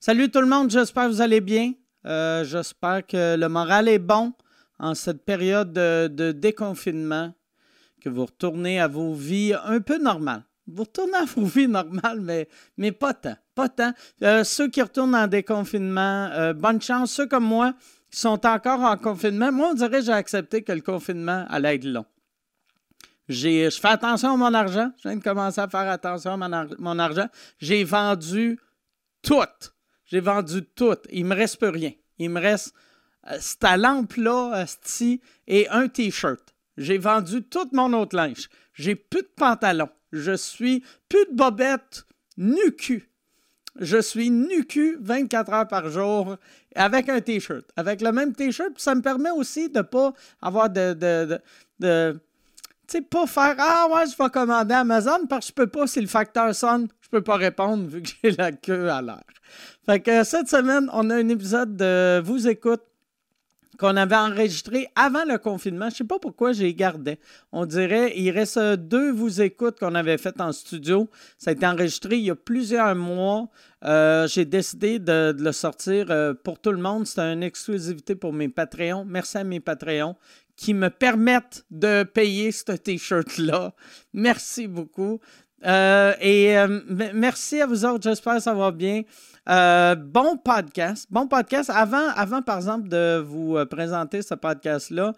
Salut tout le monde, j'espère que vous allez bien. Euh, j'espère que le moral est bon en cette période de, déconfinement, que vous retournez à vos vies un peu normales. Vous retournez à vos vies normales, mais, mais pas tant. Pas tant. Euh, ceux qui retournent en déconfinement, euh, bonne chance. Ceux comme moi qui sont encore en confinement, moi, on dirait que j'ai accepté que le confinement allait être long. Je fais attention à mon argent. Je viens de commencer à faire attention à mon, argent. J'ai vendu tout. J'ai vendu tout. Il me reste plus rien. Il me reste euh, cette lampe-là, et un T-shirt. J'ai vendu tout mon autre linge. J'ai plus de pantalon. Je suis plus de bobette, nu cul. Je suis nu cul 24 heures par jour avec un T-shirt. Avec le même T-shirt, ça me permet aussi de ne pas avoir de, sais, pas faire Ah ouais, je vais commander Amazon parce que je peux pas, si le facteur sonne, je peux pas répondre vu que j'ai la queue à l'air. Fait que cette semaine, on a un épisode de Vous écoute qu'on avait enregistré avant le confinement. Je sais pas pourquoi j'ai gardé. On dirait, il reste deux vous écoute qu'on avait fait en studio. Ça a été enregistré il y a plusieurs mois. Euh, j'ai décidé de, le sortir euh, pour tout le monde. C'est une exclusivité pour mes Patreons. Merci à mes Patreons qui me permettent de payer ce T-shirt-là. Merci beaucoup. Euh, et euh, merci à vous autres. J'espère ça va bien. Euh, bon podcast. Bon podcast. Avant, avant, par exemple, de vous présenter ce podcast-là,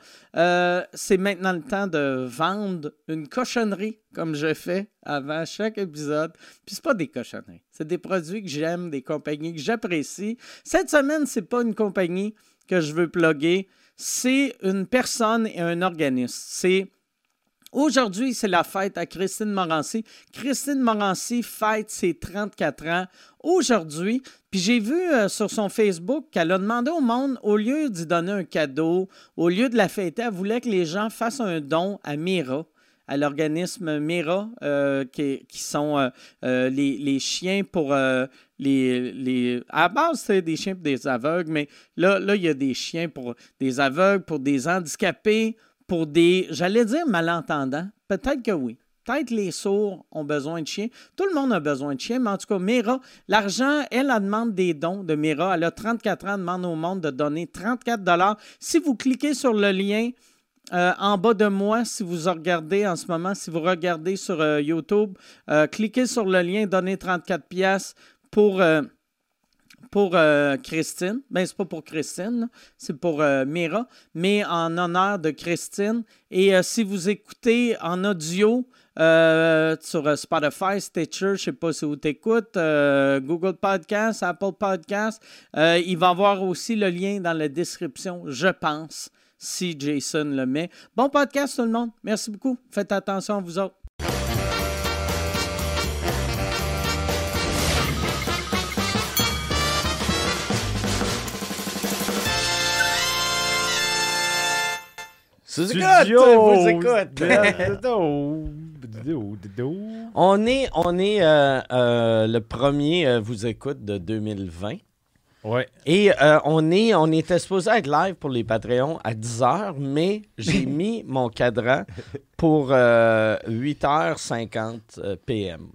c'est maintenant le temps de vendre une cochonnerie, comme je fais avant chaque épisode. Puis c'est pas des cochonneries. C'est des produits que j'aime, des compagnies que j'apprécie. Cette semaine, c'est pas une compagnie que je veux plugger c'est une personne et un organisme. C'est Aujourd'hui, c'est la fête à Christine Morancy. Christine Morancy fête ses 34 ans aujourd'hui. Puis j'ai vu euh, sur son Facebook qu'elle a demandé au monde, au lieu d'y donner un cadeau, au lieu de la fêter, elle voulait que les gens fassent un don à Mira à l'organisme Mira, euh, qui, sont euh, euh, les, chiens pour les, les. À base, c'est des chiens pour des aveugles, mais là, là, il y a des chiens pour des aveugles, pour des handicapés, pour des. J'allais dire malentendants. Peut-être que oui. Peut-être les sourds ont besoin de chiens. Tout le monde a besoin de chiens, mais en tout cas, Mira, l'argent, elle, elle demande des dons de Mira. Elle a 34 ans, elle demande au monde de donner 34 Si vous cliquez sur le lien euh, en bas de moi, si vous regardez en ce moment, si vous regardez sur euh, YouTube, euh, cliquez sur le lien Donnez 34 pièces pour pour Christine. Ben, c'est pas pour Christine, c'est pour Mira, mais en honneur de Christine. Et si vous écoutez en audio sur Spotify, Stitcher, je sais pas si vous t'écoutes, Google Podcast, Apple Podcast, il va y avoir aussi le lien dans la description, je pense si Jason le met. Bon podcast tout le monde. Merci beaucoup. Faites attention à vous autres. Studio, vous écoute. on est, on est euh, euh, le premier euh, vous écoute de 2020. Ouais. Et euh, on, est, on était supposé être live pour les Patreons à 10h, mais j'ai mis mon cadran pour 8h50 euh, PM.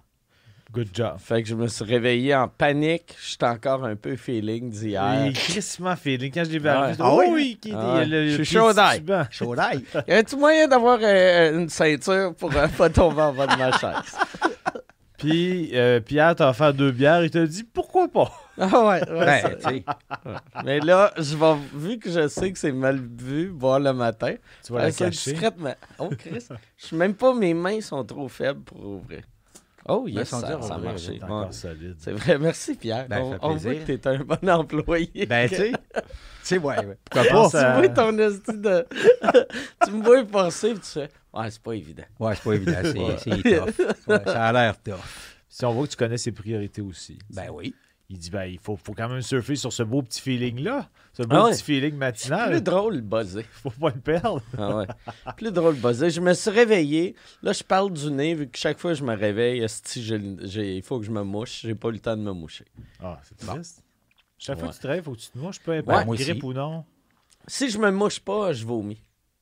Good job. Fait que je me suis réveillé en panique. J'étais encore un peu feeling d'hier. Crissement feeling. Quand je l'ai vu, ah, oh oui, qui ah Je suis chaud d'ail. Chaud d'ail. y avait-tu moyen d'avoir euh, une ceinture pour pas tomber en bas de ma chaise? Puis Pierre t'a offert deux bières. Il t'a dit pourquoi pas? Ah ouais, ouais. Mais là, je vais, vu que je sais que c'est mal vu, boire le matin. Tu vas la cacher. discrètement. Oh, Chris. Je suis même pas, mes mains sont trop faibles pour ouvrir. Oh, yes, ça, ça a marché. C'est vrai. Merci, Pierre. Ben, on, voit que t'es un bon employé. Ben, tu sais. tu sais, ouais, Pourquoi pas? Tu vois ton de... tu me vois forcer, tu fais... Ouais, c'est pas évident. Ouais, c'est pas évident. C'est tough. ça a l'air tough. Si on voit que tu connais ses priorités aussi. Ben oui il dit ben, il faut, faut quand même surfer sur ce beau petit feeling-là. Ce beau ah petit feeling matinal. Plus drôle, buzzer. Faut pas le perdre. ah ouais. Plus drôle, buzzer. Je me suis réveillé. Là, je parle du nez, vu que chaque fois que je me réveille, il faut que je me mouche. J'ai pas eu le temps de me moucher. Ah, c'est triste. Chaque fois que tu te réveilles, il faut que tu te mouches, peu importe, ouais, grippe ou non. Si je me mouche pas, je vomis.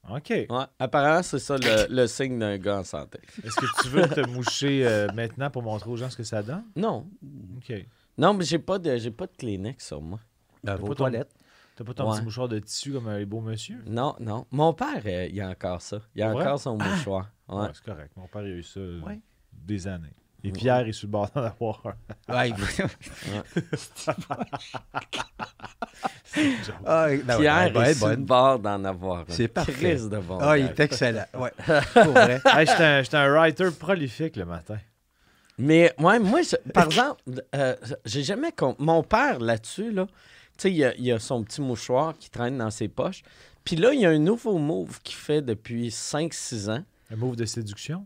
OK. Ouais, apparemment, c'est ça le, signe d'un gars en santé. Est-ce que tu veux te moucher euh, maintenant pour montrer aux gens ce que ça donne? Non. OK. Non, mais j'ai pas de j'ai pas de Kleenex sur moi. Dans T'as vos pas ton- toilettes. T'as pas ton Ouais. petit mouchoir de tissu comme un beau monsieur? Non, non. Mon père, euh, il a encore ça. Il a Ouais? encore son mouchoir. Ouais. Ouais, c'est correct. Mon père a eu ça euh, Ouais. des années. Et Pierre est sur le bord d'en avoir un. Ouais, Ah, ouais, Pierre est sur le bord d'en avoir. un. C'est parfait. De bon Ah, il est excellent. Ouais. Pour vrai. Hey, J'étais un, j'étais un writer prolifique le matin. Mais ouais, moi, je- par exemple, euh, j'ai jamais. Mon père, là-dessus, là, tu sais, il y a, il a son petit mouchoir qui traîne dans ses poches. Puis là, il y a un nouveau move qu'il fait depuis 5-6 ans. Un move de séduction?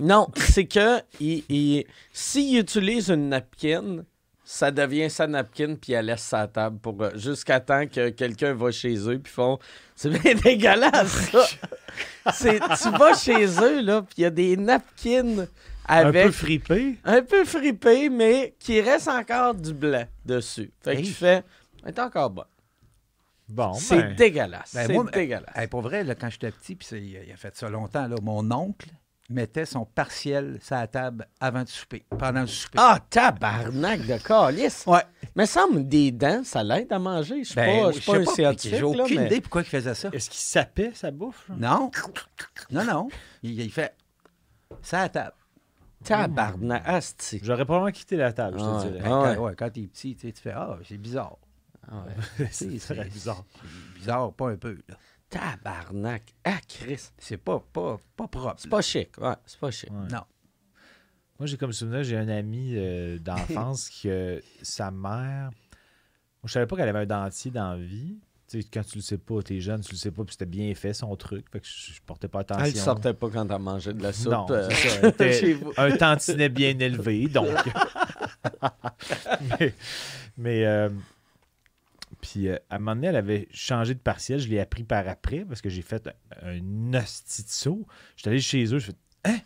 Non, c'est que il, il- s'il utilise une napkin, ça devient sa napkin, puis elle laisse sa table pour euh, jusqu'à temps que quelqu'un va chez eux, puis font c'est bien dégueulasse ça. Tu vas chez eux là, puis il y a des napkins Un peu fripé. un peu fripé, mais qui reste encore du blanc dessus. Fait que Hey. tu fais, elle est encore bonne. Bon, c'est ben, dégueulasse. Ben, c'est dégueulasse. Hey, pour vrai, là, quand j'étais petit, puis il a fait ça longtemps, là, mon oncle mettait son partiel sur la table avant de souper, pendant le souper. Ah, tabarnak de calice. Ouais. Mais semble des dents, ça l'aide à manger. Je suis pas, je suis pas un scientifique. J'ai aucune là, mais- idée pourquoi il faisait ça. Est-ce qu'il sapait sa bouffe? là? Non. Non, non. Il, il fait ça à la table. Tabarnak, asti. J'aurais probablement quitté la table, je Ah te ouais. dirais. Quand, ouais. quand t'es petit, tu fais Ah, c'est bizarre. Ah ouais. c'est très bizarre. Bizarre, pas un peu. là. Tabarnak. Ah, Chris. C'est pas, pas, pas propre. C'est pas chic. Ouais, c'est pas chic. Ouais. Non. Moi, j'ai comme souvenir, j'ai un ami euh, d'enfance que sa mère. Moi, je savais pas qu'elle avait un dentier dans la vie. Tu sais, quand tu le sais pas, t'es jeune, tu le sais pas, puis c'était bien fait son truc. Fait que je, je portais pas attention. Elle sortait pas quand elle mangeait de la soupe. Non, euh, ça. Un tantinet bien élevé, donc. mais. mais, euh, puis, euh, à un moment donné, elle avait changé de partiel. Je l'ai appris par après parce que j'ai fait un, un hostie de saut. J'étais allé chez eux. Je fais Elle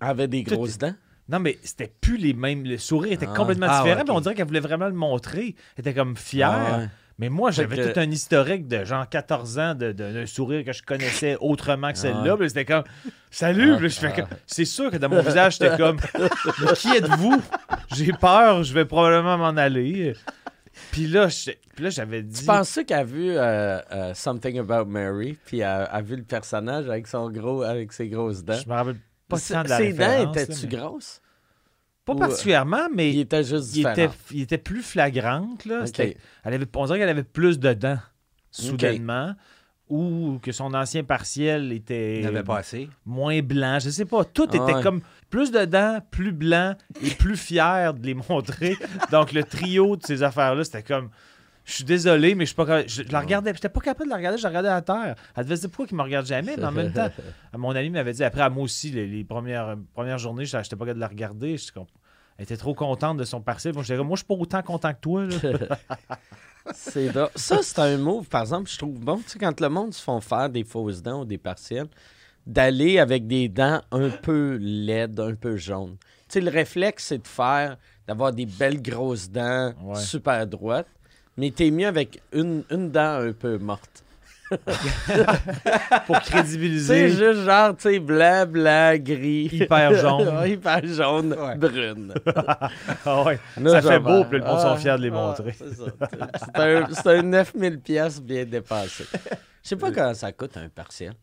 avait des Tout grosses dents? Non, mais c'était plus les mêmes. Le sourire était Ah. complètement Ah, différent. ouais, mais on dirait qu'elle voulait vraiment le montrer. Elle était comme fière. Ah ouais. Mais moi, j'avais que- tout un historique de genre 14 ans de- de- d'un sourire que je connaissais autrement que celle-là. Ah. C'était comme Salut! Ah, Puis là, je fais ah. comme- C'est sûr que dans mon visage, j'étais comme Qui êtes-vous? J'ai peur, je vais probablement m'en aller. Puis là, j'avais dit. Tu penses qu'elle a vu euh, euh, Something About Mary, puis elle a, a vu le personnage avec, son gros, avec ses grosses dents? Je me rappelle pas tant de la Ses dents étaient-tu mais- grosses? Pas ou- particulièrement, mais Il était juste il était, il était plus flagrante. Là. Elle avait, on dirait qu'elle avait plus de dents, soudainement. Ou que son ancien partiel était pas assez. moins blanc. Je sais pas. Tout Ah était ouais. comme plus de dents, plus blanc et plus fier de les montrer. Donc, le trio de ces affaires-là, c'était comme. Je suis désolé, mais je suis pas je, je la regardais, j'étais pas capable de la regarder, je la regardais à terre. Elle devait se dire pourquoi qu'il me regarde jamais, mais en même temps, mon ami m'avait dit après à moi aussi les, les premières, premières journées, je n'étais pas capable de la regarder. Elle était trop contente de son partiel. Moi, comme, moi, je suis pas autant content que toi. C'est. Ça, c'est un move, par exemple, je trouve bon. Tu sais, quand le monde se font faire des fausses dents ou des partiels, d'aller avec des dents un peu laides, un peu jaunes. Tu sais, le réflexe, c'est de faire, d'avoir des belles grosses dents Ouais. super droites, mais t'es mieux avec une, une dent un peu morte. pour crédibiliser. juste genre, tu sais, blanc, blanc, gris. Hyper jaune. Hyper jaune, Ouais. brune. Ah ouais. Ça fait beau, puis le monde ah, sont fiers de les ah, montrer. c'est ça. C'est un, c'est un 9000 pièces bien dépensé. Je sais pas comment ça coûte un partiel.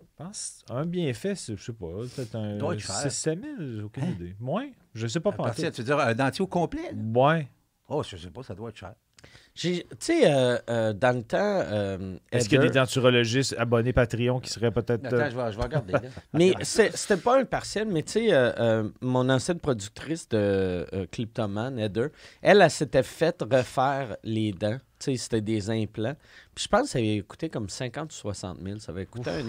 Je pense un bienfait, c'est- je sais pas, peut-être un Doit être cher. 6 7 000, j'ai aucune idée. Moins? Je sais pas Un partiel, tu veux dire un dentier au complet? là? Ouais. Oh, je sais pas, ça doit être cher. Tu sais, euh, euh, dans le temps. euh, Est-ce qu'il y a des denturologistes abonnés Patreon qui seraient peut-être. Attends, je vais, je vais regarder. là. Mais c'était pas un partiel, mais tu sais, mon ancienne productrice de Cliptoman, Heather, elle, elle s'était faite refaire les dents. Tu sais, c'était des implants. Puis je pense que ça avait coûté comme 50 ou 60 000. Ça avait coûté un de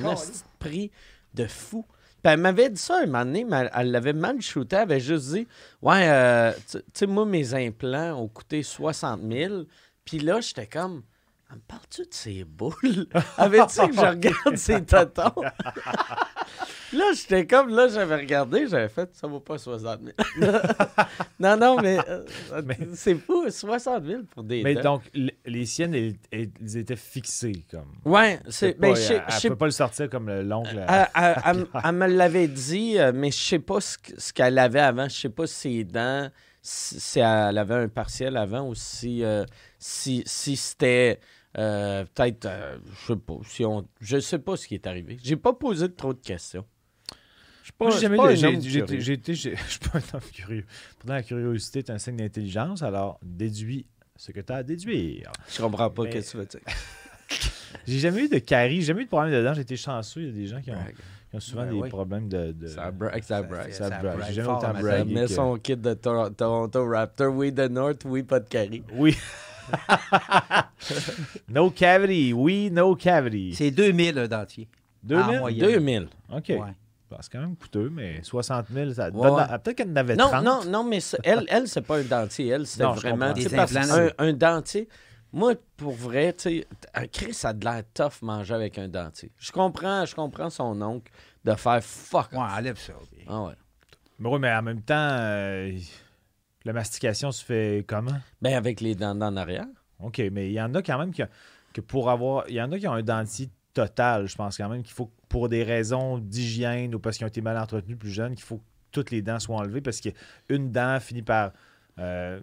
prix de fou. Puis elle m'avait dit ça un moment donné, mais elle- elle l'avait mal shooté. Elle avait juste dit Ouais, euh, tu sais, moi, mes implants ont coûté 60 000. Puis là, j'étais comme Elle me parle-tu de ses boules? Avait-tu que je regarde ses totons Là, j'étais comme, là, j'avais regardé, j'avais fait, ça vaut pas 60 000. non, non, mais, euh, Mais- c'est fou, 60 000 pour des Mais dents. donc, les siennes, elles, étaient fixées. comme. Ouais, c'est, ben, elle peut pas le sortir comme le- l'oncle. Elle, elle- elle- elle me l'avait dit, euh, mais je sais pas ce qu'elle avait avant. Je sais pas si ses dents, si, elle avait un partiel avant ou si, euh, si, si c'était euh, peut-être, euh, je sais pas, si on, je sais pas ce qui est arrivé. J'ai pas posé trop de questions. Je suis pas, j'ai été- Je suis pas un homme curieux. Pourtant, la curiosité est un signe d'intelligence, alors déduis ce que tu as à déduire. Je comprends pas Mais- ce que tu veux dire. J'ai jamais eu de carie, j'ai jamais eu de problème dedans. J'ai été chanceux. Il y a des gens qui ont. Qui ont souvent Ben des oui. problèmes de. de- Ça brag, ça brag. Ça Ça brag. brag J'ai jamais fort, autant mais ça que- son kit de Tor- Toronto Raptor, oui de North, oui pas de carry. Oui. no cavity. Oui, no cavity. C'est 2000 un dentier. 2000? en moyenne. 2000. OK. Ouais. Bah, c'est quand même coûteux, mais 60 000, ça Ouais. donne- ah, Peut-être qu'elle en avait Non, 30. non, non, mais ça- elle, elle c'est pas un dentier. Elle, je vraiment. Des parce implants, un, c'est- un dentier, moi, pour vrai, tu sais, Chris, ça a de l'air tough manger avec un dentier. Je comprends, je comprends son oncle de faire fuck. Ouais, enlève ça. Ah ouais. Mais oui, mais en même temps, euh, la mastication se fait comment? Ben, avec les dents en arrière. OK, mais il y en a quand même qui, que pour avoir. Il y en a qui ont un dentier total, je pense quand même qu'il faut, pour des raisons d'hygiène ou parce qu'ils ont été mal entretenus plus jeunes, qu'il faut que toutes les dents soient enlevées parce qu'une dent finit par euh,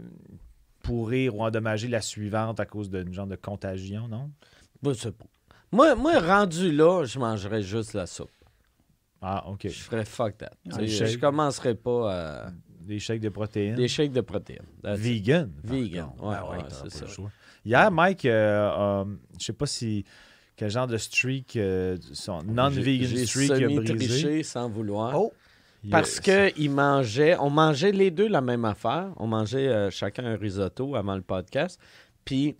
pourrir ou endommager la suivante à cause d'une genre de contagion, non? Moi, moi, rendu là, je mangerais juste la soupe. Ah, OK. Je ferais fuck that. Ah, je commencerais pas à. Des shakes de protéines? Des shakes de protéines. That's. Vegan? Vegan. Ouais, Ah ouais, c'est ça. choix. Hier, Mike, euh, euh, je sais pas si quel genre de streak, euh, son non-vegan streak a brisé. sans vouloir. Oh, Il- Parce qu'ils mangeaient, on mangeait les deux la même affaire. On mangeait euh, chacun un risotto avant le podcast. Puis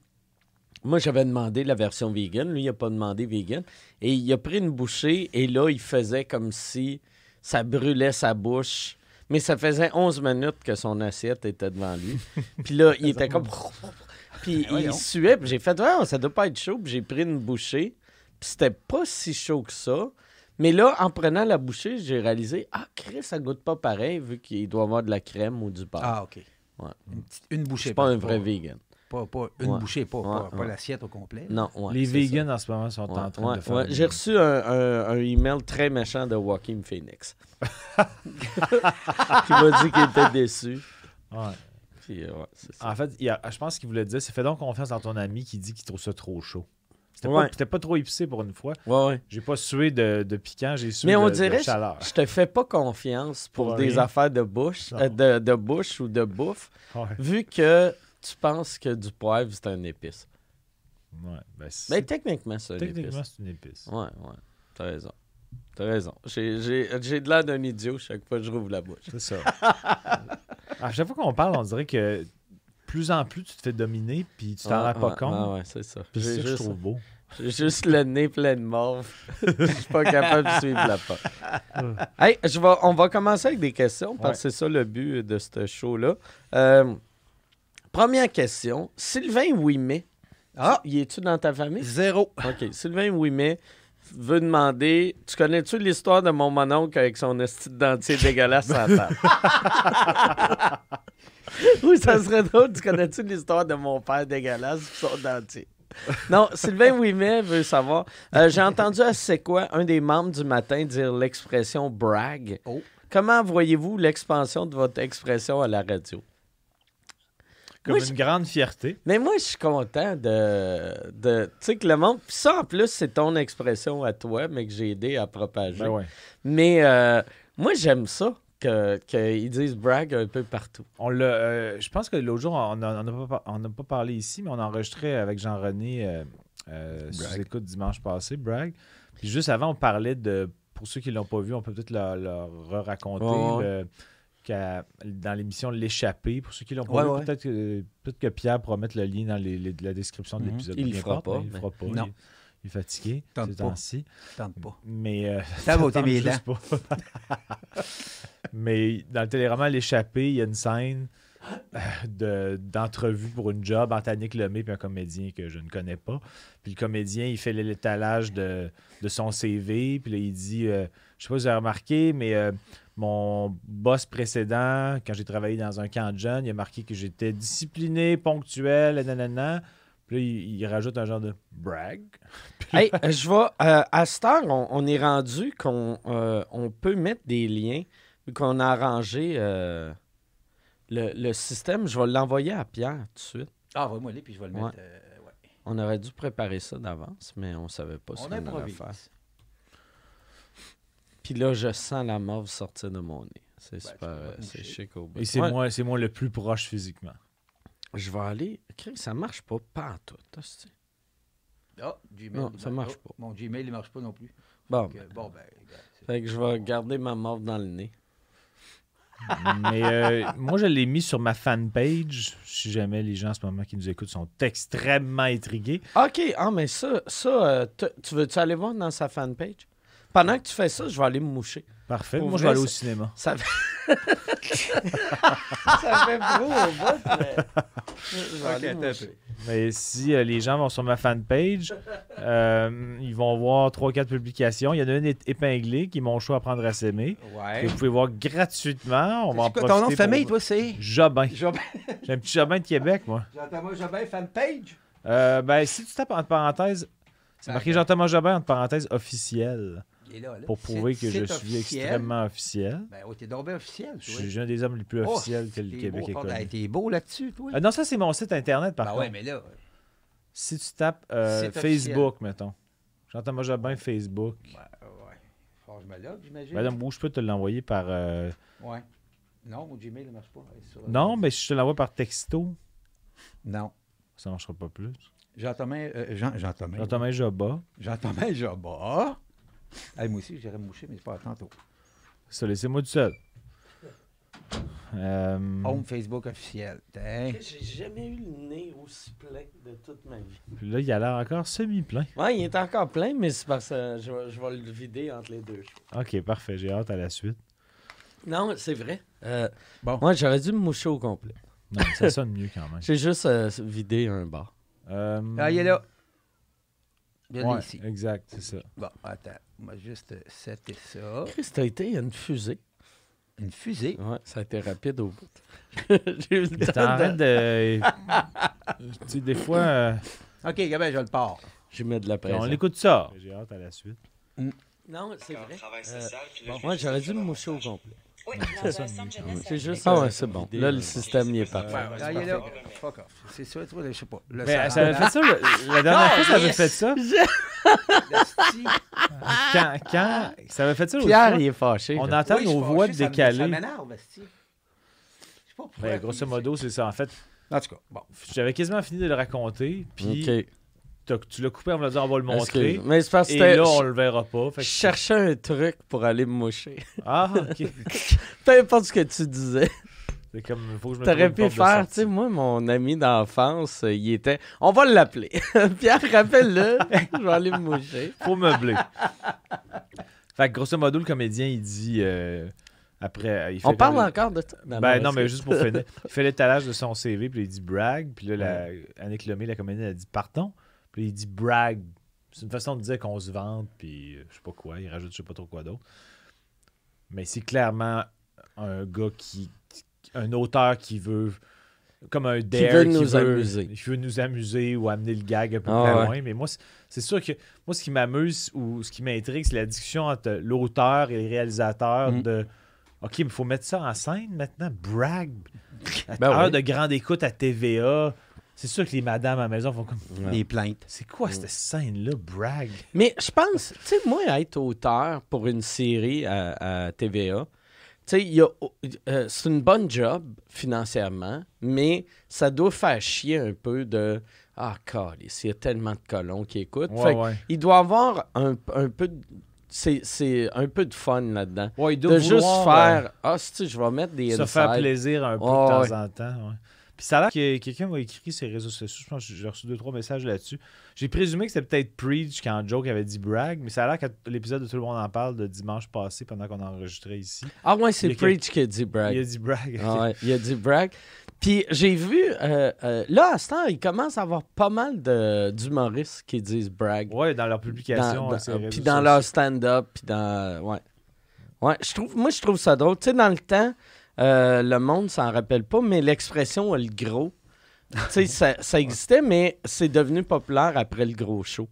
moi, j'avais demandé la version vegan. Lui, il n'a pas demandé vegan. Et il a pris une bouchée et là, il faisait comme si ça brûlait sa bouche. Mais ça faisait 11 minutes que son assiette était devant lui. Puis là, il était comme... Puis il Voyons. suait. Puis j'ai fait, ouais, ça doit pas être chaud. Puis j'ai pris une bouchée. Puis c'était pas si chaud que ça. Mais là, en prenant la bouchée, j'ai réalisé, ah, Chris, ça goûte pas pareil, vu qu'il doit avoir de la crème ou du beurre. ah, OK. Ouais. Une, petite- une je bouchée. suis pas un vrai vegan. Pas, pas une Ouais. bouchée, pas, pas, Ouais, pas l'assiette au complet. Non, ouais, les c'est vegans en ce moment sont en train ouais, de faire. J'ai reçu un, un- un email très méchant de Joaquin Phoenix. qui m'a dit qu'il était déçu. Ouais. Puis, ouais, c'est ça. En fait, il y a- je pense qu'il voulait dire c'est fais donc confiance dans ton ami qui dit qu'il trouve ça trop chaud. C'était Ouais. pas, trop épicé pour une fois. Ouais, ouais. J'ai pas sué de, de piquant, j'ai sué Mais on de, de dirait, je, chaleur. je te fais pas confiance pour, Pour des rien. affaires de bouche, euh, de, de bouche ou de bouffe, vu que tu penses que du poivre, c'est un épice. Ouais, ben, Mais techniquement, c'est un techniquement, épice. c'est une épice. Ouais, ouais. T'as raison. T'as raison. J'ai, de l'air d'un idiot chaque fois que je rouvre la bouche. C'est ça. à chaque fois qu'on parle, on dirait que plus en plus tu te fais dominer puis tu t'en rends pas ouais, compte. Ouais, c'est ça. Puis c'est ça que je trouve beau. J'ai juste le nez plein de morve. Je suis pas capable de suivre la porte. hey, je vais, on va commencer avec des questions parce que c'est ça le but de ce show-là. Euh, première question. Sylvain Ouimet. Ah! Y es-tu dans ta famille? Zéro. OK. Sylvain Ouimet veut demander Tu connais-tu l'histoire de mon mononcle avec son esti de dentier dégueulasse à la table? Oui, ça serait drôle. Tu connais-tu l'histoire de mon père dégueulasse et son dentier? Non, Sylvain Ouimet veut savoir. euh, J'ai entendu à C'est quoi un des membres du matin dire l'expression brag. Oh. Comment voyez-vous l'expansion de votre expression à la radio? Comme Moi, une grande fierté. Mais moi, je suis content de. de tu sais, que le monde. Puis ça, en plus, c'est ton expression à toi, mais que j'ai aidé à propager. Ben ouais. Mais euh, moi, j'aime ça, que- qu'ils disent brag un peu partout. On l'a, euh, je pense que l'autre jour, on n'a pas, pas parlé ici, mais on a enregistré avec Jean-René euh, euh, sous écoute dimanche passé, Bragg. Puis juste avant, on parlait de, pour ceux qui ne l'ont pas vu, on peut peut-être leur, leur raconter dans l'émission L'échappée. Pour ceux qui l'ont pas Ouais, vu, ouais. peut-être que, peut-être que Pierre pourra mettre le lien dans les- les- la description de Mhm. l'épisode. Il peu le fera pas, mais Il le fera pas. Non. Est fatigué Tente ces temps-ci. Tente pas. Mais euh, Ça va mes pas. Mais dans le téléroman L'échappée, il y a une scène euh, de- d'entrevue pour une job entre Annick Lemay et un comédien que je ne connais pas. Puis le comédien, il fait l'étalage de, de son CV. Puis là, il dit euh, Je sais pas si vous avez remarqué, mais euh, mon boss précédent, quand j'ai travaillé dans un camp de jeunes, il a marqué que j'étais discipliné, ponctuel, nanana. Puis là, il, il rajoute un genre de brag. hey, euh, je vais. euh, à cette heure, on, on est rendu qu'on euh, on peut mettre des liens, vu qu'on a arrangé. euh, le, le système, je vais l'envoyer à Pierre tout de suite. Ah, va-moi aller, puis je vais le Ouais. mettre. euh, ouais. On aurait dû préparer ça d'avance, mais on savait pas ce On qu'on allait faire. Puis là, je sens la morve sortir de mon nez. C'est Ben, super, c'est chic au bout. Et c'est Ouais, moi, c'est moi le plus proche physiquement. Je vais aller. Chris, Ça marche pas, pas en tout. Ah, Gmail. Non, ça marche- marche oh, pas. Mon Gmail, il marche pas non plus. Bon, ben, bon, ben, fait que je vais garder ma morve dans le nez. Mais euh, moi, je l'ai mis sur ma fanpage. Si jamais les gens en ce moment qui nous écoutent sont extrêmement intrigués. OK, ah, mais ça, ça euh, tu veux-tu aller voir dans sa fanpage? Pendant que tu fais ça, je vais aller me moucher. Parfait. Pour moi, je vais aller au cinéma. Ça fait. ça fait gros au bout, mais. Je vais Ok, aller me attends un moucher. Mais si euh, les gens vont sur ma fanpage, euh, ils vont voir 3-4 publications. Il y en a une ép- épinglée qui est mon choix à prendre à s'aimer. Que Ouais. vous pouvez voir gratuitement. On va en quoi ton nom de famille, pour- toi, c'est? Jobin. Jobin. J'ai un petit Jobin de Québec, moi. Jean-Thomas Jobin, fanpage? Euh, ben, si tu tapes entre parenthèses, c'est marqué. Jean-Thomas Jobin entre parenthèses officiel est là, là. pour prouver que je suis officiel. extrêmement officiel. Ben, oh, t'es donc bien officiel, Je suis un des hommes les plus Oh, officiels que le Québec beau, ait T'es beau là-dessus, toi? Euh, non, ça, c'est mon site internet, par Ben contre. ouais, mais là, Si tu tapes euh, Facebook, mettons. Jean-Thomas Jobin, Facebook. ouais, ouais. Faut que je me log, j'imagine. Madame Bou, je peux te l'envoyer par. euh, Ouais. Non, mon Gmail ne marche pas. Sur- Non, mais si je te l'envoie par texto, Non. ça ne marchera pas plus. Jean-Thomas... euh, Jean, Jean-Thomas. Jean-Thomas Jobin. Jean-Thomas Jobin. Hey, moi aussi, j'irais me moucher, mais c'est pas à tantôt. Ça, laissez-moi tout seul. Euh, Home Facebook officiel. Tiens. J'ai jamais eu le nez aussi plein de toute ma vie. puis là, il a l'air encore semi-plein. Ouais, il est encore plein, mais c'est parce que je, vais- je vais le vider entre les deux. Ok, parfait. J'ai hâte à la suite. Non, c'est vrai. Euh, Bon. Moi, j'aurais dû me moucher au complet. Non, ça sonne mieux quand même. J'ai juste euh, vidé un bar. Euh, Ah, il est là. Je ouais, ici. exact, c'est ça. Bon, attends. Va juste euh, setter ça. Chris, t'as été une fusée. Une fusée? Ouais, ça a été rapide au bout. J'ai eu le temps de... de. tu sais, des fois, euh, OK, Gabin, je le pars. J'ai mis de la pression. on écoute ça. J'ai hâte à la suite. Non, c'est vrai. Euh, bon, je moi, j'aurais dû me moucher au complet. Oui, dans jeunesse. C'est juste... Ah ouais, c'est bon. Là, le système, il est Ouais, parfait. ouais, Ah, il est là. Fuck off. C'est ça, toi, je sais pas. Le Mais ça avait fait ça, le- la dernière fois, ça avait fait ça? Quand, quand, ça avait fait ça Pierre, il est fâché. On entend nos voix ça décalées. Ça m'énerve, Esti. Je sais pas pourquoi. Ben, grosso modo, c'est ça. En fait, En tout cas, bon. j'avais quasiment fini de le raconter, puis tu l'as coupé en me disant on va le montrer. Mais c'est parce que Et là, on le verra pas. Fait je cherchais un truc pour aller me moucher. Ah, ok. Peu importe ce que tu disais. C'est comme, faut que je me T'aurais pu faire, tu sais, moi, mon ami d'enfance, euh, il était. On va l'appeler. Pierre, rappelle-le. je vais aller me moucher. Faut meubler. fait que grosso modo, le comédien, il dit. euh, après, il fait On parle encore de ça. Ben non, mais juste pour finir. Il fait l'étalage de son CV, puis il dit brag. Puis là, la, Annick Lemay, la comédienne, elle dit pardon. Puis il dit brag. C'est une façon de dire qu'on se vante, puis euh, je sais pas quoi. Il rajoute je sais pas trop quoi d'autre. Mais c'est clairement un gars qui. Un auteur qui veut. Comme un dare. veut nous amuser. Qui veut nous amuser ou amener le gag un peu Ah plus ouais. loin. Mais moi, c'est- sûr que. Moi, ce qui m'amuse ou ce qui m'intrigue, c'est la discussion entre l'auteur et le réalisateur Mm. de. OK, mais il faut mettre ça en scène maintenant. Brag. Ben heure de grande écoute à TVA. C'est sûr que les madames à la maison font comme. Ouais. Les plaintes. C'est quoi cette scène-là, brag? Mais je pense, tu sais, moi, être auteur pour une série à, à TVA, tu sais, il y a- euh, c'est une bonne job financièrement, mais ça doit faire chier un peu de. Ah, calice, il y a tellement de colons qui écoutent. Ouais, Fait que ouais. il doit avoir un, un peu de. C'est, c'est un peu de fun là-dedans. Ouais, il De doit juste faire. Ah, si je vais mettre des euh, se faire plaisir un peu de temps ouais. en temps. ouais. Puis ça a l'air que quelqu'un m'a écrit sur les réseaux sociaux. Je pense que j'ai reçu deux, trois messages là-dessus. J'ai présumé que c'était peut-être Preach quand Joke avait dit brag, mais ça a l'air que l'épisode de Tout le monde en parle de dimanche passé pendant qu'on enregistrait ici. Ah, ouais, c'est Preach qui a dit brag. Il a dit brag. Ah ouais, il a dit brag. Puis j'ai vu, euh, euh, là, à ce temps, il commence à avoir pas mal d'humoristes qui disent brag. Ouais, dans leur publication. Dans- puis dans leur stand-up, puis dans... Ouais. Ouais, je trouve, moi, je trouve ça drôle. Tu sais, dans le temps, euh, le monde s'en rappelle pas, mais l'expression « le gros », ça, ça existait, mais c'est devenu populaire après le gros show.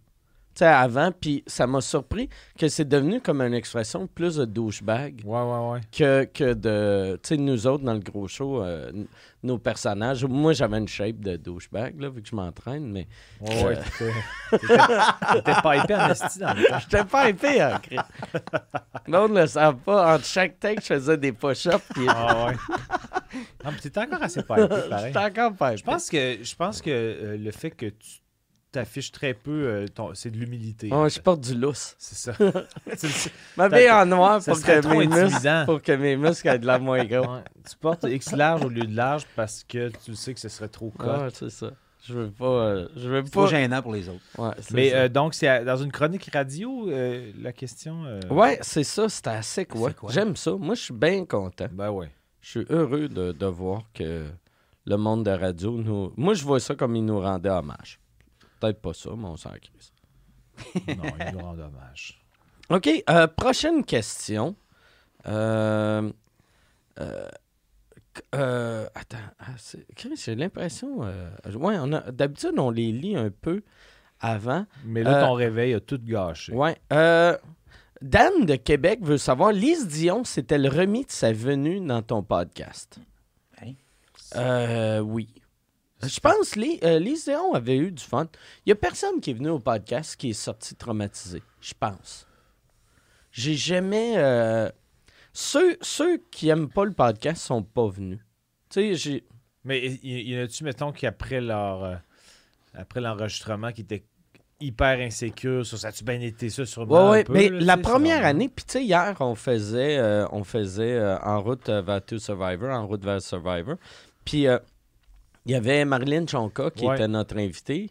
tu sais, avant, puis ça m'a surpris que c'est devenu comme une expression plus de douchebag Ouais, ouais, ouais. que, que de. Tu sais, nous autres, dans le gros show, euh, nos personnages. Moi, j'avais une shape de douchebag, là, vu que je m'entraîne, mais. Ouais, ouais. t'étais- pas épais en esti dans le temps. J'étais pas épais, hein, Chris. L'autre ne le savent pas. Entre chaque take, je faisais des push-ups, puis. Ah ouais. Non, mais t'étais encore assez pas épais, pareil. J'étais encore pas Je pense que, je pense que euh, le fait que tu t'affiches très peu, euh, ton- c'est de l'humilité. Ouais, je porte du lousse. C'est ça. M'habille en noir pour que, mes muscles, pour que mes muscles aient de la moins gros. Ouais. Tu portes X large au lieu de large parce que tu sais que ce serait trop court. Ouais, c'est ça. Je veux pas. euh, je veux C'est trop pas. gênant pour les autres. Ouais, Mais euh, donc, c'est à- dans une chronique radio, euh, la question. euh, Ouais, c'est ça. C'était assez quoi? J'aime ça. Moi, je suis bien content. Ben ouais. Je suis heureux de, de voir que le monde de radio nous. Moi, je vois ça comme il nous rendait hommage. Peut-être pas ça, mais on s'en. Non, il nous rend hommage. OK. euh, prochaine question. Euh, euh, euh, attends. ah, j'ai l'impression. euh, ouais, on a, d'habitude, on les lit un peu avant. Mais là, Euh, ton réveil a tout gâché. Ouais. Euh, Dan de Québec veut savoir Lise Dion s'est-elle remis de sa venue dans ton podcast? Hein? Euh, oui. Je pense Li- euh, Dion avait eu du fun. Il n'y a personne qui est venu au podcast qui est sorti traumatisé. Je pense. J'ai jamais. euh, Ceux, ceux qui aiment pas le podcast sont pas venus. Tu sais, j'ai. Mais y, y en a-tu, mettons, qu'après leur. euh, après l'enregistrement, qui était hyper insécure sur ça a-tu bien été ça sur Ouais, ouais, peu, mais là, la tu première année, puis tu sais, hier, on faisait, euh, on faisait euh, En route vers To Survivor, En route vers Survivor. Puis euh, il y avait Marilyn Chonka qui Ouais. était notre invitée.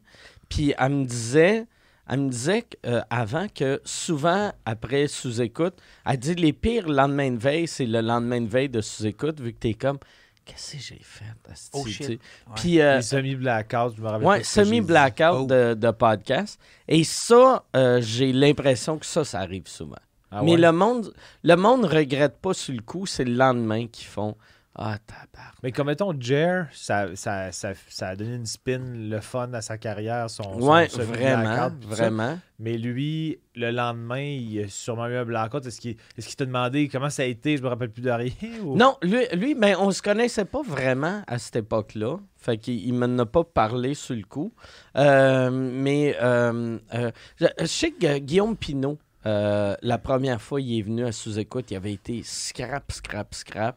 Puis elle me disait, elle me disait euh, avant que souvent, après sous-écoute, elle dit les pires lendemains de veille, c'est le lendemain de veille de sous-écoute, vu que t'es comme, qu'est-ce que j'ai fait? Oh, shit. Ouais. Puis euh, semi-blackout, je me rappelle. Ouais, semi-blackout Oh. de, de podcast. Et ça, euh, j'ai l'impression que ça, ça arrive souvent. Ah Mais le monde le monde regrette pas sur le coup, c'est le lendemain qu'ils font Ah, tabarnak. Mais comme mettons, Jer, ça, ça, ça, ça a donné une spin, le fun à sa carrière, son, son Ouais, vraiment, ça. vraiment. Mais lui, le lendemain, il a sûrement eu un blackout. Est-ce qu'il est qu'il t'a demandé comment ça a été? Je me rappelle plus de rien. ou- Non, lui, lui ben, on se connaissait pas vraiment à cette époque-là. Fait qu'il il m'en a pas parlé sur le coup. Euh, mais euh, euh, je, je sais que Guillaume Pinault, euh, la première fois il est venu à sous-écoute, il avait été scrap, scrap, scrap.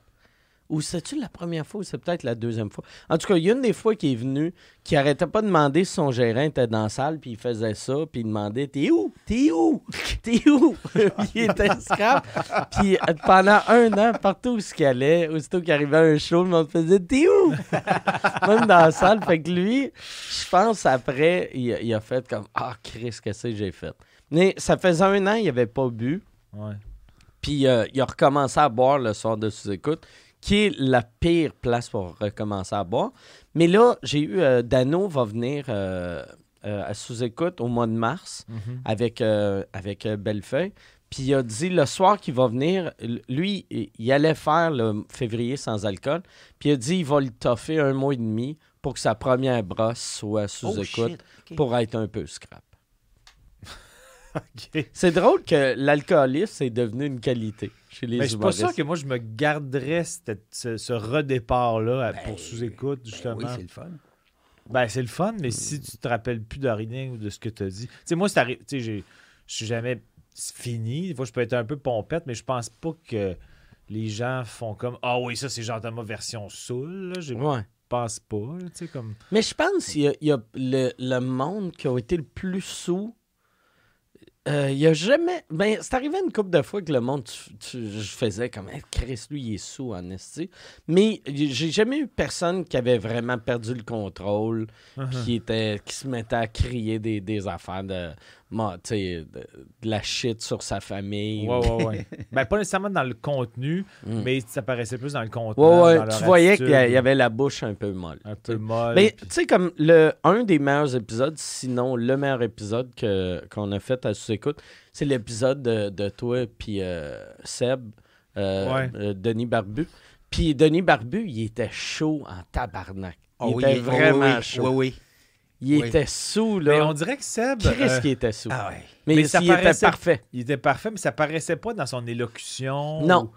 Ou c'est-tu la première fois ou c'est peut-être la deuxième fois? En tout cas, il y a une des fois qu'il est venu, qui arrêtait pas de demander si son gérant était dans la salle, puis il faisait ça, puis il demandait T'es où? T'es où? T'es où? Puis il était scrap. Puis euh, pendant un an, partout où il allait, aussitôt qu'il arrivait à un show, le monde faisait T'es où? Même dans la salle. Fait que lui, je pense après, il, a- il a fait comme Ah, Chris, qu'est-ce que j'ai fait? Mais ça faisait un an, il avait pas bu. Ouais. Puis euh, il a recommencé à boire le soir de sous-écoute, qui est la pire place pour recommencer à boire. Mais là, j'ai eu euh, Dano va venir euh, euh, à sous-écoute au mois de mars Mhm. avec, avec Bellefeuille. Puis il a dit le soir qu'il va venir, lui, il allait faire le février sans alcool. Puis il a dit il va le toffer un mois et demi pour que sa première brosse soit Oh, sous-écoute. OK. pour être un peu scrap. C'est drôle que l'alcoolisme, c'est devenu une qualité chez les Mais je suis pas sûr que moi, je me garderais cette- ce, ce redépart-là à- Ben, pour sous-écoute, Ben justement. oui, c'est le fun. Ben, c'est le fun, mais si tu te rappelles plus de rien ou de ce que tu as dit. Tu sais, moi, c'est arri- tu sais, j'ai- je suis jamais fini. Des fois, je peux être un peu pompette, mais je pense pas que les gens font comme Ah oui, ça, c'est Jean-Thomas version saoul. là. Je Ouais. pense pas. là, Tu sais, comme. Mais je pense qu'il y a, il y a le, le monde qui a été le plus sous. Euh, il y a jamais. Ben, c'est arrivé une couple de fois que le monde, tu- tu- je faisais comme Hey, Chris, lui, il est sous en esti. Mais j'ai jamais eu personne qui avait vraiment perdu le contrôle, qui était qui se mettait à crier des, des affaires de, de, de la shit sur sa famille. Ouais, ou- ouais, ouais. ben, pas nécessairement dans le contenu, Mm. mais ça paraissait plus dans le contenu. Ouais, ouais, dans leur tu voyais qu'il y il avait la bouche un peu molle. un peu molle. Mais tu sais, comme le, un des meilleurs épisodes, sinon le meilleur épisode que, qu'on a fait à sous-écoute, c'est l'épisode de, de toi puis euh, Seb, euh, Ouais. euh, Denis Barbu. Puis Denis Barbu, il était chaud en tabarnak. Il Oh oui, était vraiment oui, oui, chaud. Oui, oui. Il Oui. était sous, Mais là. on dirait que Seb. Chris euh, qui était sous. Ah ouais. mais mais ça il était paraissait- parfait. il était parfait, mais ça paraissait pas dans son élocution. Non. ou-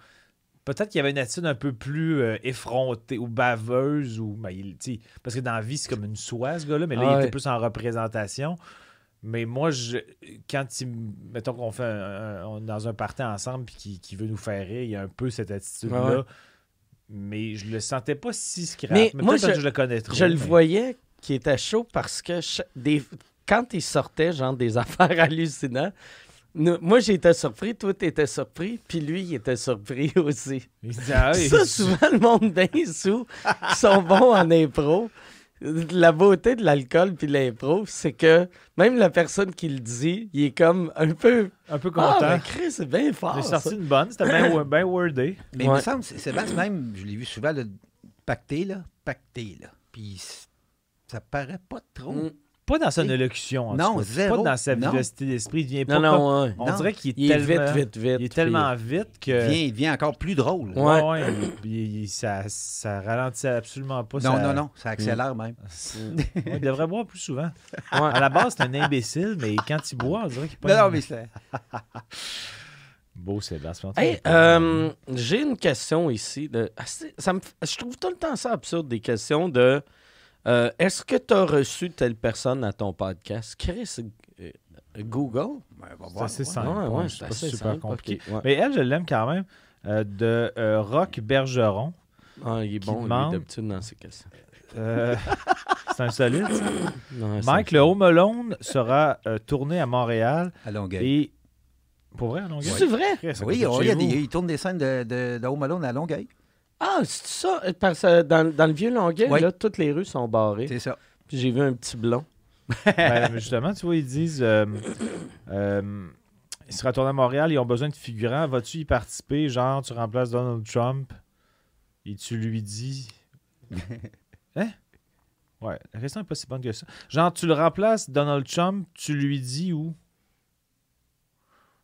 Peut-être qu'il y avait une attitude un peu plus euh, effrontée ou baveuse. ou ben, il- Parce que dans la vie, c'est comme une soie, ce gars-là, mais là, Ah il ouais. était plus en représentation. Mais moi, je, quand il. Mettons qu'on fait un- un- on est dans un party ensemble puis qu'il veut nous faire rire, il y a un peu cette attitude-là. Ah ouais. Mais je le sentais pas si scrap. Mais Mais, moi, je- que je le connais trop. Je le mais- voyais qui était chaud parce que des, quand il sortait, genre, des affaires hallucinantes, nous- moi, j'étais surpris, toi, t'étais surpris, puis lui, il était surpris aussi. Ah oui, Ça, souvent, le monde bien sous, qui sont bons en impro, la beauté de l'alcool puis l'impro, c'est que même la personne qui le dit, il est comme un peu... un peu Ah, content. mais Chris, c'est bien fort, J'ai sorti une bonne, c'était bien bien wordé. Mais il me semble, c'est- Sébastien même, je l'ai vu souvent, là, pacté, là, pacté, là. Puis ça paraît pas trop. Mm. Pas dans son élocution. en Non, tout cas. zéro. Pas dans sa vivacité d'esprit. Il devient pas Non, comme- non, ouais. On Non. dirait qu'il est, Il est tellement, vite, vite, vite. Il est tellement puis- vite Il, que. devient, il devient encore plus drôle. Ouais. Ouais, ouais, il- il- ça, ça ralentit absolument pas. Non, ça- non, non, ça accélère même. Ouais, il devrait boire plus souvent. À la base, c'est un imbécile, mais quand il boit, on dirait qu'il Non, pas. non, mais c'est... Beau Sébastien. Hey, euh, j'ai une question ici. De, ah, ça me, je trouve tout le temps ça absurde, des questions de euh, est-ce que tu as reçu telle personne à ton podcast? Chris, euh, Google? Va C'est voir, assez ouais. simple. Ouais, ouais, ouais, c'est super simple, compliqué. Mais elle, je l'aime quand même. euh, de euh, Rock Bergeron. Ah, il est bon, lui, demande- d'habitude, dans ces questions. Euh, c'est un solide. Non, Mike, le Home Alone sera euh, tourné à Montréal. À Longueuil. Et. Pour vrai, à Longueuil? C'est vrai? Oui, vous. il tourne des scènes de, de, de Home Alone à Longueuil. Ah, c'est ça? Parce que dans, dans le vieux Longueuil, Oui. là, toutes les rues sont barrées. C'est ça. Puis j'ai vu un petit blond. Ben, mais justement, tu vois, ils disent euh, euh, il sera tourné à Montréal, ils ont besoin de figurants. Vas-tu y participer? Genre, tu remplaces Donald Trump et tu lui dis. Hein? Ouais, la question n'est pas si bonne que ça. Genre, tu le remplaces, Donald Trump, tu lui dis où?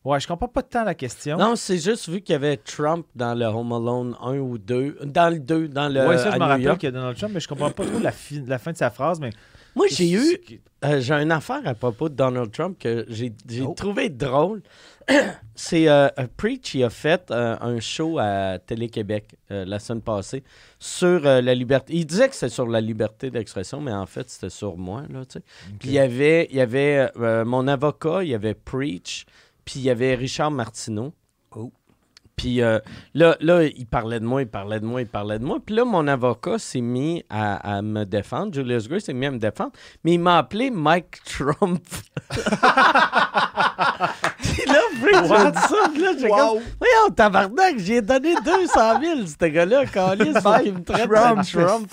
Ouais, je comprends pas tant la question. Non, c'est juste vu qu'il y avait Trump dans le Home Alone 1 ou 2. Dans le 2, dans le. ouais, ça, je me rappelle qu'il y a Donald Trump, mais je comprends pas trop la, fi- la fin de sa phrase. Mais Moi, j'ai eu. Euh, j'ai une affaire à propos de Donald Trump que j'ai Oh. trouvé drôle. C'est euh, Preach, il a fait euh, un show à Télé-Québec euh, la semaine passée sur la liberté. Il disait que c'était sur la liberté d'expression, mais en fait, c'était sur moi. Là. Puis il y avait, il y avait mon avocat, il y avait Preach, puis il y avait Richard Martineau. Oh. Puis euh, là, là, il parlait de moi, il parlait de moi, il parlait de moi. Puis là, mon avocat s'est mis à, à me défendre. Julius Gray s'est mis à me défendre. Mais il m'a appelé Mike Trump. Puis là, Preach a dit ça. Puis là, j'ai comme, voyons, tabarnak, j'ai donné 200 000, ce gars-là, Calis, qu'il me traite Trump, de Trump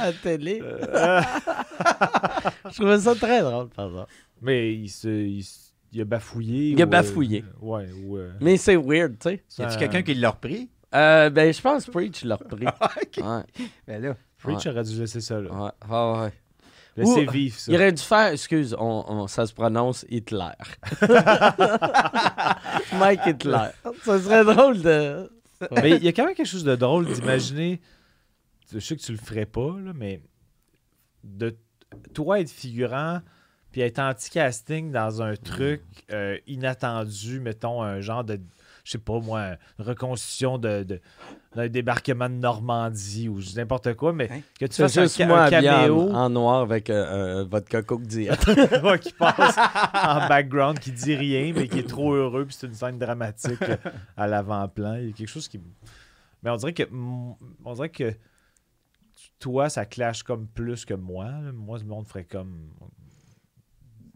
à la télé. Je trouvais ça très drôle, par exemple. Mais il, se, il, se- il a bafouillé. Il a ou, euh, bafouillé. ouais, ou. euh, Mais c'est weird, tu sais. Y a-tu quelqu'un qui l'a repris? Euh, ben, je pense que Preach l'a repris. OK. Ouais, Ben là, Preach aurait dû laisser ça là. ouais, ouais, ouais. Laisser Ou- vivre ça. Il aurait dû faire, excuse, on, on- ça se prononce Hitler. Mike Hitler. Ça serait drôle de. Mais il y a quand même quelque chose de drôle d'imaginer. Je sais que tu le ferais pas, là, mais de toi être figurant puis être anti-casting dans un truc euh, inattendu, mettons un genre de, je sais pas moi, une reconstitution de, de- d'un débarquement de Normandie ou n'importe quoi, mais Hein? que tu fasses un, juste moi un en, caméo en noir avec euh, Coke Diet. ouais, qui passe en background, qui dit rien, mais qui est trop heureux, puis c'est une scène dramatique euh, à l'avant-plan. Il y a quelque chose qui. Mais on dirait que. mm, On dirait que toi, ça clash comme plus que moi. Moi, ce monde ferait comme.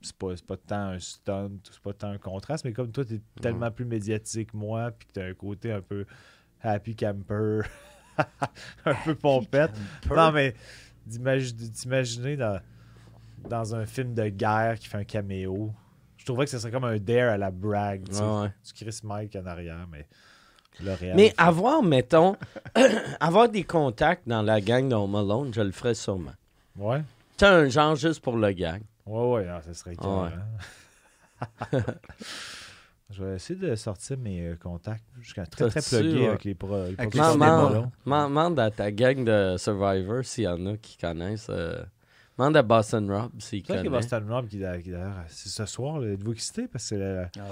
C'est pas, pas tant un stunt, c'est pas tant un contraste, mais comme toi, t'es tellement plus médiatique que moi, puis que t'as un côté un peu happy camper, un peu pompette. Non, mais d'imagi- d'imaginer dans, dans un film de guerre qui fait un caméo, je trouverais que ce serait comme un dare à la brag. Tu sais. Ouais, ouais. Tu Chris Mike en arrière, mais réel. Mais avoir, mettons, avoir des contacts dans la gang de Home Alone, je le ferais sûrement. Ouais, Tu sais, un genre juste pour le gang. Ouais, ouais, ah, ça serait Ouais. écœurant. Je vais essayer de sortir mes euh, contacts. Je suis très, très plugué ouais. avec les, pro, les Avec productions les Man- de cinéma, man- ballons. man- Demande à ta gang de Survivor s'il y en a qui connaissent euh, Demande à Boston Rob s'il C'est vrai connaît. que Boston Rob, qui, d'ailleurs, c'est ce soir, là, êtes-vous excité? Parce que c'est le Ah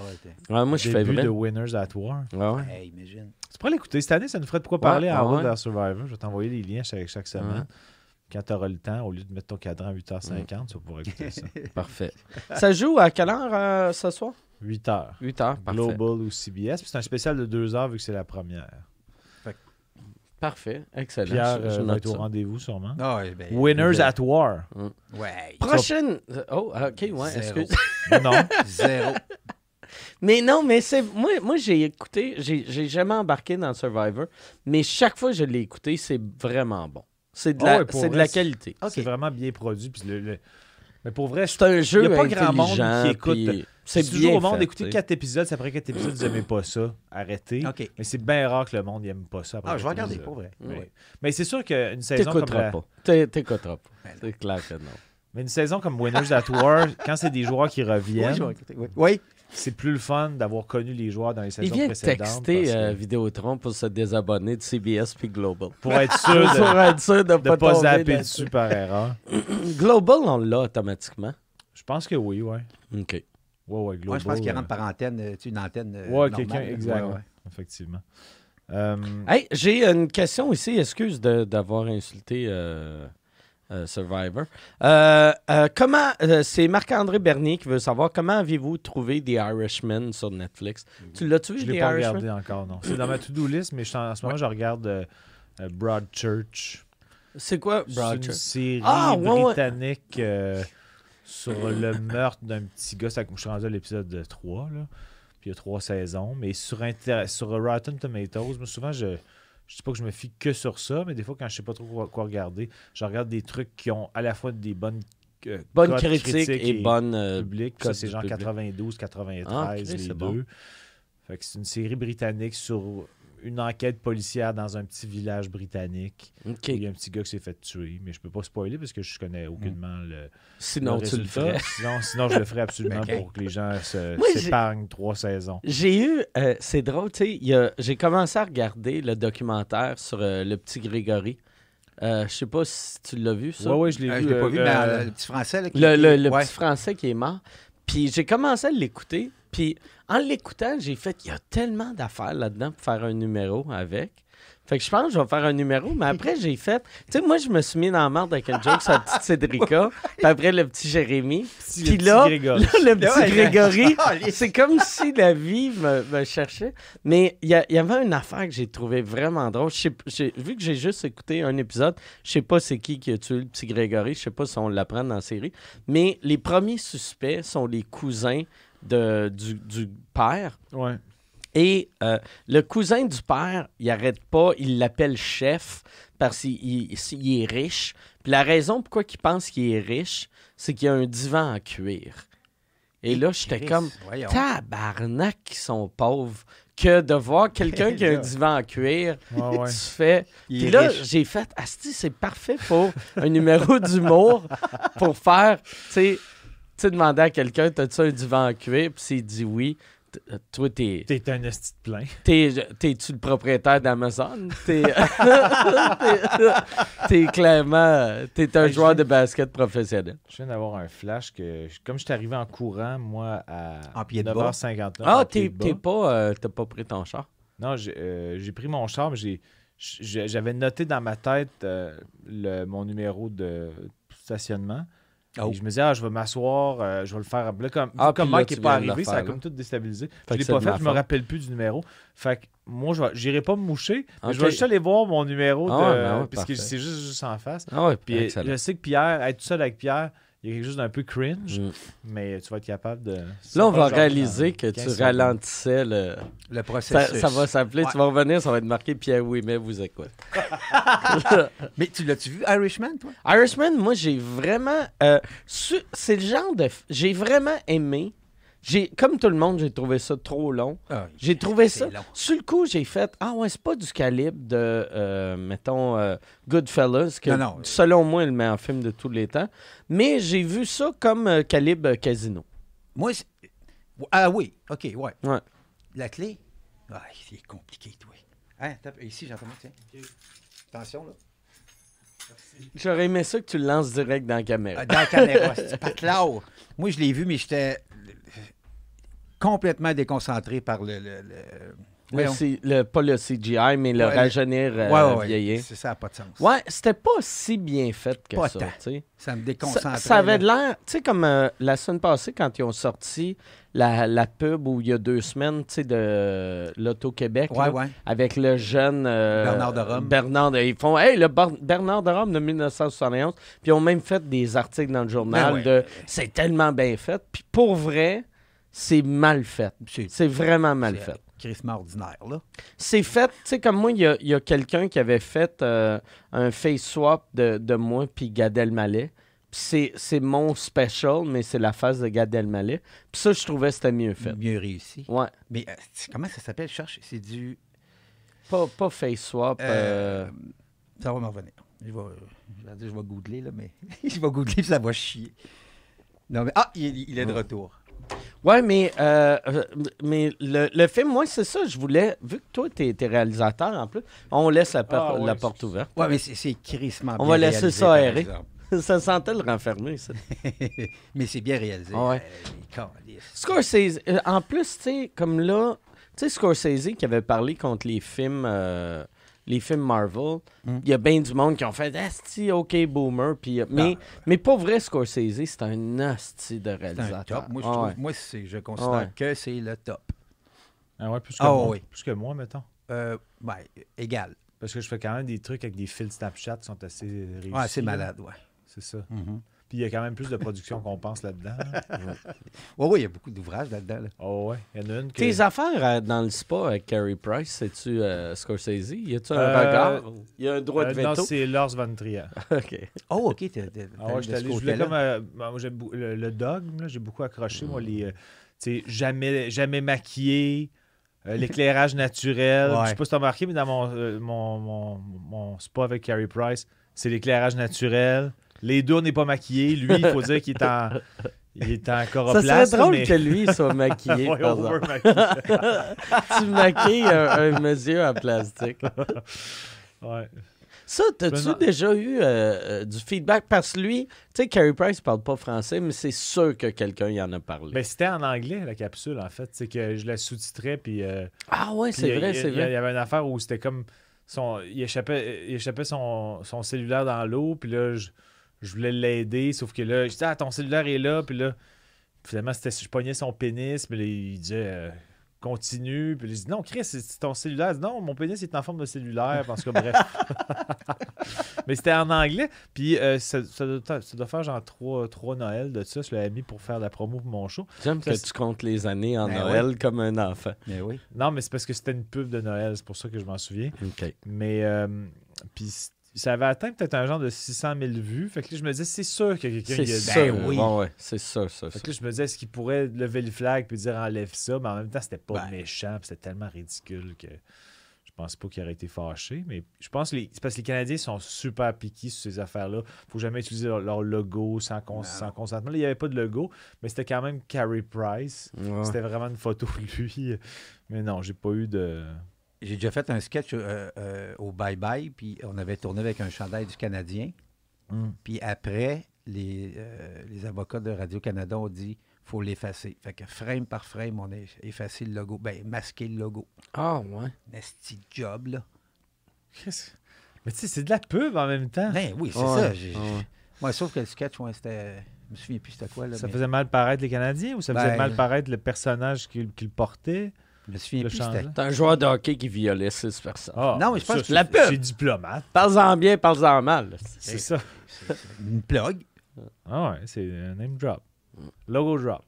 ouais, moi, je fais début de Winners at War. Ouais, ouais. Hey, imagine. Tu pourrais l'écouter. Cette année, ça nous ferait de quoi parler en ouais, route vers Survivor. Je vais t'envoyer les liens chaque, chaque semaine. Ouais. Quand tu auras le temps, au lieu de mettre ton cadran à 8h50, tu vas pouvoir écouter ça. Parfait. Ça joue à quelle heure euh, ce soir? 8h. 8 heures. Parfait. Global ou CBS. Puis c'est un spécial de 2 heures vu que c'est la première. Parfait. Excellent. Pierre Je- je euh, va note être au rendez-vous sûrement. Ah, ben, Winners zéro. at War. Ouais. Prochaine. Oh, ok, ouais, excuse. non. Zéro. Mais non, mais c'est. Moi, moi j'ai écouté. J'ai j'ai jamais embarqué dans Survivor. Mais chaque fois que je l'ai écouté, c'est vraiment bon. C'est de, Ah la, c'est de qualité. C'est vraiment bien produit. Puis le- le- Mais pour vrai, C'est un jeu Il y a pas grand monde qui écoute. puis C'est C'est bien toujours au monde d'écouter tu sais. 4 épisodes. C'est après 4 épisodes, vous n'aimez pas ça. Arrêtez. Mais c'est bien rare que le monde n'aime pas ça. après Ah, je vais regarder, pour vrai. Mais, c'est sûr qu'une saison comme T'écouteras la- pas. T'é- T'écouteras pas. Ben. C'est clair que non. mais une saison comme Winners at War, quand c'est des joueurs qui Oui, reviennent, je vais écouter. Oui. Oui. C'est plus le fun d'avoir connu les joueurs dans les Il saisons vient de précédentes. texter parce que- euh, Vidéotron pour se désabonner de CBS puis Global. pour être sûr Pour de être sûr de ne pas, pas, zapper dessus par erreur. Global, on l'a automatiquement. Je pense que oui, ouais. OK. Ouais, ouais, Global. Moi, je pense qu'il euh, rentre par antenne, euh, tu sais, une antenne. euh, Ouais, normale, quelqu'un, exact. Ouais, ouais. Effectivement. Euh, Hey, j'ai une question ici. Excuse de- d'avoir insulté euh, euh, Survivor. Euh, euh, comment euh, c'est Marc-André Bernier qui veut savoir comment avez-vous trouvé The Irishman sur Netflix? Tu l'as-tu vu je The l'ai pas Irishman? regardé encore, non. C'est dans ma to-do list, mais je en, en ce moment, je regarde euh, euh, Broadchurch. C'est quoi C'est une série Ah, ouais, ouais. britannique euh, sur le meurtre d'un petit gars. Ça, je suis rendu à l'épisode 3, là. Puis il y a trois saisons. Mais sur, Inter- sur Rotten Tomatoes, moi, souvent, je je dis pas que je me fie que sur ça, mais des fois, quand je sais pas trop quoi, quoi regarder, je regarde des trucs qui ont à la fois des bonnes euh, Bonne critique et, bonne. euh, public. Ça, cote c'est genre public. 92, 93, Ah, les deux. bon. Fait que c'est une série britannique sur une enquête policière dans un petit village britannique. Où Il y a un petit gars qui s'est fait tuer, mais je peux pas spoiler parce que je connais aucunement le, Sinon, le tu le ferais. Sinon, sinon, je le ferai absolument pour que les gens s'épargnent trois saisons. J'ai eu, euh, c'est drôle, tu sais, j'ai commencé à regarder le documentaire sur euh, le petit Grégory. Euh, je sais pas si tu l'as vu, ça. Ouais, je l'ai Euh, vu. je l'ai pas euh, vu, le- mais euh, le petit français. Là, qui- Le, le- le Ouais. petit français qui est mort. Puis j'ai commencé à l'écouter. Puis en l'écoutant, j'ai fait, il y a tellement d'affaires là-dedans pour faire un numéro avec. Fait que je pense que je vais faire un numéro, mais après j'ai fait. Tu sais, moi je me suis mis dans la merde avec un joke sur la petite Cédrica, puis après le petit Jérémy. Petit- Puis là, petit Grégory. là, le petit Ouais, Grégory, les- c'est comme si la vie me, me cherchait. Mais il y, avait une affaire que j'ai trouvé vraiment drôle. Vu que j'ai juste écouté un épisode, je sais pas c'est qui qui a tué le petit Grégory. Je sais pas si on l'apprend dans la série. Mais les premiers suspects sont les cousins de, du, du père. Ouais. Et euh, le cousin du père, il arrête pas, il l'appelle chef parce qu'il il- il est riche. Puis la raison pourquoi il pense qu'il est riche, c'est qu'il a un divan en cuir. Et là, j'étais comme, voyons. tabarnak qui sont pauvres que de voir quelqu'un qui a un divan en cuir. Ouais, ouais. Tu fais. Puis là, j'ai fait, Asti, c'est parfait pour un numéro d'humour pour faire, tu sais, tu sais, demander à quelqu'un, t'as-tu un divan en cuir? Puis s'il dit oui, euh, toi, t'es, T'es un esti de plein. T'es, t'es-tu le propriétaire d'Amazon? T'es, t'es, clairement... T'es un joueur de basket professionnel. Je viens d'avoir un flash que, comme je suis arrivé en courant, moi, à En pied de bas. 9h59. Ah, t'es, pas... euh, t'as pas pris ton char? Non, j'ai euh, pris mon char, mais j'ai- j'ai- j'avais noté dans ma tête euh, le, mon numéro de stationnement. Oh. Et je me disais, ah, je vais m'asseoir, euh, je vais le faire. Là, comme Ah, comme Mike n'est pas arrivé, ça a comme tout déstabilisé. Fait je l'ai pas fait, je me rappelle plus du numéro. Fait que moi, je vais- j'irai pas me moucher, mais je vais juste aller voir mon numéro Ah de. ouais, ben ouais, puisque parfait. c'est juste, juste en face. Ah ouais, Puis je sais que Pierre, être tout seul avec Pierre, il y a quelque chose d'un peu cringe, Mm. mais tu vas être capable de. Là, on va réaliser que 15 tu ralentissais le... Le processus. ça va s'appeler, Ouais. tu vas revenir, ça va être marqué Pierre Ouimet vous écoute. Mais tu l'as-tu vu, Irishman, toi? Irishman, moi, j'ai vraiment. euh, su- c'est le genre de. f- J'ai vraiment aimé. J'ai, comme tout le monde, j'ai trouvé ça trop long. Ah, J'ai trouvé ça. long. Sur le coup, j'ai fait Ah ouais, c'est pas du calibre de, euh, mettons, euh, Goodfellas, que Non, non. selon moi, est le meilleur film de tous les temps. Mais j'ai vu ça comme euh, calibre euh, Casino. Moi, c'est- Ah oui, OK, ouais. Ouais. La clé? Ah, c'est compliqué, toi. Hein, tape- ici, j'entends, tiens. Attention, là. J'aurais aimé ça que tu le lances direct dans la caméra. Ah, Dans la caméra, c'est pas clair. Moi, je l'ai vu, mais j'étais complètement déconcentré par le. le, le-. C- le- pas le CGI, mais le Ouais, rajeunir euh, Ouais, vieillir. C'est ça, n'a pas de sens. Ouais, c'était pas si bien fait que Pas ça. Ça me Ça, déconcentrait. ça avait de là. l'air, tu sais, comme euh, la semaine passée, quand ils ont sorti la, la pub où il y a deux semaines, tu sais, de l'Auto-Québec, Ouais, là, ouais. avec le jeune euh, Bernard de Rome. Bernard de- ils font, hey, le Bar- Bernard de Rome de 1971. Puis ils ont même fait des articles dans le journal Ben de c'est tellement bien fait. Puis pour vrai, c'est mal fait. C'est vraiment mal fait. crissement ordinaire, là. C'est fait, tu sais, comme moi, il y a, il y a quelqu'un qui avait fait euh, un face swap de, de moi puis Gad Elmaleh. Puis c'est, mon special, mais c'est la face de Gad Elmaleh. Puis ça, je trouvais que c'était mieux fait. Mieux réussi. Ouais. Mais euh, comment ça s'appelle? Cherche. C'est du. Pas, pas face swap. Euh, Ça va me revenir. Je vais, je vais je vais googler, là, mais je vais googler puis ça va chier. Non, mais. Ah, il, il est de retour. Ouais, mais, euh, euh, mais le, le film, moi, c'est ça, je voulais, vu que toi, t'es, t'es réalisateur en plus, on laisse la, por- Ah, ouais, la c'est- porte ouverte. Ouais, mais c'est, crissement On bien va laisser réalisé, ça aérer. ça sentait le renfermer, ça. mais c'est bien réalisé. Ah ouais. Euh. Scorsese, en plus, tu sais, comme là, tu sais, Scorsese qui avait parlé contre les films, euh, les films Marvel, il Mm. y a bien du monde qui ont fait Asti, ok, boomer. Puis, euh, mais, mais pas vrai, Scorsese, c'est un asti de C'est réalisateur. un top. Moi, je, Ah trouve- ouais. moi c'est, je considère Ouais. que c'est le top. Ah ouais, plus que Ah moi. oui. Plus que moi, mettons. Euh, ben, égal. Parce que je fais quand même des trucs avec des fils Snapchat qui sont assez réussis. Ouais, c'est malade, ouais. C'est ça. Mhm. Puis il y a quand même plus de production qu'on pense là-dedans. là. Ouais, ouais, il y a beaucoup d'ouvrages là-dedans. là. Oh ouais, il y en a une que... Tes affaires euh, dans le spa avec Carrie Price, c'est-tu euh, Scorsese? Y a-tu un Euh, regard? Y a un droit de Euh, non, veto? c'est Lars von Trier. ok. Oh, OK. T'es, t'es- t'es Ah allé ouais, je voulais comme euh, moi, j'aime beaucoup- le, le dogme, là, j'ai beaucoup accroché moi les euh, tu sais, jamais jamais maquillé, euh, l'éclairage naturel. Ouais. Je sais pas si tu as remarqué mais dans mon, euh, mon, mon, mon spa avec Carrie Price, c'est l'éclairage naturel. Les deux on n'est pas maquillé, lui il faut dire qu'il est en il est en Ça coroplace. serait drôle mais... que lui soit maquillé. Ouais, par tu maquilles un, un monsieur en plastique. Ouais. Ça, t'as-tu Ben déjà eu euh, euh, du feedback? Parce que lui, tu sais, Carrie Price parle pas français, mais c'est sûr que quelqu'un y en a parlé. Ben, c'était en anglais la capsule en fait, c'est que je la sous-titrais puis euh, ah ouais, c'est y a- vrai, il y c'est vrai. avait une affaire où c'était comme. Son, il échappait, il échappait son, son cellulaire dans l'eau, puis là, je, je voulais l'aider, sauf que là, je disais, ah, ton cellulaire est là, puis là, finalement, c'était, je pognais son pénis, mais là, il disait, euh, continue, puis là, je dis, non, Chris, c'est ton cellulaire. Il dit, non, mon pénis est en forme de cellulaire, parce que bref. mais c'était en anglais, puis euh, ça, ça doit, ça doit faire genre trois, trois Noël de ça, je l'avais mis pour faire la promo pour mon show. J'aime que tu comptes les années en Ben Noël comme un enfant. Mais oui. Non, mais c'est parce que c'était une pub de Noël, c'est pour ça que je m'en souviens. OK. Mais euh, puis ça avait atteint peut-être un genre de 600 000 vues. Fait que là, je me disais, c'est sûr que quelqu'un C'est y a ça. dit. Ben oui. Ouais, c'est ça, ça. Fait ça. que là, je me disais, est-ce qu'il pourrait lever le flag puis dire enlève ça? Mais en même temps, c'était pas Ben. méchant. C'était tellement ridicule que je pense pas qu'il aurait été fâché. Mais je pense que les- c'est parce que les Canadiens sont super piqués sur ces affaires-là. Faut jamais utiliser leur, leur logo sans, cons- sans consentement. Là, il n'y avait pas de logo, mais c'était quand même Carrie Price. Ouais. C'était vraiment une photo de lui. Mais non, j'ai pas eu de. J'ai déjà fait un sketch euh, euh, au Bye Bye, puis on avait tourné avec un chandail du Canadien. Puis après, les, euh, les avocats de Radio-Canada ont dit faut l'effacer. Fait que frame par frame, on a effacé le logo. Ben, masqué le logo. Ah ouais. Nasty job, là. Qu'est-ce- Mais tu sais, c'est de la pub en même temps. Ben oui, c'est Ouais, ça. J'ai- ouais. Moi, sauf que le sketch, ouais, c'était. Je me souviens plus c'était quoi, là. Ça mais- faisait mal paraître les Canadiens ou ça faisait Ben, mal paraître le personnage qui, qui le portait? Je me souviens le plus chandail. c'était. T'es un joueur de hockey qui violait six personnes. Ah, Non, mais je pense ça, que la c'est- pub. C'est diplomate, Parle-en bien, parle-en mal. c'est ça. C'est- c'est Une plug. Ah ouais, c'est un name drop. Logo drop.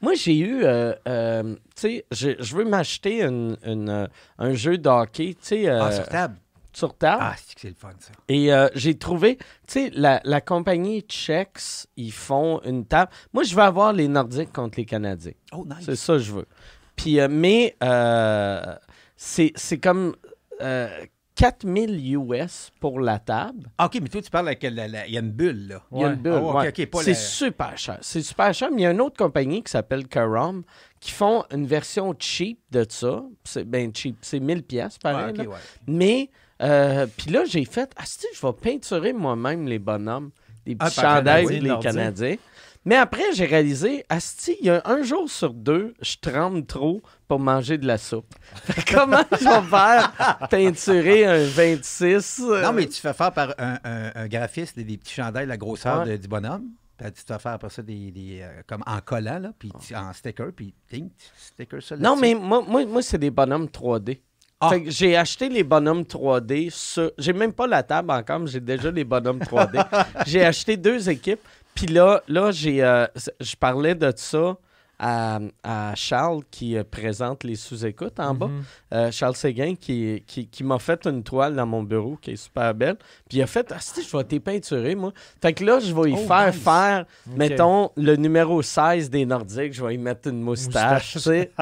Moi, j'ai eu, euh, euh, tu sais, je, je veux m'acheter une- une, euh, un jeu de hockey, tu sais, euh, Ah, sur table. sur table. Ah, c'est que c'est le fun, ça. Et euh, j'ai trouvé, tu sais, la, la compagnie Chex, ils font une table. Moi, je veux avoir les Nordiques contre les Canadiens. Oh, nice. C'est ça que je veux. Puis, euh, mais euh, c'est comme euh, 4000 US pour la table. Ah, OK, mais toi, tu parles avec Il y a une bulle, là. Il y a une bulle. Ah, ouais. c'est la- super cher. C'est super cher, mais il y a une autre compagnie qui s'appelle Karam qui font une version cheap de ça. C'est bien cheap. C'est 1000 pièces pareil. Ah, là. OK, ouais. Mais Euh, Puis là, j'ai fait, ah, si, je vais peinturer moi-même les bonhommes, des petits Ah, chandails les. Canadiens. Mais après, j'ai réalisé, Asti, il y a un jour sur deux, je tremble trop pour manger de la soupe. Comment je vais faire peinturer un 26? euh, Non, mais tu fais faire par un, un- un graphiste des, des petits chandails, la grosseur Ouais. de- du bonhomme. Puis tu te fais faire après ça des, des, euh, comme en collant, là, puis tu- en sticker, puis ting, tu sticker ça Non, mais moi, moi, moi c'est des bonhommes 3D. Ah. Fait que j'ai acheté les bonhommes 3D. sur- J'ai même pas la table encore, mais j'ai déjà les bonhommes 3D. j'ai acheté deux équipes. Puis là, là j'ai, euh, je parlais de ça à, à Charles qui euh, présente les sous-écoutes en bas. Mhm. Euh, Charles Séguin qui, qui, qui m'a fait une toile dans mon bureau qui est super belle. Puis il a fait Ah, si, je vais t'y peinturer, moi. Fait que là, je vais y Oh, faire nice. faire, mettons, le numéro 16 des Nordiques. Je vais y mettre une moustache. Moustache. tu sais.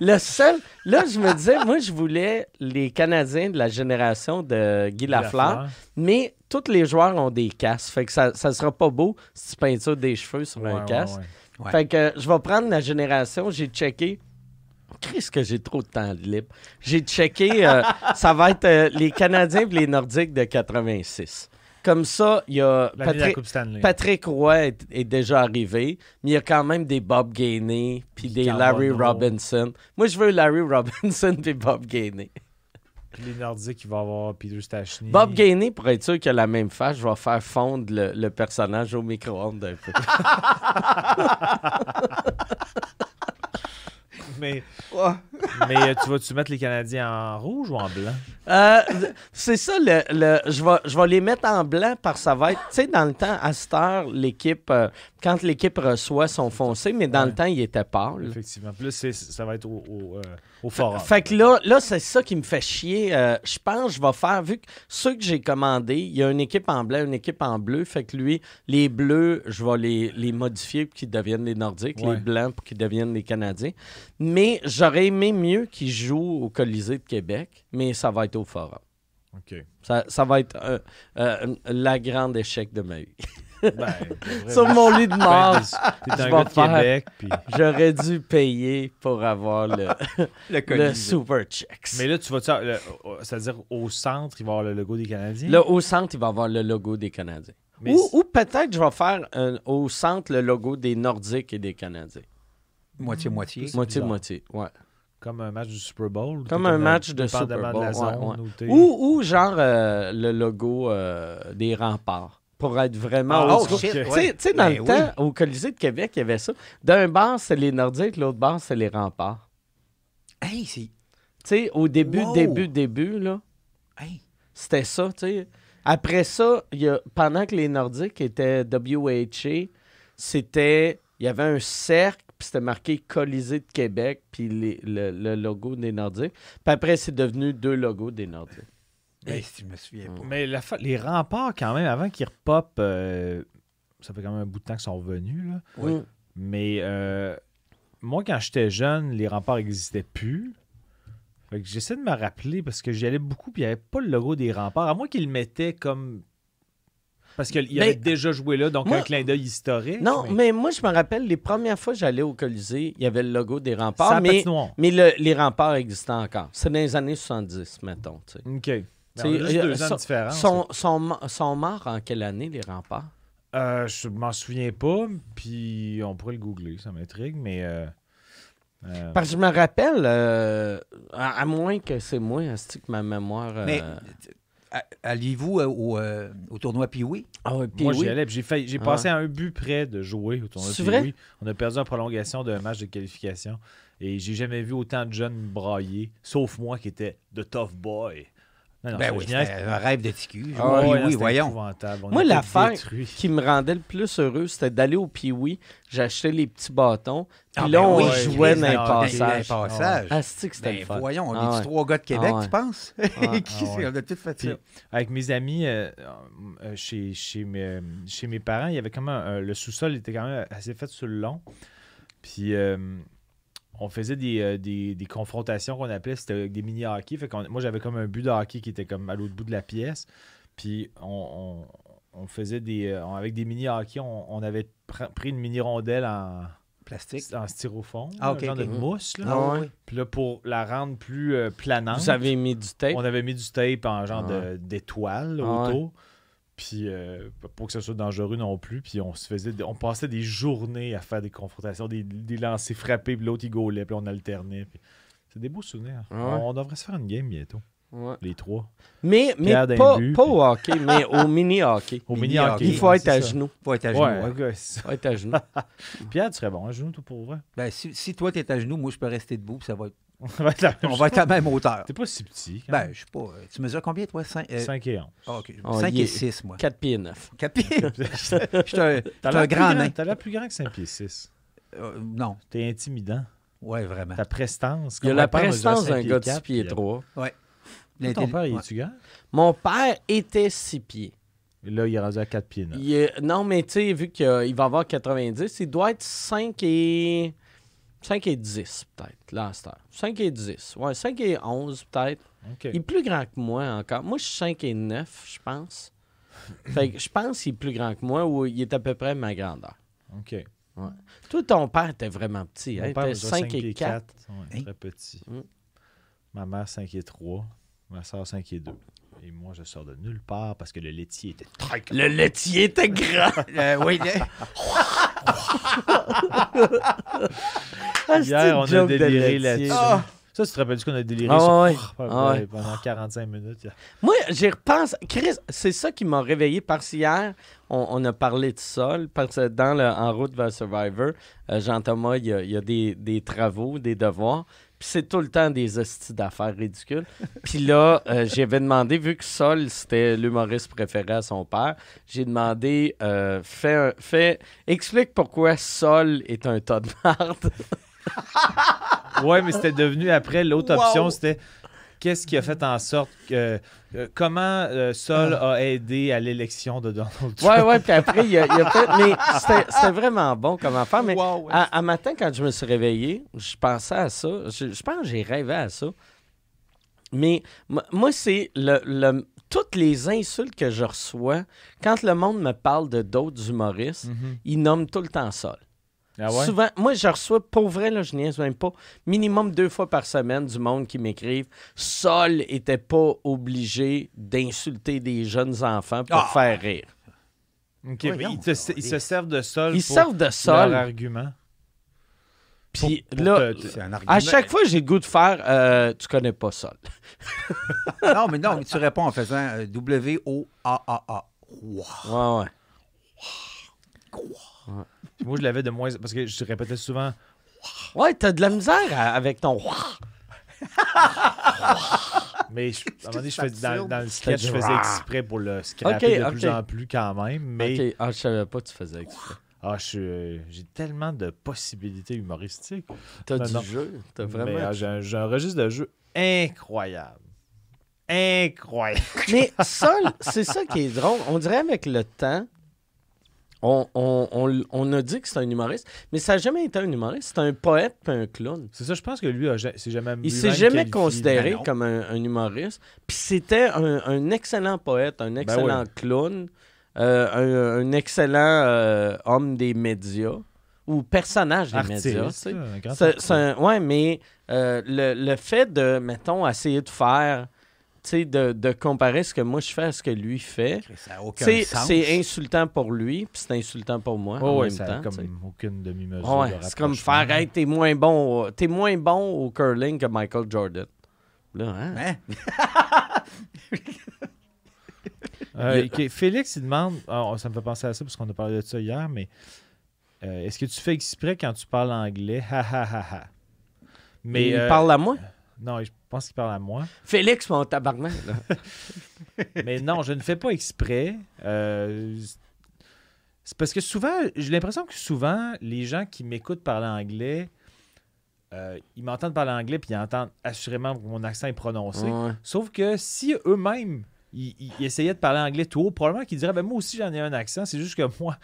le seul. Là, je me disais, moi, je voulais les Canadiens de la génération de Guy Lafleur. Mais tous les joueurs ont des casques. Fait que ça, ça sera pas beau si tu peintures des cheveux sur Ouais, un casque. ouais. Ouais. Fait que euh, je vais prendre la génération. J'ai checké. Qu'est-ce que j'ai trop de temps libre? J'ai checké. euh, ça va être euh, les Canadiens et les Nordiques de 86. Comme ça, il y a Patrick, Roy est, est déjà arrivé, mais il y a quand même des Bob Gainey puis des Larry. Robinson. Moi, je veux Larry Robinson puis Bob Gainey. Puis les Nordiques, il va avoir Peter Stachny. Bob Gainey, pour être sûr qu'il a la même face, je vais faire fondre le, le personnage au micro-ondes un peu. Mais, mais euh, tu vas-tu mettre les Canadiens en rouge ou en blanc? Euh, c'est ça, le, le- je, vais, je vais les mettre en blanc parce que ça va être, tu sais, dans le temps, à cette heure, l'équipe, euh, quand l'équipe reçoit, sont foncés, mais dans Ouais. le temps, il était pâle. Effectivement. C'est- ça va être au, au, euh, au forum. Fait que là, là c'est ça qui me fait chier. Je pense que je vais faire, vu que ceux que j'ai commandés, il y a une équipe en blanc, une équipe en bleu. Fait que lui, les bleus, je vais les, les modifier pour qu'ils deviennent les Nordiques, Ouais. les blancs pour qu'ils deviennent les Canadiens. Mais j'aurais aimé mieux qu'ils jouent au Colisée de Québec, mais ça va être au Forum. OK. Ça, ça va être euh, euh, la grande échec de ma vie. Ben, Sur mon lit de ben, mort, j'aurais dû payer pour avoir le, Le le Super Checks. Mais là, tu le- C'est-à-dire au centre, il va y avoir le logo des Canadiens? Là, au centre, il va avoir le logo des Canadiens. Mais Ou, ou peut-être je vais faire euh, au centre le logo des Nordiques et des Canadiens. Moitié-moitié. Moitié-moitié, ouais. Comme un match du Super Bowl. Comme un match de Super Bowl, de la ouais, zone ouais. où t'es. Ou, ou genre euh, le logo euh, des remparts. Pour être vraiment Ah, oh, shit, Tu sais- ouais. Tu sais, dans Ben le oui. temps, au Colisée de Québec, il y avait ça. D'un bar, c'est les Nordiques, l'autre bar, c'est les remparts. Hey, c'est. Tu sais, au début, Wow. début, début, là, Hey. C'était ça, tu sais. Après ça, il y a, pendant que les Nordiques étaient WHA, c'était. Il y avait un cercle, puis c'était marqué Colisée de Québec, puis les- le, le logo des Nordiques. Puis après, c'est devenu deux logos des Nordiques. Hey, si je me souviens pas. Mais la fa- les remparts, quand même, avant qu'ils repopent, euh, ça fait quand même un bout de temps qu'ils sont revenus. Là. Oui. Mm. Mais euh, moi, quand j'étais jeune, les remparts n'existaient plus. Fait que j'essaie de me rappeler parce que j'y allais beaucoup puis il n'y avait pas le logo des remparts. À moins qu'ils le mettaient comme. Parce qu'il Mais- avait déjà joué là, donc Moi- un clin d'œil historique. Non, mais... moi, je me rappelle, les premières fois que j'allais au Colisée, il y avait le logo des Ça remparts, a mais, mais le- les remparts existaient encore. C'est dans les années 70, mettons. OK. Ben, C'est- on a juste euh, deux ans ça- de différence. Sont, sont, mo- sont morts en quelle année, les remparts? Euh, je m'en souviens pas, puis on pourrait le googler, ça m'intrigue, mais. euh, euh, Parce que je me rappelle, euh, à, à moins que c'est moi, que ma mémoire. euh, Mais alliez-vous euh, au, euh, au tournoi Pee-Wee? ah Moi, j'y allais. J'ai, fait, j'ai Ah passé à un but près de jouer au tournoi. C'est Puis vrai? oui, on a perdu en prolongation d'un match de qualification. Et j'ai jamais vu autant de jeunes brailler, sauf moi qui était the tough boy. Non, Ben oui, génial. c'était un rêve de TQ. Ah oui, oui, voyons. On Moi, l'affaire qui me rendait le plus heureux, c'était d'aller au Pee-Wee, j'achetais les petits bâtons, puis Ah, là, ben on oui, jouait dans les passages. Dans les passages. Ah, c'est que c'était Ben, le fun? voyons, on Ah est ouais. trois gars de Québec, Ah ouais. tu penses? Ouais. Qui- Ah ouais. On a tout fait ça. Puis, avec mes amis, euh, euh, chez, chez, mes, chez mes parents, il y avait quand même un- le sous-sol était quand même assez fait sur le long. Puis euh, on faisait des, euh, des, des confrontations qu'on appelait, c'était avec des mini-hockey. Fait qu'on- moi, j'avais comme un but de hockey qui était comme à l'autre bout de la pièce. Puis on, on- on faisait des. euh, avec des mini-hockey, on, on avait pr- pris une mini-rondelle en, Plastique. En styrofoam, Ah, un ok, genre de mousse. Là. Ah ouais. Puis là, pour la rendre plus euh, planante, Vous avez mis du tape? on avait mis du tape en genre Ah de- d'étoile Ah autour. Puis euh, pour que ce soit dangereux non plus. Puis on se faisait, on passait des journées à faire des confrontations, des, des lancers frappés, puis l'autre il gaulait, puis on alternait. puis C'est des beaux souvenirs. Ah ouais. On, on devrait se faire une game bientôt, Ouais. les trois. Mais, mais pas, but, pas puis- au hockey, mais au mini-hockey. Au Mini mini hockey. hockey. Il faut être à ça. genoux. Faut être à genoux. Ouais, ouais. ok, c'est ça. faut être à genoux. Pierre, tu serais bon à genoux, tout pour vrai? Ben, si, si toi, tu es à genoux, moi, je peux rester debout, puis ça va être... On va être la même on chose. va être à la même hauteur. T'es pas si petit. Quand Ben, je sais pas. euh, Tu mesures combien, toi? 5, 5 et 11. OK. Oh, 5 il et est- 6, moi. 4 pieds 9. 4 pieds. Je suis un, grand nain. T'as l'air plus grand que 5 pieds 6. Euh, non. T'es intimidant. Ouais, vraiment. Ta prestance. Il y a la prestance d'un gars de quatre, 6 pieds puis, euh, 3. Ton père, il ouais. est-tu grand? Mon père était 6 pieds. Et là, il est rendu à 4 pieds 9. Il est- Non, mais tu sais, vu qu'il va avoir 90, il doit être 5 et... 5 et 10, peut-être, là, à cette heure. 5 et 10. Ouais, 5 et 11, peut-être. OK. Il est plus grand que moi encore. Moi, je suis 5 et 9, je pense. fait que je pense qu'il est plus grand que moi ou il est à peu près ma grandeur. OK. Toi, ton père était vraiment petit. Hein? Mon Il père était mesure 5 cinq et pieds 4. quatre. Ouais, Hein? Très petit. Mm. Ma mère, 5 et 3. Ma soeur, 5 et 2. Et moi, je sors de nulle part parce que le laitier était très grand. Le laitier était grand. Euh, oui, Ah, Hier, on a déliré là-dessus. Ah. Ça, tu te rappelles qu'on a déliré Ah sur- ouais. Ah ouais. pendant 45 minutes? Moi, j'y repense. Chris, c'est ça qui m'a réveillé parce qu'hier, on, on a parlé de sol. Parce que dans le En route vers Survivor, euh, Jean-Thomas, il y a, il y a des, des travaux, des devoirs. Puis c'est tout le temps des hosties d'affaires ridicules. Puis là, euh, j'avais demandé, vu que Sol, c'était l'humoriste préféré à son père, j'ai demandé, euh, fais, un- fais- explique pourquoi Sol est un tas de merde. Ouais, mais c'était devenu après l'autre Wow. option, c'était qu'est-ce qui a fait en sorte que. euh, comment euh, Sol a aidé à l'élection de Donald Trump? Ouais, ouais, puis après, il a, il a fait. Mais c'était vraiment bon comme affaire. Mais Wow, ouais. à, à matin, quand je me suis réveillé, je pensais à ça. Je, je pense que j'ai rêvé à ça. Mais moi, c'est le, le- toutes les insultes que je reçois quand le monde me parle de d'autres humoristes, Mhm. ils nomment tout le temps Sol. Ah ouais? Souvent, moi, je reçois, pour vrai, là, je niaise même pas, minimum deux fois par semaine du monde qui m'écrivent Sol était pas obligé d'insulter des jeunes enfants pour Ah! faire rire. Ok, mais Voyons, ils, te- ils se servent de Sol Ils pour servent de leur Sol. argument. Puis là, te- te- C'est un argument. à chaque fois, j'ai le goût de faire euh, Tu connais pas Sol. Non, mais non, mais tu réponds en faisant euh, W-O-A-A-A. Wow. Ouais, ouais. Puis Moi, je l'avais de moins. Parce que je répétais souvent. Ouais, t'as de la misère à- avec ton. Mais je- à un moment donné, je faisais, dans, le sketch, je faisais exprès pour le scraper Ok, de plus en plus quand même. Mais Ok, ah, je savais pas que tu faisais exprès. ah, je suis, euh, j'ai tellement de possibilités humoristiques. T'as du non. jeu. T'as Mais, vraiment. ah, j'ai, un, j'ai un registre de jeu incroyable. Incroyable. Mais Sol, c'est ça qui est drôle. On dirait avec le temps, on, on- on- on a dit que c'est un humoriste, mais ça n'a jamais été un humoriste. C'est un poète puis un clown. C'est ça, je pense que lui, c'est jamais. Il s'est jamais qualifié. considéré Ben comme un, un humoriste. Puis c'était un, un excellent poète, un excellent ouais. clown, euh, un, un excellent euh, homme des médias ou personnage des Artiste, médias. C'est- ouais, mais euh, le, le fait de, mettons, essayer de faire, de, de comparer ce que moi je fais à ce que lui fait, c'est insultant pour lui, puis c'est insultant pour moi en ouais, même ça a temps. comme aucune demi-mesure. Ouais, de c'est comme faire, hey, t'es moins bon, t'es moins bon au curling que Michael Jordan. Là, hein? Hein? Euh, Félix, il demande, ah, ça me fait penser à ça parce qu'on a parlé de ça hier, mais euh, est-ce que tu fais exprès quand tu parles anglais? Ha ha ha ha. Mais il euh, parle à moi? Non, je pense qu'il parle à moi. Félix, mon tabarnak. mais non, je ne fais pas exprès. Euh, c'est parce que souvent, j'ai l'impression que souvent, les gens qui m'écoutent parler anglais, euh, ils m'entendent parler anglais puis ils entendent assurément que mon accent est prononcé. Ouais. Sauf que si eux-mêmes, ils, ils- ils essayaient de parler anglais tout haut, probablement qu'ils diraient ben, Moi aussi, j'en ai un accent. C'est juste que moi,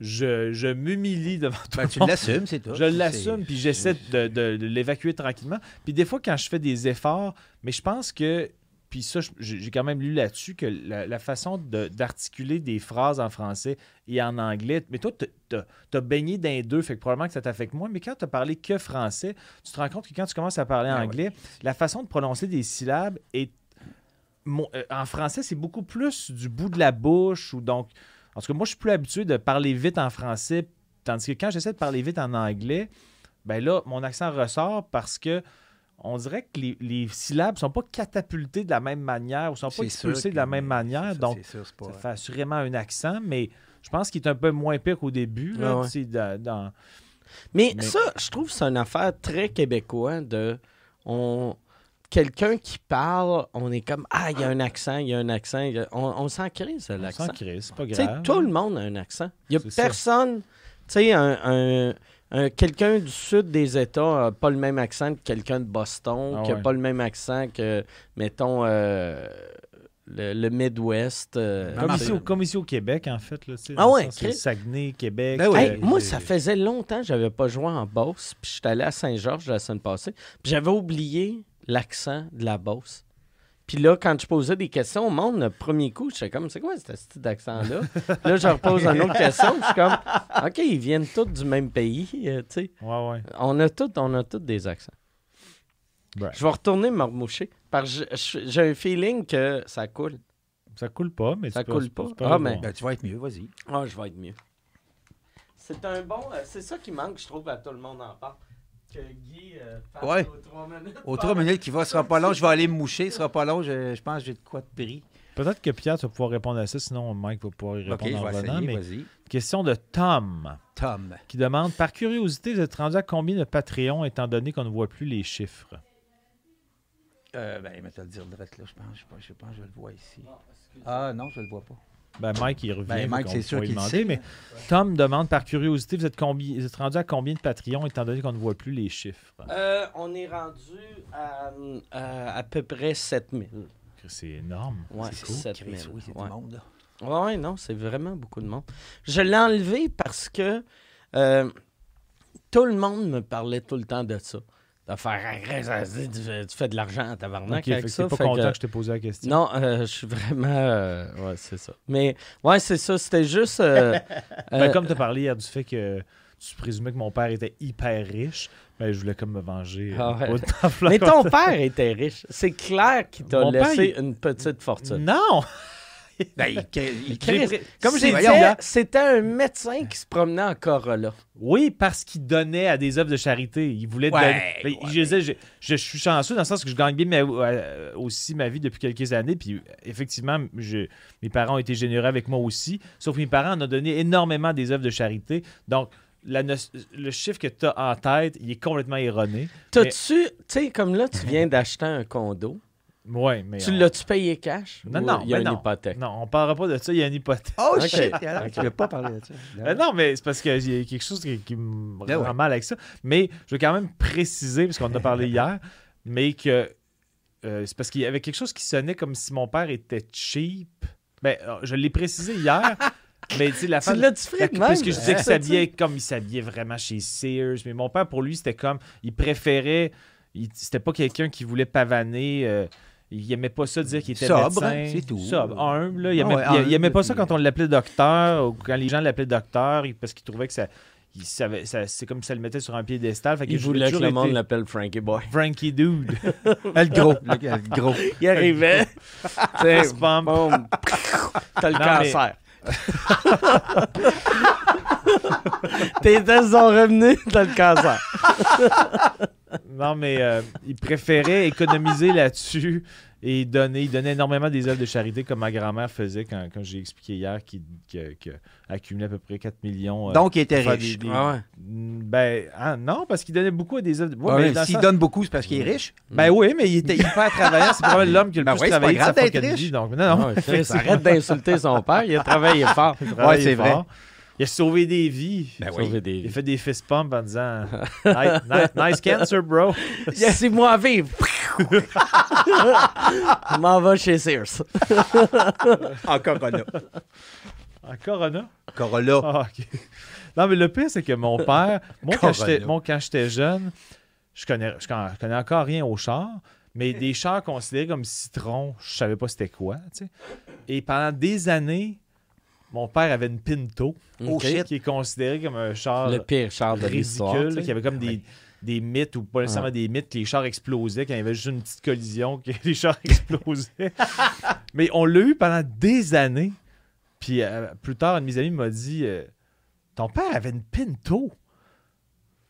je, je m'humilie devant tout Ben, le tu l'assumes, c'est tout. Je l'assume, puis j'essaie de, de- de l'évacuer tranquillement. Puis des fois, quand je fais des efforts, mais je pense que. puis ça, j'ai quand même lu là-dessus que la, la façon de- d'articuler des phrases en français et en anglais, mais toi, tu as baigné les deux, fait que probablement que ça t'affecte moins, mais quand tu as parlé que français, tu te rends compte que quand tu commences à parler Ben anglais, la façon de prononcer des syllabes est. mon- euh, en français, c'est beaucoup plus du bout de la bouche, ou donc. En tout cas, moi, je suis plus habitué de parler vite en français, tandis que quand j'essaie de parler vite en anglais, ben là, mon accent ressort parce que on dirait que les, les syllabes sont pas catapultées de la même manière ou sont pas expulsées de la même manière. ça, donc, sûr, pas- ça fait assurément un accent, mais je pense qu'il est un peu moins pire qu'au début. Là, Ouais, ouais. tu sais, dans- dans- Mais, Mais- ça, je trouve que c'est une affaire très québécois de. On... Quelqu'un qui parle, on est comme Ah, il y a un accent, il y a un accent. a- On, on s'en crise, on l'accent. s'en crée, c'est pas grave. tout le monde a un accent. Il n'y a personne. Tu sais, un, un- un- quelqu'un du sud des États n'a pas le même accent que quelqu'un de Boston, Ah qui n'a ouais. pas le même accent que, mettons, euh, le, le Midwest. euh, Comme Ah, ici, au, comme ici au Québec, en fait. Là, Ah ouais, sens. Saguenay, Québec. Ben. Hey, euh, moi, ça faisait longtemps que j'avais pas joué en Beauce, puis j'étais allé à Saint-Georges la semaine passée, puis j'avais oublié l'accent de la Beauce. Puis là, quand je posais des questions au monde, le premier coup, j'étais comme, c'est quoi ce style d'accent-là? là, je repose une autre question, je suis comme, OK, ils viennent tous du même pays, euh, tu sais. Ouais, ouais. On a tous on a tous des accents. Je vais retourner me remoucher, parce que je- je- j'ai un feeling que ça coule. Ça coule pas, mais Ça tu coule peux- pas. tu peux Ah, mais- voir. Ben, tu vas être mieux, vas-y. Ah, je vais être mieux. C'est un bon... euh, c'est ça qui manque, je trouve, à tout le monde en parle. Que Guy euh, Ouais. aux trois minutes. Aux trois minutes qui va, ce sera pas long. Je vais aller me moucher, ce sera pas long. Je, je pense que j'ai de quoi de pris. Peut-être que Pierre, tu vas pouvoir répondre à ça, sinon Mike va pouvoir y répondre en revenant. essayer, Mais vas-y. question de Tom, Tom. qui demande Par curiosité, vous êtes rendu à combien de Patreon étant donné qu'on ne voit plus les chiffres? Euh, ben, mais te le dire direct là, je pense. Je sais pas, je pas, je le vois ici. Ah non, je le vois pas. Ben, Mike, il revient. Ben, Mike, c'est sûr qu'il sait, Mais Tom demande par curiosité, vous êtes, combi- vous êtes rendu à combien de Patreon étant donné qu'on ne voit plus les chiffres? Euh, on est rendu à, à à peu près 7000. C'est énorme. Ouais, C'est cool. 7000. Chris, oui, c'est ouais. du monde, là. Ouais, non, c'est vraiment beaucoup de monde. Je l'ai enlevé parce que euh, tout le monde me parlait tout le temps de ça. De faire tu, fais- de l'argent à tabarnak Ok, fait avec ça. pas fait content que- que je t'ai posé la question. Non, euh, je suis vraiment. euh, ouais, c'est ça. Mais, ouais, c'est ça. C'était juste. euh, Ben, euh, comme tu as parlé hier du fait que tu présumais que mon père était hyper riche, ben, je voulais comme me venger. euh, Ah ouais. mais ton père était riche. C'est clair qu'il t'a père, laissé une petite fortune. Non! Ben, il, il, Comme j'ai C'était- dit C'était un médecin qui se promenait en Corolla. Oui, parce qu'il donnait à des œuvres de charité. Il voulait Ouais, donner. Ben, ouais, je, disais, je, je suis chanceux dans le sens que je gagne bien ma- euh, aussi ma vie depuis quelques années. Puis effectivement, je- mes parents ont été généreux avec moi aussi. Sauf que mes parents en ont donné énormément des œuvres de charité. Donc, la no- le chiffre que tu as en tête, il est complètement erroné. T'as-tu, tu sais, comme là, tu viens d'acheter un condo. Mais. Tu on- l'as-tu payé cash? Non, non, Il y a ben une non. hypothèque? Non, on parlera pas de ça, il y a une hypothèque. Oh shit! alors, Tu veux pas parler de ça. Euh, non, mais c'est parce qu'il y a quelque chose qui, qui me Ben rend ouais. mal avec ça. Mais je veux quand même préciser, parce qu'on en a parlé hier, mais que euh, c'est parce qu'il y avait quelque chose qui sonnait comme si mon père était cheap. Ben, euh, je l'ai précisé hier, mais tu sais, la Tu femme. l'as-tu fait la- de même? Parce que je disais qu'il s'habillait comme il s'habillait vraiment chez Sears. Mais mon père, pour lui, c'était comme. Il préférait. il- C'était pas quelqu'un qui voulait pavaner. euh, il aimait pas ça dire qu'il était Sobre, médecin. hein, c'est tout. Sobre, humble. là. Il, Ah aimait, ouais, il- il aimait humble, pas ça quand on l'appelait docteur ou quand les gens l'appelaient docteur parce qu'il trouvait que ça, il savait, ça- c'est comme si ça le mettait sur un piédestal. Fait Il voulait que le monde été l'appelle Frankie Boy. Frankie Dude. Le gros. Le, gros. Il arrivait. T'as le cancer. Tes tests sont revenus, t'as le cancer. Non, mais euh, il préférait économiser là-dessus et donner. Il donnait énormément des œuvres de charité comme ma grand-mère faisait quand, quand j'ai expliqué hier qu'il qu'il- qu'il accumulait à peu près 4 millions. euh, Donc, il était riche. des- des- Ah ouais. Mm, Ben, ah, non, parce qu'il donnait beaucoup à des œuvres. Ouais, Ouais, mais S'il sens- donne beaucoup, c'est parce qu'il est riche. Ben oui, mais il était hyper travaillant. C'est probablement l'homme qui a le Ben plus oui, c'est travaillé de pas sa grave d'être fucking riche. vie. Donc, non, non. Ah ouais, arrête d'insulter son père, il a travaillé fort. Il travaillé c'est vrai. Il a sauvé des vies. Ben Sauver oui. des Il a fait des fist pumps en disant nice, nice- nice cancer, bro. Laissez-moi vivre. Je m'en vais chez Sears. En Corolla. En Corona? Corolla. Ah. Non, mais le pire, c'est que mon père, moi, quand Corona. j'étais moi, quand j'étais jeune, je connais, je, con- je connais encore rien au char, Mais des chars considérés comme citron, je savais pas c'était quoi. tu sais. Et pendant des années, mon père avait une Pinto, Oh, qui est considéré comme un char Le pire char de l'histoire. ridicule, qui avait comme des, des mythes, ou pas nécessairement Ouais. des mythes, que les chars explosaient, quand il y avait juste une petite collision, que les chars explosaient. Mais on l'a eu pendant des années. Puis euh, plus tard, un de mes amis m'a dit euh, Ton père avait une Pinto.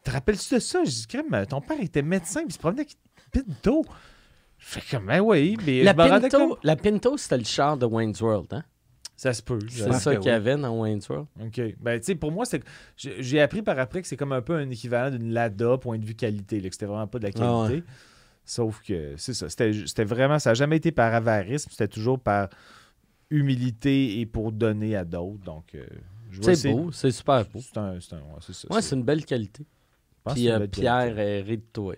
Te rappelles-tu de ça? Je dis Crème, ton père était médecin, puis il se promenait avec une Pinto. Je fais comme, ben oui, mais La Pinto, la Pinto, c'était le char de Wayne's World. Hein? Ça se peut. C'est ça qu'il y avait dans Wayne's World. OK. Ben, tu sais, pour moi, c'est j'ai j'ai appris par après que c'est comme un peu un équivalent d'une Lada, point de vue qualité, là, que c'était vraiment pas de la Ah qualité. Sauf que, c'est ça, c'était vraiment, ça n'a jamais été par avarisme, c'était toujours par humilité et pour donner à d'autres. Donc, euh, C'est beau, c'est super beau. C'est un, c'est un- ouais, c'est ça. Ouais, c'est- c'est une belle qualité. Puis euh, Pierre est rit de toi.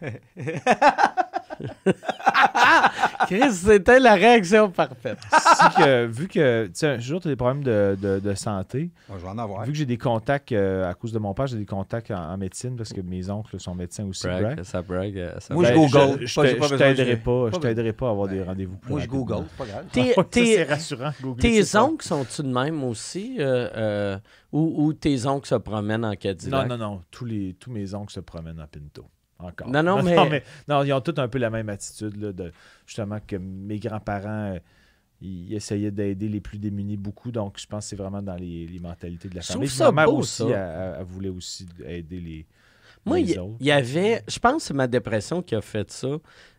Chris, c'était la réaction parfaite. Si que, vu que, tu sais, un jour, tu as des problèmes de, de- de santé, je vais en avoir. vu que j'ai des contacts, euh, à cause de mon père, j'ai des contacts en, en médecine parce que mes oncles sont médecins aussi. Brag, brag. ça brag. euh, ça Moi, je brag. Google. Je, Pas- j'ai te- pas je besoin t'aiderai de- pas, je pas t'aiderai pas à avoir des Ben, rendez-vous plus Moi, je. Google, c'est pas grave. C'est rassurant. Tes oncles sont-tu de même aussi? euh, euh, ou, ou tes oncles se promènent en Non, Cadillac? non, non. Tous, les, tous mes oncles se promènent en Pinto. Encore. Non, non, mais- Non, ils ont tous un peu la même attitude, là, de, justement, que mes grands-parents, euh, ils essayaient d'aider les plus démunis beaucoup. Donc, je pense que c'est vraiment dans les, les mentalités de la Je famille. ça Ma mère beau, aussi, ça. elle, voulait aussi aider les, Moi, il y, avait. Je pense que c'est ma dépression qui a fait ça.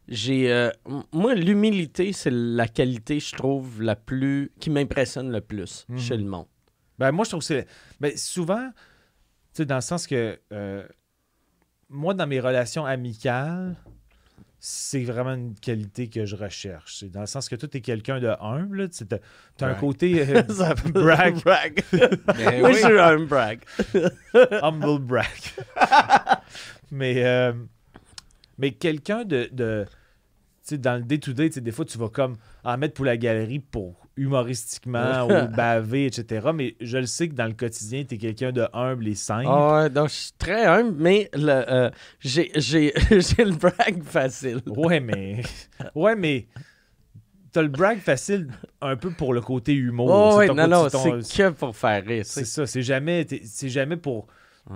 J'ai. euh, moi, l'humilité, c'est la qualité, je trouve, la plus. qui m'impressionne le plus Mhm. chez le monde. Ben, moi, je trouve que c'est. Ben, souvent, tu sais, dans le sens que. euh, moi, dans mes relations amicales, c'est vraiment une qualité que je recherche. C'est dans le sens que toi, t'es quelqu'un de humble. Tu as, un côté euh, brag, brag. Ben Moi, oui. je suis un brag. humble brag. mais euh, mais quelqu'un de. de dans le day-to-day, des fois, tu vas comme en mettre pour la galerie pour humoristiquement ou baver, etc. Mais je le sais que dans le quotidien, tu es quelqu'un de humble et simple. Ah ouais, donc je suis très humble, mais euh, j'ai, le brag facile. Ouais, mais. Ouais, mais. T'as le brag facile un peu pour le côté humour. Oh, ouais, non, non, côté- c'est que pour faire rire. C'est ça, c'est jamais, jamais pour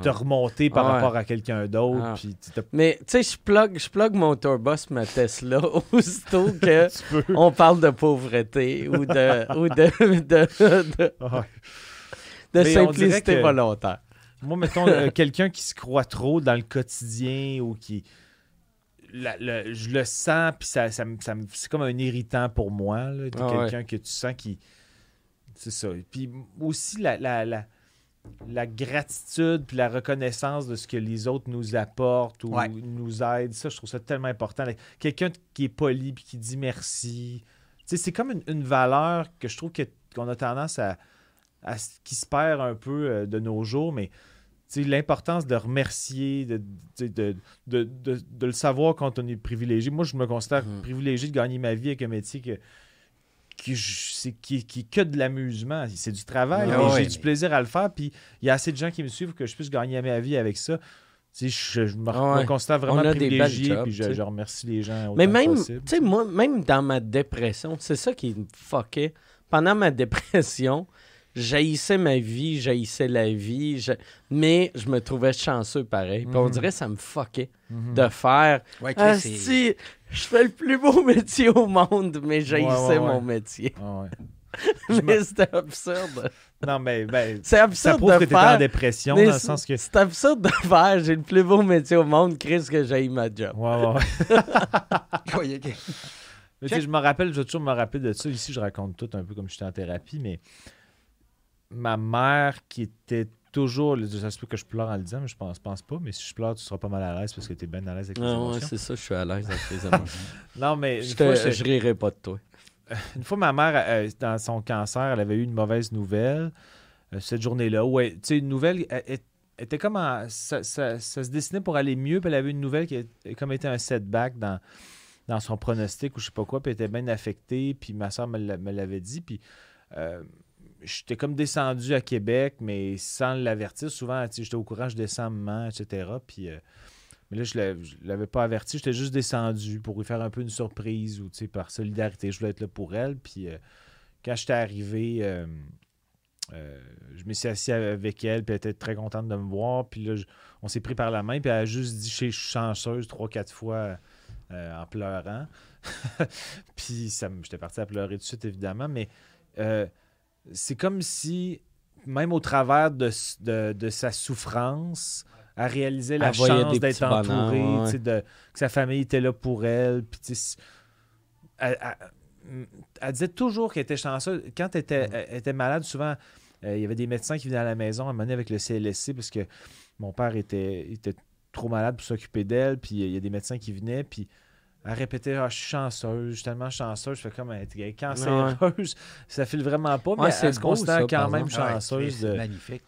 te remonter par ouais. rapport à quelqu'un d'autre. Ah. puis Mais tu sais, je plug, je plug mon tourbus, ma Tesla, aussitôt que on parle de pauvreté ou de, ou de, de, simplicité volontaire. Moi, mettons, euh, quelqu'un qui se croit trop dans le quotidien ou qui. la- je le sens, puis ça, ça, c'est comme un irritant pour moi. Ah ouais. quelqu'un que tu sens qui. C'est ça. Puis aussi la, la, la, gratitude puis la reconnaissance de ce que les autres nous apportent ou Ouais. nous aident. Ça, je trouve ça tellement important. Quelqu'un qui est poli puis qui dit merci. C'est comme une, une valeur que je trouve que- qu'on a tendance à, à qui se perd un peu euh, de nos jours, mais l'importance de remercier, de, de, de, de- de le savoir quand on est privilégié. Moi, je me considère Mhm. privilégié de gagner ma vie avec un métier que, qui, c'est- qui, qui est que de l'amusement. C'est du travail, Ah mais j'ai mais- du plaisir à le faire. Puis il y a assez de gens qui me suivent pour que je puisse gagner ma vie avec ça. Tu sais, je, je me, Ah ouais. me considère vraiment privilégié, jobs, puis je, je remercie les gens. Autant Mais même, tu possible. sais, moi, même dans ma dépression, c'est ça qui me fuckait. Pendant ma dépression, j'haïssais ma vie, j'haïssais la vie, je- mais je me trouvais chanceux pareil. Puis on Mhm. dirait que ça me fuckait Mhm. de faire Ouais, Ah, si, je fais le plus beau métier au monde, mais j'haïssais Ouais, ouais, ouais. mon métier. Mais c'était absurde. Non, mais ben, C'est ça absurde prouve de que tu es en faire. dépression, mais dans le c'est- sens que. C'est absurde de faire. J'ai le plus beau métier au monde, Chris, que j'ai ma job. Ouais, ouais. Mais tu sais, je me rappelle, je vais toujours me rappeler de ça. Ici, je raconte tout un peu comme j'étais en thérapie, mais ma mère qui était toujours. Ça se peut que je pleure en le disant, mais je pense, pense pas. Mais si je pleure, tu seras pas mal à l'aise parce que tu es bien à l'aise avec les Ah ouais, émotions. c'est ça, je suis à l'aise avec les émotions. Non, mais une je, fois, te- je- je rirai pas de toi. une fois, ma mère, euh, dans son cancer, elle avait eu une mauvaise nouvelle euh, cette journée-là. Ouais, tu sais, une nouvelle elle- elle était comme en- ça, ça- ça se dessinait pour aller mieux, puis elle avait une nouvelle qui a comme été un setback dans, dans son pronostic ou je sais pas quoi, puis elle était bien affectée, puis ma soeur me l'avait dit, puis euh, j'étais comme descendu à Québec, mais sans l'avertir. Souvent, j'étais au courant, je descends maman, etc. Puis euh, Mais là, je je l'avais pas averti. J'étais juste descendu pour lui faire un peu une surprise ou, par solidarité. Je voulais être là pour elle. Puis euh, quand j'étais arrivé, euh, je me suis assis avec elle. Puis elle était très contente de me voir. Puis là, on s'est pris par la main. Puis elle a juste dit, je suis chanceuse, trois, quatre fois en pleurant. puis j'étais parti à pleurer tout de suite, évidemment. Mais c'est comme si, même au travers de, s- de, de sa souffrance, elle réalisait la Elle chance d'être bonheurs, entourée, ouais. de, que sa famille était là pour elle. Puis, elle, elle- elle disait toujours qu'elle était chanceuse. Quand elle était, Mm. elle- elle était malade, souvent, euh, il y avait des médecins qui venaient à la maison à donné avec le CLSC parce que mon père était, était trop malade pour s'occuper d'elle. Puis il y a des médecins qui venaient. Puis elle répétait ah, Je suis chanceuse, je suis tellement chanceuse. Je fais comme est cancéreuse. Ça file vraiment pas, mais Ouais, c'est elle se considère quand même exemple. Ouais, chanceuse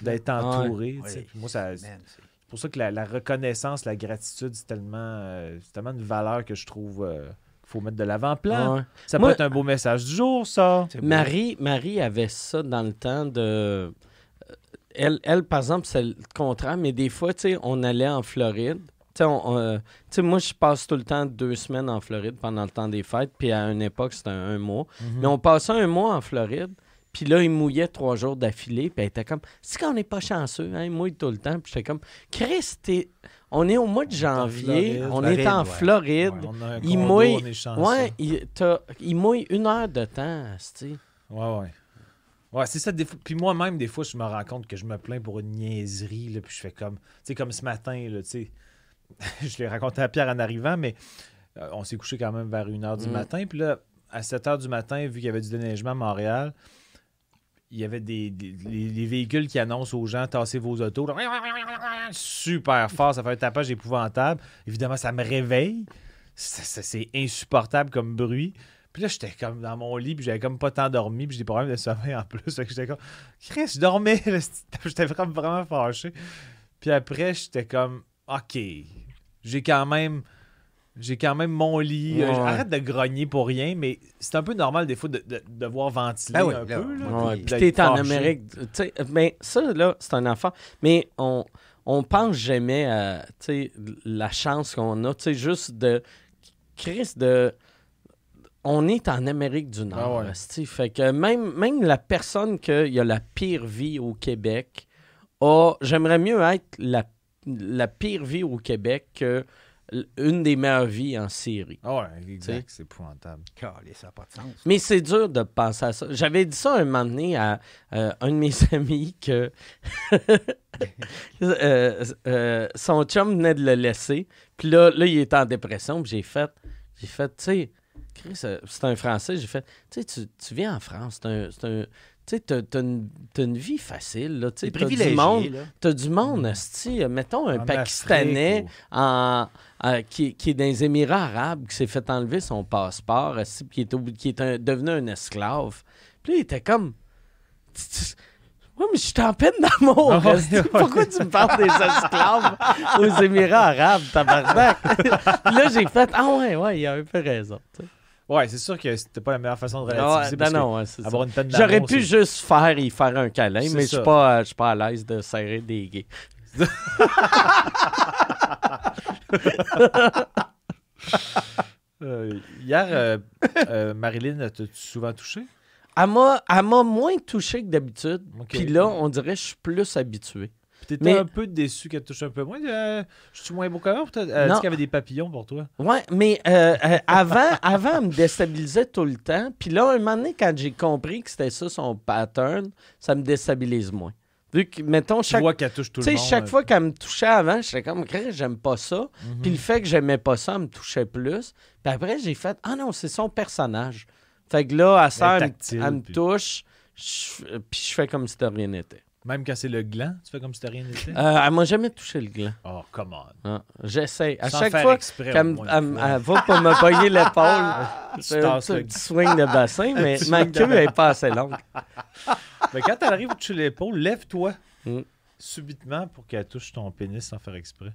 d'être entourée. Ouais. Puis Moi, ça, Man, c'est c'est- pour ça que la, la reconnaissance, la gratitude, c'est tellement, euh, c'est tellement une valeur que je trouve euh, qu'il faut mettre de l'avant-plan. Ouais. Ça Moi- peut être un beau message du jour, ça. Marie, Marie avait ça dans le temps de. euh, Elle, elle par exemple, c'est le contraire, mais des fois, tu sais, on allait en Floride. Tu sais, euh, moi, je passe tout le temps deux semaines en Floride pendant le temps des fêtes, puis à une époque, c'était un, un mois. Mais on passait un mois en Floride, puis là, il mouillait trois jours d'affilée, puis elle était comme, c'est qu'on n'est pas chanceux, hein, il mouille tout le temps. Puis j'étais comme, Chris, t'es- on est au mois de janvier, Floride. on est en. Floride. Ouais, on Il condo, mouille- on est chanceux. Ouais, il, il mouille une heure de temps, tu Ouais, ouais. Ouais, c'est ça. Des fois, puis moi-même, des fois, je me rends compte que je me plains pour une niaiserie. Là, puis je fais comme. Tu sais, comme ce matin, là, tu sais. je l'ai raconté à Pierre en arrivant, mais euh, on s'est couché quand même vers 1h du Mm. matin. Puis là, à 7h du matin, vu qu'il y avait du déneigement à Montréal, il y avait des, des- les, les véhicules qui annoncent aux gens tassez vos autos. super fort, ça fait un tapage épouvantable. Évidemment, ça me réveille. C'est insupportable comme bruit. Puis là, j'étais comme dans mon lit, puis j'avais comme pas tant dormi, puis j'ai des problèmes de sommeil en plus. Fait que j'étais comme, Chris, je dormais. J'étais vraiment, vraiment fâché. Puis après, j'étais comme, OK, j'ai quand même. J'ai quand même mon lit. Ouais. Arrête de grogner pour rien, mais c'est un peu normal des fois de, de, de voir ventiler Ben oui, un là, peu. Là, ouais, puis t'es en. Amérique. Mais ça, là, c'est un enfant. Mais on, on pense jamais à la chance qu'on a. Tu sais, juste de. Chris, de. On est en Amérique du Nord. Ah ouais. Fait que même, même la personne qui a la pire vie au Québec a. J'aimerais mieux être la, la pire vie au Québec que une des meilleures vies en Syrie. Ah ouais, exact, c'est épouvantable. Calé, ça n'a pas de sens. Mais c'est dur de penser à ça. J'avais dit ça un moment donné à euh, un de mes amis que euh, euh, son chum venait de le laisser. Puis là, là, il était en dépression. Puis j'ai fait, j'ai fait, tu sais, Chris, c'est un Français. J'ai fait, tu sais, tu- tu viens en France. C'est un- tu sais, t'as, une, t'as une vie facile. Là, tu du monde. là. T'as du monde. Euh, Mettons un En Pakistanais en, euh, qui, qui est dans les Émirats arabes, qui s'est fait enlever son passeport, qui est, obli- qui est un- devenu un esclave. Puis là, il était comme. Oui, mais je suis en peine d'amour. Ouais, ouais. Pourquoi tu me parles des esclaves aux Émirats arabes, tabarnak? Là, j'ai fait Ah ouais, ouais, il a un peu raison. Ouais, c'est sûr que c'était pas la meilleure façon de Ah relativiser. non, que non, ouais, c'est ça. avoir une peine d'amour, J'aurais pu juste faire y faire un câlin, mais je suis pas, pas à l'aise de serrer des gays. Euh, hier, euh, euh, Marilyn, t'as-tu souvent touché? Elle m'a, moins touché que d'habitude. Puis là, on dirait que je suis plus habitué. Puis t'étais Mais- un peu déçu qu'elle te touche un peu moins. Euh, je suis moins beau qu'avant. Elle Non. dit qu'il y avait des papillons pour toi? Ouais, mais euh, euh, avant, avant, elle me déstabilisait tout le temps. Puis là, un moment donné, quand j'ai compris que c'était ça son pattern, ça me déstabilise moins. Vu que, mettons, Tu chaque, qu'elle touche tout tu le monde. chaque euh, fois qu'elle me touchait avant, j'étais comme, j'aime pas ça. mhm. Puis le fait que j'aimais pas ça, elle me touchait plus. Puis après, j'ai fait, ah non, c'est son personnage. Fait que là, à ça, Elle me- touche, puis je fais comme si de rien n'était. Même quand c'est le gland, tu fais comme si t'as rien été. Euh, elle m'a jamais touché le gland. Oh, come on. Ah, J'essaie. À Sans chaque faire fois exprès, qu'elle au me- moins elle, me- va pour me pogner l'épaule, Tu c'est un tasses petit, le- petit swing de bassin, mais petit ma swing de queue n'est pas assez longue. Mais quand elle arrive toucher l'épaule, lève-toi Mm. subitement pour qu'elle touche ton pénis sans faire exprès.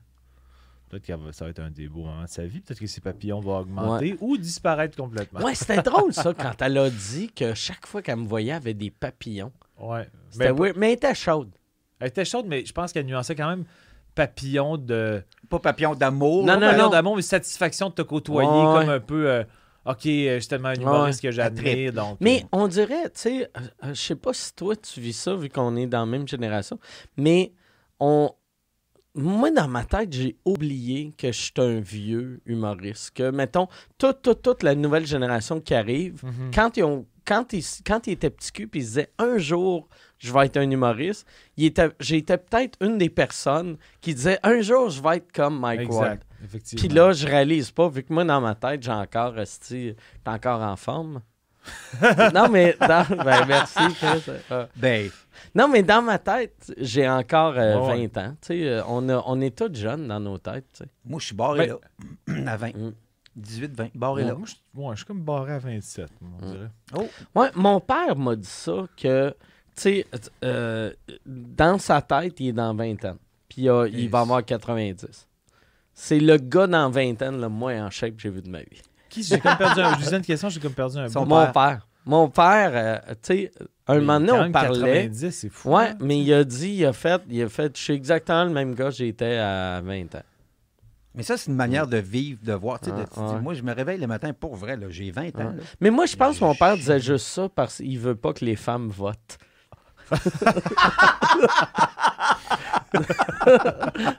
Peut-être que ça va être un des beaux moments de sa vie. Peut-être que ses papillons vont augmenter ou disparaître complètement. Ouais, c'était drôle ça quand elle a dit que chaque fois qu'elle me voyait, elle avait des papillons. Ouais. Mais weird, mais elle était chaude. Elle était chaude, mais je pense qu'elle nuançait quand même papillon de. Pas papillon d'amour. Non, non, papillon non. d'amour, mais satisfaction de te côtoyer, Ouais, comme ouais. un peu. euh, ok, euh, justement, un humoriste que j'admire. Donc, Mais euh, on dirait, tu sais, euh, je sais pas si toi tu vis ça vu qu'on est dans la même génération, mais on. Moi, dans ma tête, j'ai oublié que je suis un vieux humoriste. Que, mettons, toute, toute, toute la nouvelle génération qui arrive, mhm. quand ils ont. Quand ils, quand ils étaient petits cul puis ils disaient un jour je vais être un humoriste, j'étais peut-être une des personnes qui disait un jour je vais être comme Mike Ward. exact, effectivement. Puis là, je réalise pas, vu que moi, dans ma tête, j'ai encore resté. Encore en forme. non, mais dans. Ben, merci, Chris. Euh, Ben, non, mais dans ma tête, j'ai encore euh, Ouais, ouais. 20 ans. Tu sais, euh, on, a- on est tous jeunes dans nos têtes. tu sais. moi, je suis barré Ben- là. à 20. Mm. 18, 20. Barré Ouais, là. moi, je, ouais, je suis comme barré à 27, moi, on Mm. dirait. Ouais, mon père m'a dit ça que, tu sais, euh, dans sa tête, il est dans 20 ans. Puis euh, il va avoir 90. C'est le gars dans 20 ans le moins en shape que j'ai vu de ma vie. Qui, j'ai comme perdu un. Je disais une question, j'ai comme perdu un Son. Mon père. père. Mon père, euh, tu sais, un Mais moment donné, on parlait. 90, c'est fou. Ouais, hein. mais il a dit, il a fait, il a fait, je suis exactement le même gars que j'étais à 20 ans. Mais ça, c'est une manière de vivre, de voir. tu sais, de- Ah. Moi, je me réveille le matin pour vrai. là, J'ai 20 ans. Là. Mais moi, je pense que mon père disait juste ça parce qu'il veut pas que les femmes votent.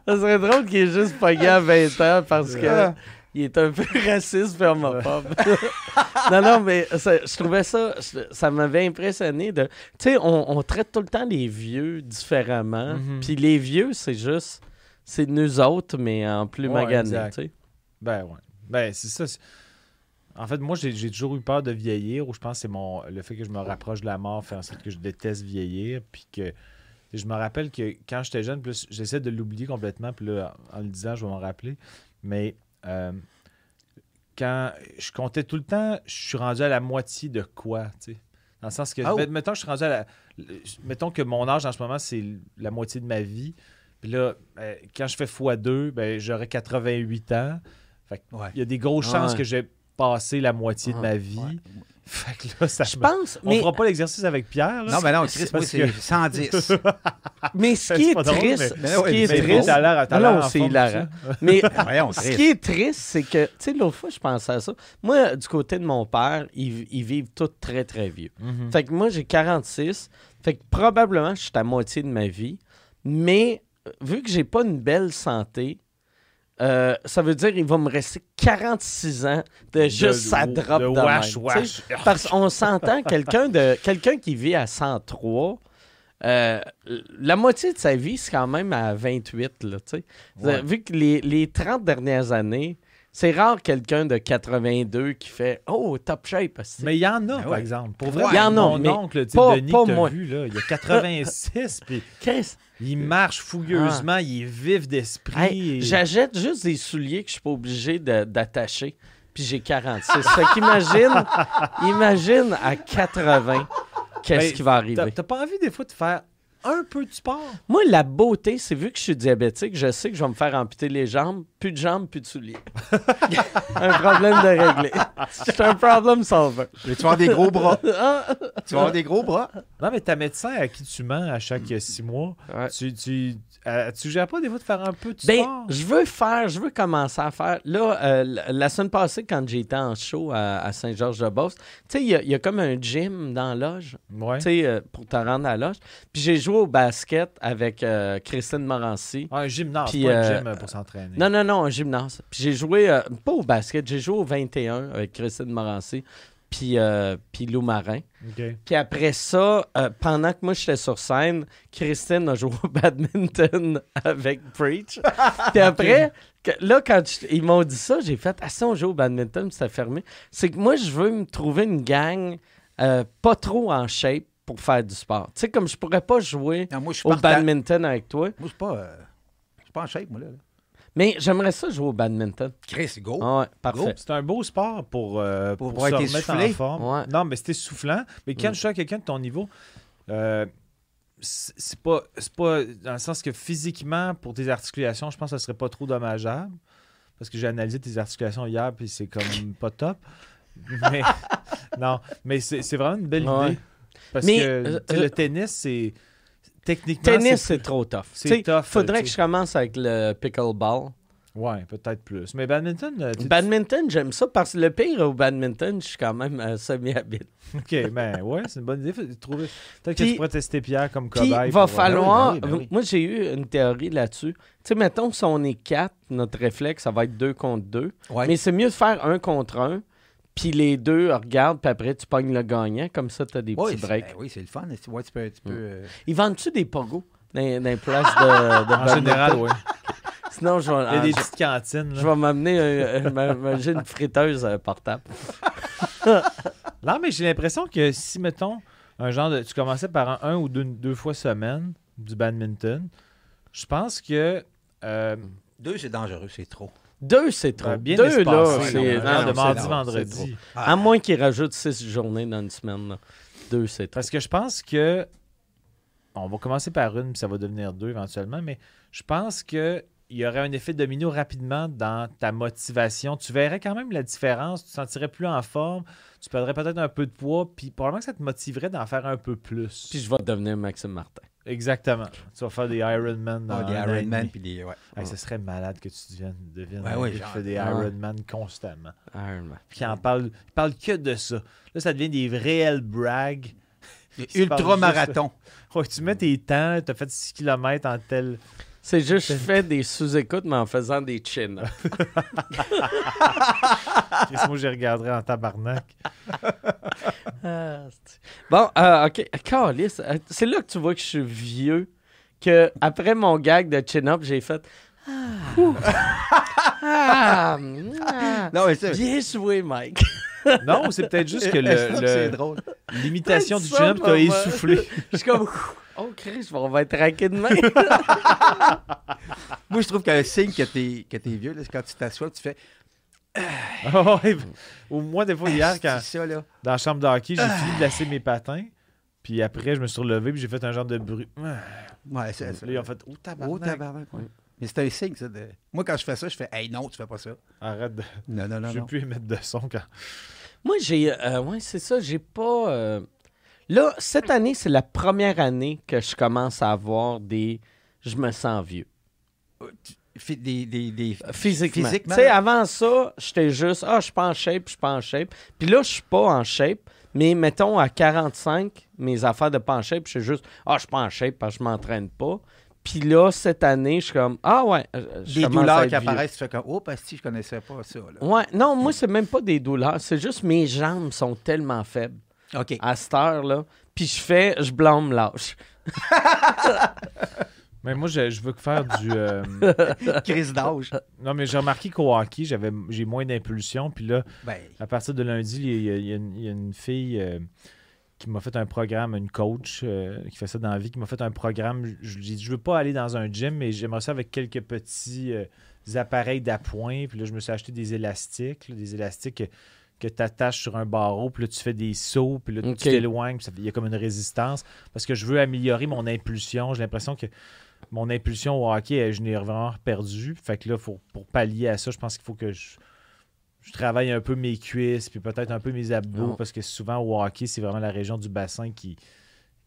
ça serait drôle qu'il ait juste pogné à 20 ans parce que Ah. Il est un peu raciste et homophobe. non, non, mais ça- je trouvais ça, ça m'avait impressionné de. Tu sais, on, on traite tout le temps les vieux différemment. Mhm. Puis les vieux, c'est juste. C'est nous autres, mais en plus Ouais, maganés, exact. tu sais. Ben ouais. Ben c'est ça. En fait, moi, j'ai j'ai toujours eu peur de vieillir, ou je pense que c'est mon le fait que je me rapproche de la mort fait en sorte que je déteste vieillir, puis que je me rappelle que quand j'étais jeune, plus j'essaie de l'oublier complètement, puis là, en le disant, je vais m'en rappeler, mais euh, quand je comptais tout le temps, je suis rendu à la moitié de quoi, tu sais? Dans le sens que, Ah, met- mettons, je suis rendu à la. Mettons que mon âge en ce moment, c'est la moitié de ma vie. Puis là, euh, quand je fais x2, ben, j'aurai 88 ans. Fait que Ouais. il y a des grosses chances Ouais. que j'ai passé la moitié de Ouais. ma vie. Ouais. Fait que là, ça Je me- pense. On Mais, fera pas l'exercice avec Pierre. Là. Non, mais non, Chris, moi, parce c'est que- 110. mais ce qui C'est est triste, mais- ce qui est triste, Non, c'est hilarant. mais ce qui est triste, c'est que, tu sais, l'autre fois, je pensais à ça. Moi, du côté de mon père, ils, ils vivent tous très, très vieux. Mhm. Fait que moi, j'ai 46. Fait que probablement, je suis à moitié de ma vie. Mais euh, vu que j'ai pas une belle santé, euh, ça veut dire qu'il va me rester 46 ans de juste de- drop de de wash, même, wash. Parce qu'on s'entend, quelqu'un de quelqu'un qui vit à 103, euh, la moitié de sa vie, c'est quand même à 28. Là, tu sais. Ouais. Vu que les, les 30 dernières années, c'est rare quelqu'un de 82 qui fait Oh, top shape. Mais il y en a, Ben par exemple. Pour vrai, Il y en a, mon mais oncle, pas- Denis, pas vu, là, il a 86, puis Chris, il marche fougueusement, il est vif d'esprit. Hey, et- J'achète juste des souliers que je suis pas obligé d'attacher. Puis j'ai 46. fait qu'imagine, imagine à 80, qu'est-ce Ben, qui va arriver? t'as pas envie des fois de faire un peu de sport? Moi, la beauté, c'est vu que je suis diabétique, je sais que je vais me faire amputer les jambes. Plus de jambes, plus de souliers. un problème de régler. Je suis un problem solver. Mais tu vas avoir des gros bras. Ah! Tu vas avoir des gros bras. Non, mais ta médecin à qui tu mens à chaque six mois, Ouais. tu, tu, euh, tu suggères pas des fois de faire un peu de Ben, sport? je veux faire, je veux commencer à faire. Là, euh, la- semaine passée, quand j'étais en show à, à Saint-Georges-de-Beauce, tu sais, il y, a- il y a comme un gym dans la loge. Ouais. tu sais, euh, pour te rendre à la loge. Puis j'ai joué au basket avec Christine Morancy. Ah, un gymnase, Puis, pas un gym pour s'entraîner. Non, non, non, un gymnase. Puis j'ai joué, pas au basket, j'ai joué au 21 avec Christine Morancy, puis, euh, puis Lou Marin. Puis après ça, euh, pendant que moi j'étais sur scène, Christine a joué au badminton avec Preach. Puis après, que- là, quand je- ils m'ont dit ça, j'ai fait Ah, si on joue au badminton, puis c'était fermé. C'est que moi, je veux me trouver une gang euh, pas trop en shape pour faire du sport. Tu sais, comme je pourrais pas jouer Non, moi, au badminton avec toi, Moi, je suis pas, euh, je suis pas en shape, moi, là. là. Mais j'aimerais ça jouer au badminton. Chris, go. Ah ouais, parfait. C'est un beau sport pour, euh, Pour- pour, pour se être remettre en forme. Ouais. Non, mais c'était soufflant. Mais quand Mm. je suis à quelqu'un de ton niveau, euh, c'est pas, c'est pas dans le sens que physiquement, pour tes articulations, je pense que ça serait pas trop dommageable. Parce que j'ai analysé tes articulations hier, puis c'est comme pas top. Mais non, mais c'est c'est vraiment une belle Ouais. idée. Parce Mais, que tu euh, le tennis, c'est. Techniquement, Tennis, c'est trop tough. c'est tough, Faudrait tu que je commence avec le pickleball. Ouais, peut-être plus. Mais badminton, euh, tu- Badminton, j'aime ça parce que le pire au badminton, je suis quand même euh, semi-habile. OK, ben ouais, c'est une bonne idée. Trouver... Peut-être que tu pourrais tester Pierre comme cobaye. va pour, euh, falloir. ben oui, ben oui. Moi, j'ai eu une théorie là-dessus. Tu sais, mettons, si on est quatre, notre réflexe, ça va être deux contre deux. Ouais. Mais c'est mieux de faire un contre un, puis les deux regardent, puis après, tu pognes le gagnant. Comme ça, tu as des Ouais, petits breaks. ben oui, c'est le fun. Ouais, tu peux. Tu peux euh, Ils vendent-tu des pogos dans, dans les places de, de En général, oui. Sinon, je vais, Il y a ah, des je- petites cantines. je vais m'amener un- une friteuse euh, portable. Non, mais j'ai l'impression que si, mettons, un genre de. Tu commençais par un, un ou deux, deux fois semaine du badminton, je pense que. euh, Deux, c'est dangereux, c'est trop. Deux, c'est trop. bien Deux, espacé, là, c'est... de c'est mardi, trop, vendredi. Ah, À moins qu'ils rajoutent six journées dans une semaine. là. Deux, c'est trop. Parce que je pense que. On va commencer par une, puis ça va devenir deux éventuellement, mais je pense que il y aurait un effet domino rapidement dans ta motivation. Tu verrais quand même la différence, tu te sentirais plus en forme, tu perdrais peut-être un peu de poids, puis probablement que ça te motiverait d'en faire un peu plus. Puis je vais devenir Maxime Martin. Exactement. Tu vas faire des Ironman dans ah, des un an et Ironman demi. puis des. Ouais. Hey, ce serait malade que tu deviennes, deviennes Ouais, ouais, qui fait des ouais. Ironman constamment. Iron Man. Puis en parle, il parle que de ça. Là, ça devient des réels brags. Des parle ultra-marathons. Ouais, tu mets tes temps, tu as fait 6 km en tel. C'est juste, je fais des sous-écoutes, mais en faisant des chin Qu'est-ce que moi, j'ai regardé en tabarnak. bon, euh, OK. Euh, c'est là que tu vois que je suis vieux. Que après mon gag de chin-up, j'ai fait... Ah, ah, ah. Non, mais. Bien joué, Mike. Non, c'est peut-être juste que le- C'est le- drôle? l'imitation du chin-up t'a essoufflé. Je suis comme... Oh, Chris, on va être raqué demain. Moi, je trouve qu'un signe que t'es que t'es vieux, là, c'est quand tu t'assois, tu fais. Ah ouais, Au moins, des fois, hier, quand, C'est ça, là. dans la chambre de hockey, j'ai fini de lasser mes patins. Puis après, je me suis relevé, puis j'ai fait un genre de bruit. Là, Ouais, c'est ça. ils ont fait Oh, Oh, tabarnak. tabarnak, ouais. Mais c'est un signe, ça. De... Moi, quand je fais ça, je fais Hey, non, tu fais pas ça. Arrête de. Non, non, non. Je vais non. plus émettre de son quand. Moi, j'ai. euh, ouais, c'est ça. J'ai pas. euh, Là, cette année, c'est la première année que je commence à avoir des. Je me sens vieux. Des, des, des... Physiquement. Physiquement, Tu sais, avant ça, j'étais juste. Ah, je suis pas en shape, je suis pas en shape. Puis là, je suis pas en shape. Mais mettons, à 45, mes affaires de pas en shape, je suis juste. Ah, je suis pas en shape parce que je m'entraîne pas. Puis là, cette année, je suis comme. Ah, ouais. euh, Des douleurs qui apparaissent, tu fais comme Oh, parce que je connaissais pas ça. Là. Ouais, non, moi, c'est même pas des douleurs. C'est juste mes jambes sont tellement faibles OK. à cette heure-là. Puis je fais, je blâme l'âge. Mais moi, je, je veux faire du. euh, Crise d'âge. Non, mais j'ai remarqué qu'au hockey, j'avais, j'ai moins d'impulsion. Puis là, Ben, à partir de lundi, il y a, il y a une, il y a une fille euh, qui m'a fait un programme, une coach euh, qui fait ça dans la vie, qui m'a fait un programme. Je lui ai dit, je veux pas aller dans un gym, mais j'aimerais ça avec quelques petits euh, appareils d'appoint. Puis là, je me suis acheté des élastiques, là, des élastiques que, tu attaches sur un barreau. Puis là, tu fais des sauts. Puis là, tu t'éloignes. Puis il y a comme une résistance. Parce que je veux améliorer mon impulsion. J'ai l'impression que mon impulsion au hockey, euh, je l'ai vraiment perdu. Fait que là, faut, pour pallier à ça, je pense qu'il faut que je, je travaille un peu mes cuisses, puis peut-être un peu mes abdos, parce que souvent au hockey, c'est vraiment la région du bassin qui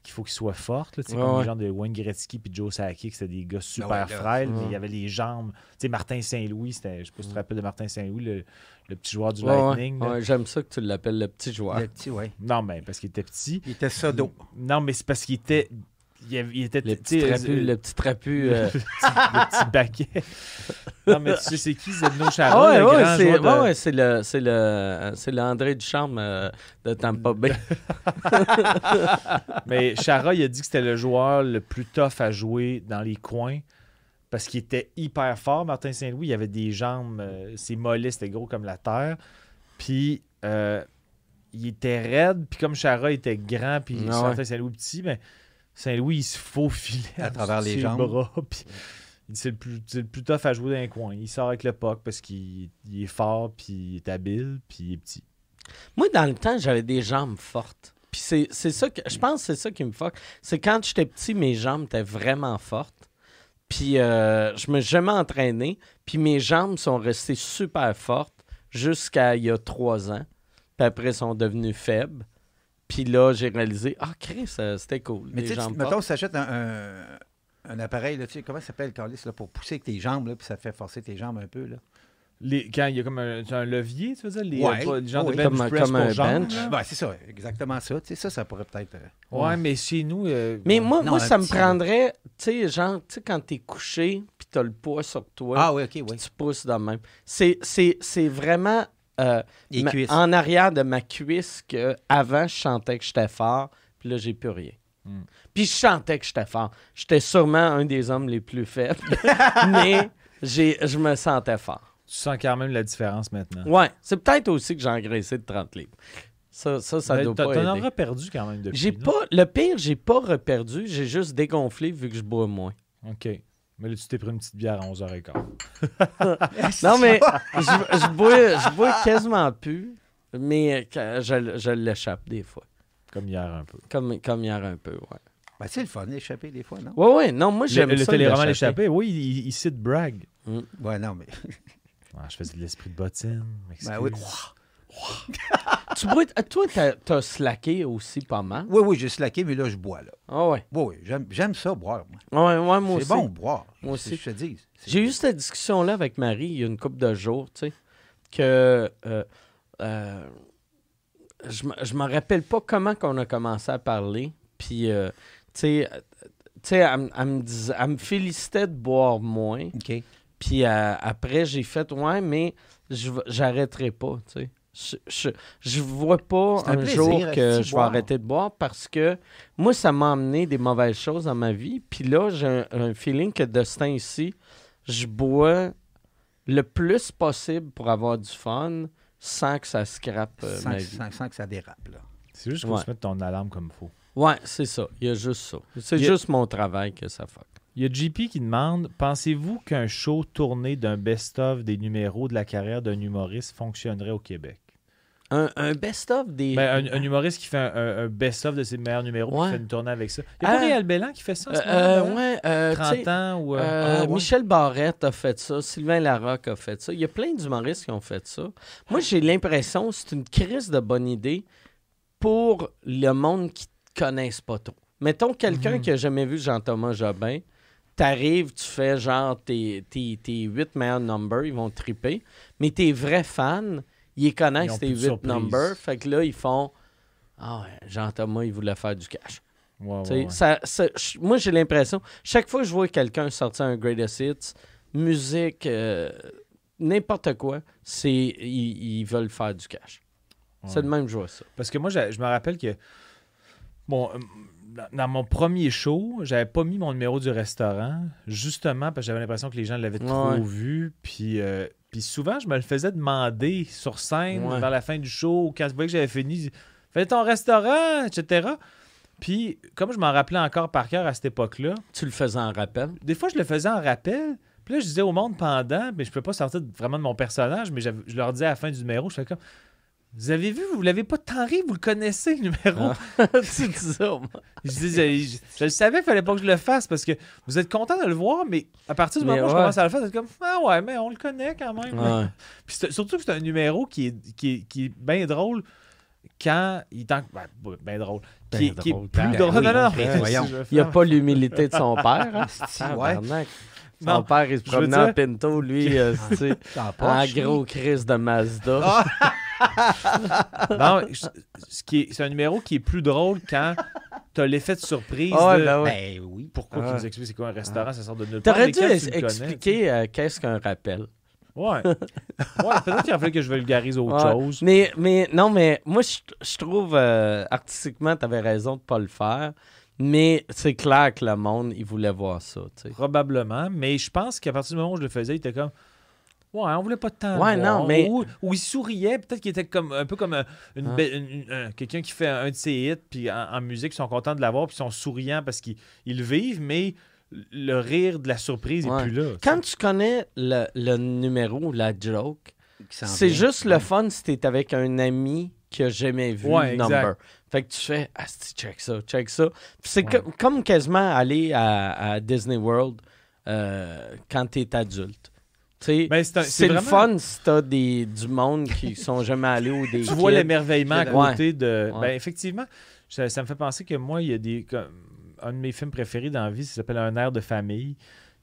qu'il faut qu'il soit forte. là. Tu sais, Ouais, comme ouais. les gens de Wayne Gretzky puis Joe Sakic, c'était des gars super ouais, là, frêles, mais il y avait les jambes. Tu sais, Martin Saint-Louis, je sais pas si tu te rappelles de Martin Saint-Louis, le, le petit joueur du. Lightning. J'aime ça que tu l'appelles le petit joueur. le petit, ouais. Non, mais parce qu'il était petit. Il était sodo. Non, mais c'est parce qu'il était. Il, avait- il était Le tu petit trapu, euh, le petit trapu. euh, le, petit, le petit baquet. non, mais tu sais, c'est qui Zedno Ah Chara, ouais, le ouais, c'est de- ouais, ouais, c'est le c'est le c'est le André Ducharme euh, de Tampa Bay. Mais Chara, il a dit que c'était le joueur le plus tough à jouer dans les coins parce qu'il était hyper fort. Martin Saint-Louis, il avait des jambes, euh, ses mollets, c'était gros comme la terre. Puis euh, il était raide, puis comme Chara était grand, puis Ah ouais. Martin Saint-Louis petit, mais Saint-Louis, il se faufilait À travers les jambes. bras, puis c'est le, plus, c'est le plus tough à jouer dans les coins. Il sort avec le puck parce qu'il il est fort, puis il est habile, puis il est petit. Moi, dans le temps, j'avais des jambes fortes. Puis c'est c'est ça que. Je pense que c'est ça qui me fuck. C'est quand j'étais petit, mes jambes étaient vraiment fortes. Puis euh, je me suis jamais entraîné. Puis mes jambes sont restées super fortes jusqu'à il y a trois ans. Puis après, elles sont devenues faibles. Puis là, j'ai réalisé, ah, Chris, euh, c'était cool. Mais les tu sais, mettons, si tu achètes un, un- un appareil, là, tu sais, comment ça s'appelle, Carlis, là, pour pousser avec tes jambes, là, puis ça fait forcer tes jambes un peu. Là? Les- quand il y a comme un, un levier, tu veux dire, les, Ouais. euh, les genres Oh, de oui. bench Comme un- press comme pour un jambes, bench. Ouais, c'est ça, exactement ça. Tu sais, ça, ça pourrait peut-être. euh, Ouais, mais chez nous. euh, Mais moi, Non, moi ça me prendrait, tu sais, genre, tu sais, quand t'es couché, puis t'as le poids sur toi, Ah oui, ok, oui. tu pousses de même. C'est, c'est, c'est vraiment euh, ma- en arrière de ma cuisse que avant je chantais que j'étais fort, puis là, j'ai plus rien. Hmm. Puis je chantais que j'étais fort. J'étais sûrement un des hommes les plus faibles, mais j'ai, je me sentais fort. Tu sens quand même la différence maintenant. Ouais, c'est peut-être aussi que j'ai engraissé de 30 livres. Ça, ça, ça Ben, doit pas T'en auras perdu quand même depuis. J'ai pas, le pire, j'ai pas reperdu, j'ai juste dégonflé vu que je bois moins. OK. Mais là, tu t'es pris une petite bière à 11h15. Non, mais je, je bois, je bois quasiment plus, mais je, je l'échappe des fois. Comme hier un peu. Comme, comme hier un peu, ouais. Ben, c'est le fun d'échapper des fois, non? Ouais, ouais, non, moi Le, j'aime le ça. téléroman l'échapper. l'échappé, oui, il, il cite brag. Ouais, non, mais. Ah, je faisais de l'esprit de bottine. Ben oui. Tu bois, toi, t'as, t'as slacké aussi pas mal. Oui, oui, j'ai slacké, mais là, je bois, là. Ah ouais. Oui, oui, j'aime, ça, boire. moi. Ouais, ouais, moi C'est aussi. bon, boire. Moi C'est aussi. ce que je te dis. C'est- J'ai eu cette discussion-là avec Marie il y a une couple de jours, tu sais, que euh, euh, je je me rappelle pas comment qu'on a commencé à parler, puis, euh, tu sais, euh, tu sais, elle, me- elle me disait- elle me félicitait de boire moins, OK. puis euh, après, j'ai fait, ouais, mais j'arrêterai pas, tu sais. Je, je, je vois pas un un, plaisir, jour que je vais arrêter de boire parce que moi, ça m'a amené des mauvaises choses dans ma vie. Puis là, j'ai un, un feeling que de ce temps-ci, je bois le plus possible pour avoir du fun sans que ça scrape euh, sans, ma que- vie. sans- sans que ça dérape, là. C'est juste qu'il faut Ouais. se mettre ton alarme comme il faut. Ouais, c'est ça. Il y a juste ça. C'est a- juste mon travail que ça fuck. Il y a JP qui demande Pensez-vous qu'un show tourné d'un best-of des numéros de la carrière d'un humoriste fonctionnerait au Québec? Un, un best-of des. Ben, un, un humoriste qui fait un, best-of de ses meilleurs numéros Ouais. qui fait une tournée avec ça. Il y a pas Ah. Réal Bellan qui fait ça en Euh, ce euh, moment, là? ouais, euh, 30 sais, ans ou. euh, Euh, ah, ouais. Michel Barrette a fait ça, Sylvain Larocque a fait ça. Il y a plein d'humoristes qui ont fait ça. Moi, j'ai l'impression que c'est une crise de bonne idée pour le monde qui ne connaissent pas trop. Mettons quelqu'un Mhm. qui a jamais vu Jean-Thomas Jobin, t'arrives, tu fais genre tes, tes, tes 8 meilleurs numbers, ils vont triper. Mais tes vrais fans, ils connaissent 8 surprise. numbers. Fait que là, ils font Ah ouais, Jean-Thomas, il voulait faire du cash. Ouais, ça- moi, j'ai l'impression, chaque fois que je vois quelqu'un sortir un Greatest Hits, musique, euh, n'importe quoi, c'est ils, ils veulent faire du cash. C'est de même je vois ça. Parce que moi, je me rappelle que. Bon, euh, dans- mon premier show, j'avais pas mis mon numéro du restaurant, justement parce que j'avais l'impression que les gens l'avaient trop vu. Puis, euh, puis souvent, je me le faisais demander sur scène, Ouais. vers la fin du show, quand je voyais que j'avais fini. Fais ton restaurant, etc. Puis, comme je m'en rappelais encore par cœur à cette époque-là, Tu le faisais en rappel? des fois, je le faisais en rappel. Puis là, je disais au monde pendant, mais je peux pas sortir vraiment de mon personnage, mais je leur disais à la fin du numéro, je fais comme. Vous avez vu, vous l'avez pas tant ri, vous le connaissez, le numéro. tu dis ça, moi. Je, disais, je, je le savais qu'il fallait pas que je le fasse parce que vous êtes content de le voir, mais à partir du moment où je commence à le faire, vous êtes comme Ah ouais, mais on le connaît quand même. Ouais. Puis surtout que c'est un numéro qui est, qui est, qui est bien drôle quand il est en. Ben, ben drôle. Qui, Ben est- qui est drôle, plus ben drôle. oui, non, non, ben voyons. Il n'y a faire- pas l'humilité de son père. Hein? Ah, ouais. Son Non, père, il se promenait en dire- Pinto, lui, euh, en gros crise de Mazda. Ah! Non, ce qui est- c'est un numéro qui est plus drôle quand t'as l'effet de surprise. Ah, de, ben ouais. Ben oui. Pourquoi Ah. qu'il nous explique c'est quoi un restaurant, ça sort de nulle part. T'aurais dû tu expliquer euh, qu'est-ce qu'un rappel? Ouais. ouais Peut-être qu'il a fallu que je vulgarise autre Ouais. chose. Mais, mais non, mais moi, je, je trouve euh, artistiquement, tu avais raison de pas le faire. Mais c'est clair que le monde, il voulait voir ça. tu sais. Probablement. Mais je pense qu'à partir du moment où je le faisais, il était comme. Ouais, on voulait pas de temps. Ouais, non, mais- Ou, ou il souriait, peut-être qu'il était comme un peu comme un- une, Ah. un- quelqu'un qui fait un de ses hits, puis en, en musique, ils sont contents de l'avoir, puis ils sont souriants parce qu'ils ils le vivent, mais le rire de la surprise Ouais. est plus là. Quand tu connais le, le numéro, la joke, c'est juste le fun si t'es avec un ami qui a jamais vu Ouais, le exact. number. Fait que tu fais, c'est- check ça, check ça. Puis c'est Ouais. comme quasiment aller à, à Disney World euh, quand t'es adulte. Ben, c'est un- c'est c'est le vraiment- fun si t'as des, du monde qui sont jamais allés ou des tu vois l'émerveillement à Ouais. côté de. Ouais. Ben, effectivement, ça, ça me fait penser que moi, il y a des. comme- un de mes films préférés dans la vie, ça s'appelle Un air de famille,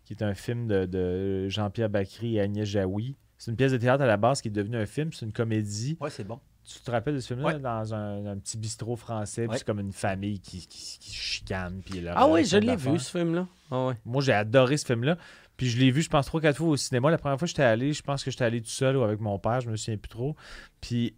qui est un film de, de Jean-Pierre Bacry et Agnès Jaoui. C'est une pièce de théâtre à la base qui est devenue un film, c'est une comédie. Ouais, c'est bon. Tu te rappelles de ce film-là? Ouais. dans un, un petit bistrot français, puis Ouais. c'est comme une famille qui, qui, chicane. Puis Ah oui, je l'ai vu, ce film-là. Ah ouais. Moi, j'ai adoré ce film-là. Puis je l'ai vu, je pense, trois, quatre fois au cinéma. La première fois que j'étais allé, je pense que j'étais allé tout seul ou avec mon père, je me souviens plus trop. Puis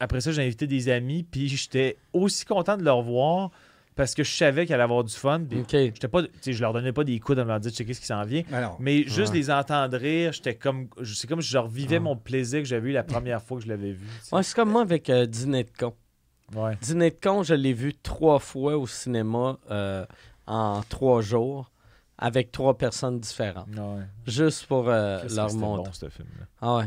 après ça, j'ai invité des amis, puis j'étais aussi content de leur voir parce que je savais qu'il allait avoir du fun. Puis pas, je leur donnais pas des coups de leur dire checker ce qui s'en vient. Alors, Mais juste Ouais. les entendre rire, j'étais comme. C'est comme si je revivais Ouais. mon plaisir que j'avais eu la première fois que je l'avais vu. Ouais, c'est comme moi avec euh, Dîner de con. Ouais. Dîner de con, je l'ai vu trois fois au cinéma euh, en trois jours avec trois personnes différentes. Ouais. Juste pour euh, leur montrer. bon, ce film-là. Ah ouais.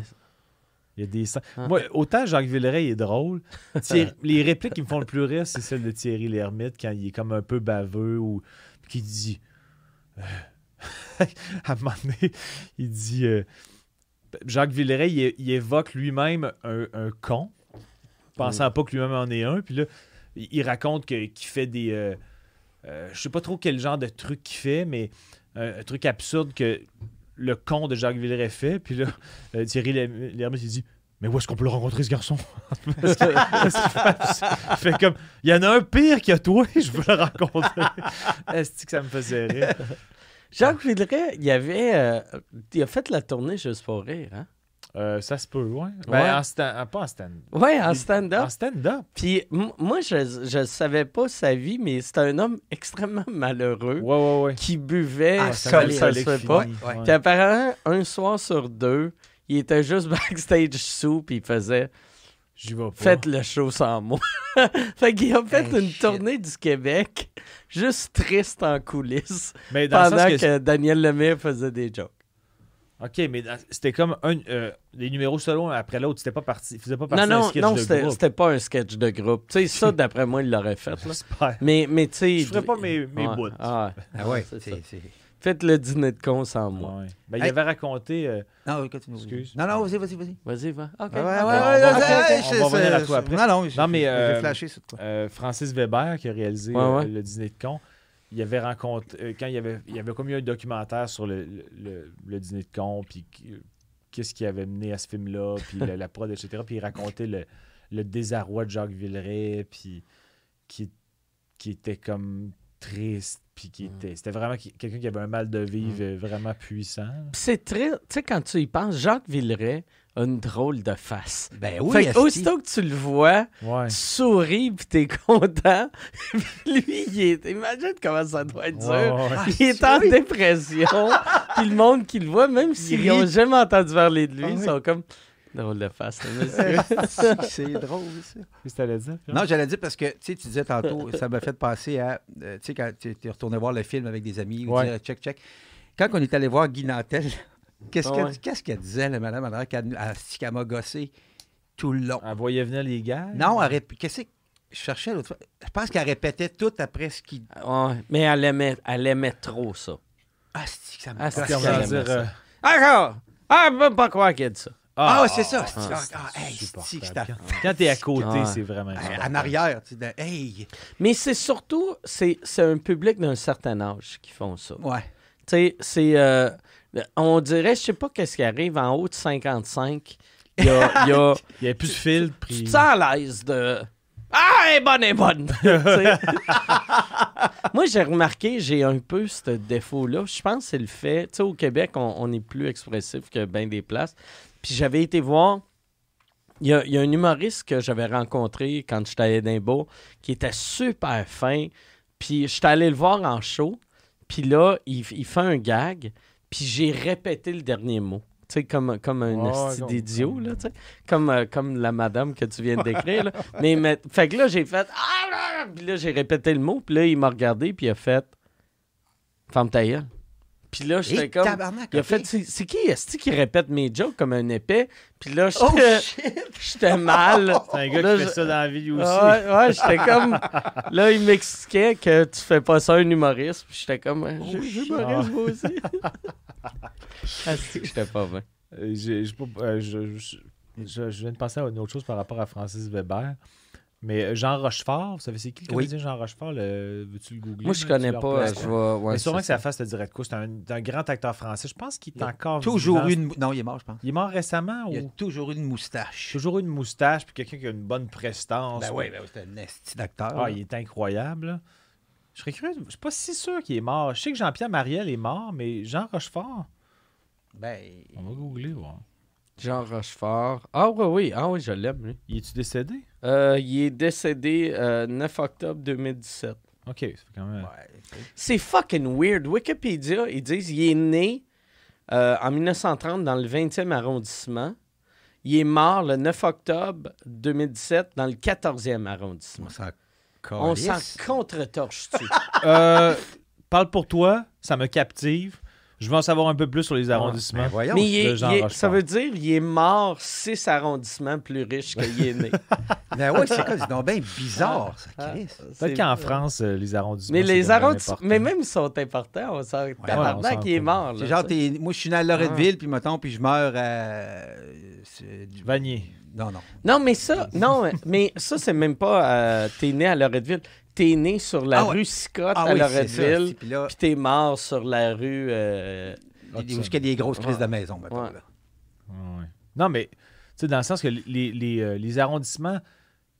Il y a des Ah. Moi, autant Jacques Villeray est drôle, Thierry- les répliques qui me font le plus rire, c'est celle de Thierry Lhermitte quand il est comme un peu baveux ou qui dit. euh, à un moment donné, il dit. euh, Jacques Villeray, il, il évoque lui-même un, un con, pensant pas que lui-même en est un. Puis là, il, raconte qu'il fait des. euh, euh, je sais pas trop quel genre de truc qu'il fait, mais un, un truc absurde que le con de Jacques Villeray fait. Puis là, euh, Thierry Lherm- Lhermitte, il dit Mais où est-ce qu'on peut le rencontrer, ce garçon Parce fait, comme Il y en a un pire que toi, je veux le rencontrer. Est-ce que ça me faisait rire Jacques Villeray, il avait. euh, il a fait la tournée juste pour rire, hein? Euh, Ça se peut, ouais. Ben, Ouais. en stand, pas en stand. Ouais, en stand-up. En stand-up. Puis m- moi, je ne savais pas sa vie, mais c'est un homme extrêmement malheureux Ouais, ouais, ouais. qui buvait Ah, ça, ça se fait pas. Ouais. Puis apparemment, un soir sur deux, il était juste backstage sous, puis il faisait J'y vais pas. Faites le show sans moi. fait qu'il a fait Hey, une shit. tournée du Québec, juste triste en coulisses, Mais dans le pendant que, que. Daniel Lemire faisait des jokes. Ok, mais c'était comme un, euh, des numéros solo un après l'autre. C'était pas parti. Il faisait pas partie Non, d'un non, sketch non, de c'était groupe. c'était pas un sketch de groupe. Tu sais, ça, d'après moi, il l'aurait fait. là. Mais, mais tu sais. Je ferais pas mes, mes Ouais, bouts. ah, ah ouais, c'est ça. Faites le dîner de con sans moi. Ouais. Ben, il avait raconté. euh, Non, continue. Excuse. Non, non, vas-y, vas-y, vas-y. Vas-y, va. OK. Ouais, ouais, ok. ouais, on ouais, va- revenir à toi après. Non, non, mais, euh, flashé sur toi. euh, Francis Weber, qui a réalisé euh, le dîner de con, il avait rencontré. euh, quand il y avait, il avait comme eu un documentaire sur le, le- dîner de con, puis qu'est-ce qui avait mené à ce film-là, puis la, la prod, etc. Puis il racontait le, le désarroi de Jacques Villeray, puis qui, qui était comme triste, puis qui Mm. était. C'était vraiment quelqu'un qui avait un mal de vivre euh, vraiment puissant. Puis c'est très. Tu sais, quand tu y penses, Jacques Villeray a une drôle de face. Ben oui, fait que aussitôt que tu le vois, Ouais. tu souris puis t'es content. Lui, il est. Imagine comment ça doit être dur. Ouais, ouais, ouais. Il est en dépression. puis le monde qui le voit, même s'ils n'ont jamais entendu parler de lui, Ah ils oui. sont comme. Drôle de face, monsieur. c'est drôle, ça. Qu'est-ce que t'allais dire? Non, j'allais dire parce que, tu sais, tu disais tantôt, ça m'a fait penser à, euh, tu sais, quand tu es retourné voir le film avec des amis, ou Ouais. dire check, check. Quand on est allé voir Guy Nantel, qu'est-ce Ah qu'elle ouais. disait, la madame, alors qu'elle elle- qu'elle m'a gossé tout le long? Elle voyait venir les gars? Non, elle rép- qu'est-ce que je cherchais l'autre fois? Je pense qu'elle répétait tout après ce qu'il. Ouais, mais elle aimait, elle aimait trop ça. Ah, c'est que ça me Ah, on va dire. euh, Ah, ah, je peux pas croire qu'elle dit ça. Ah, ouais, c'est ça. ah, c'est- ah, ah, hey, Quand- Quand t'es à côté, c'est vraiment. En arrière, tu sais, de- hey! Mais c'est surtout, c'est c'est un public d'un certain âge qui font ça. Ouais. Tu sais, c'est. euh, on dirait, je sais pas qu'est-ce qui arrive en haut de 55. Il y a. y plus de filtre. tu Puis... te sens à l'aise de. Ah, elle est bonne, elle est bonne! Tu sais. Moi, j'ai remarqué, j'ai un peu ce défaut-là. Je pense que c'est le fait. Tu sais, au Québec, on, on est plus expressif que bien des places. Puis j'avais été voir. Il y, a, il y a un humoriste que j'avais rencontré quand j'étais à Edinburgh qui était super fin. Puis j'étais allé le voir en show. Puis là, il, il fait un gag. Puis j'ai répété le dernier mot. Tu sais, comme, comme un esti comme- d'idiot, là, tu sais. Comme, euh, comme la madame que tu viens de décrire, là. mais, mais, fait que là, j'ai fait... Ah, là! Puis là, j'ai répété le mot. Puis là, il m'a regardé, puis il a fait... Ferme ta gueule. Puis là, j'étais comme. tabarnak, Il a fait, c'est c'est qui est-ce qui répète mes jokes comme un épais? Puis là, Oh, j'étais j'étais mal. C'est un gars Là, qui je- fait ça dans la vie aussi. Ouais, ouais, j'étais comme. Là, il m'expliquait que tu fais pas ça un humoriste. Puis j'étais comme. Je Oh, je suis humoriste, moi aussi. ah, j'étais pas bien. Euh, j'ai- j'ai pas- euh, je, je- je- je viens de penser à une autre chose par rapport à Francis Weber. Mais euh, Jean Rochefort, vous savez c'est qui le Oui. Jean Rochefort? Le... Veux-tu le googler? Moi, je connais le pas. Je ouais, Mais sûrement c'est que sa ça. face te dirait de quoi. C'est un, un grand acteur français. Je pense qu'il est a encore Toujours une... Non, il est mort, je pense. Il est mort récemment Il a ou? toujours eu une moustache. toujours eu une moustache puis quelqu'un qui a une bonne prestance. Ben ou- oui, ben oui, c'était un esti d'acteur. Ah, il est incroyable. là. Je serais curieux. Je suis pas si sûr qu'il est mort. Je sais que Jean-Pierre Mariel est mort, mais Jean Rochefort, Ben, on va googler. voir. Jean Rochefort. Ah, oui, oui. Ah, oui, je l'aime, lui. Il est-tu décédé? Euh, il est décédé euh, 9 octobre 2017. Ok, ça fait quand même. ouais, c'est- C'est fucking weird. Wikipédia, ils disent il est né euh, en 1930 dans le 20e arrondissement. Il est mort le 9 octobre 2017 dans le 14e arrondissement. on s'en contre-torche-tu? Euh, parle pour toi, ça me captive. Je veux en savoir un peu plus sur les Ben arrondissements. voyons. Mais il est- de Jean il est- Rochefort. ça veut dire qu'il est mort 6 arrondissements plus riches qu'il est né. Ben oui, c'est quoi? C'est donc bien bizarre, ça, Ah. Chris. Peut-être qu'en France, euh, les arrondissements. Mais les arrondissements, mais même ils sont importants. On s'en tabarnak, on s'en il est mort. là, genre, moi, je suis né à Loretteville, puis mettons, puis je meurs à... du- Vanier. Non, non. Non, mais ça, non, mais ça, c'est même pas. euh, t'es né à Loretteville. T'es né sur la Ah ouais. rue Scott Ah à oui. Loretteville. Puis là, t'es mort sur la rue. euh, il y a des- grosses crises Ouais. de maison, mettons, Ouais. Non, mais tu sais, dans le sens que les, les, euh, les arrondissements,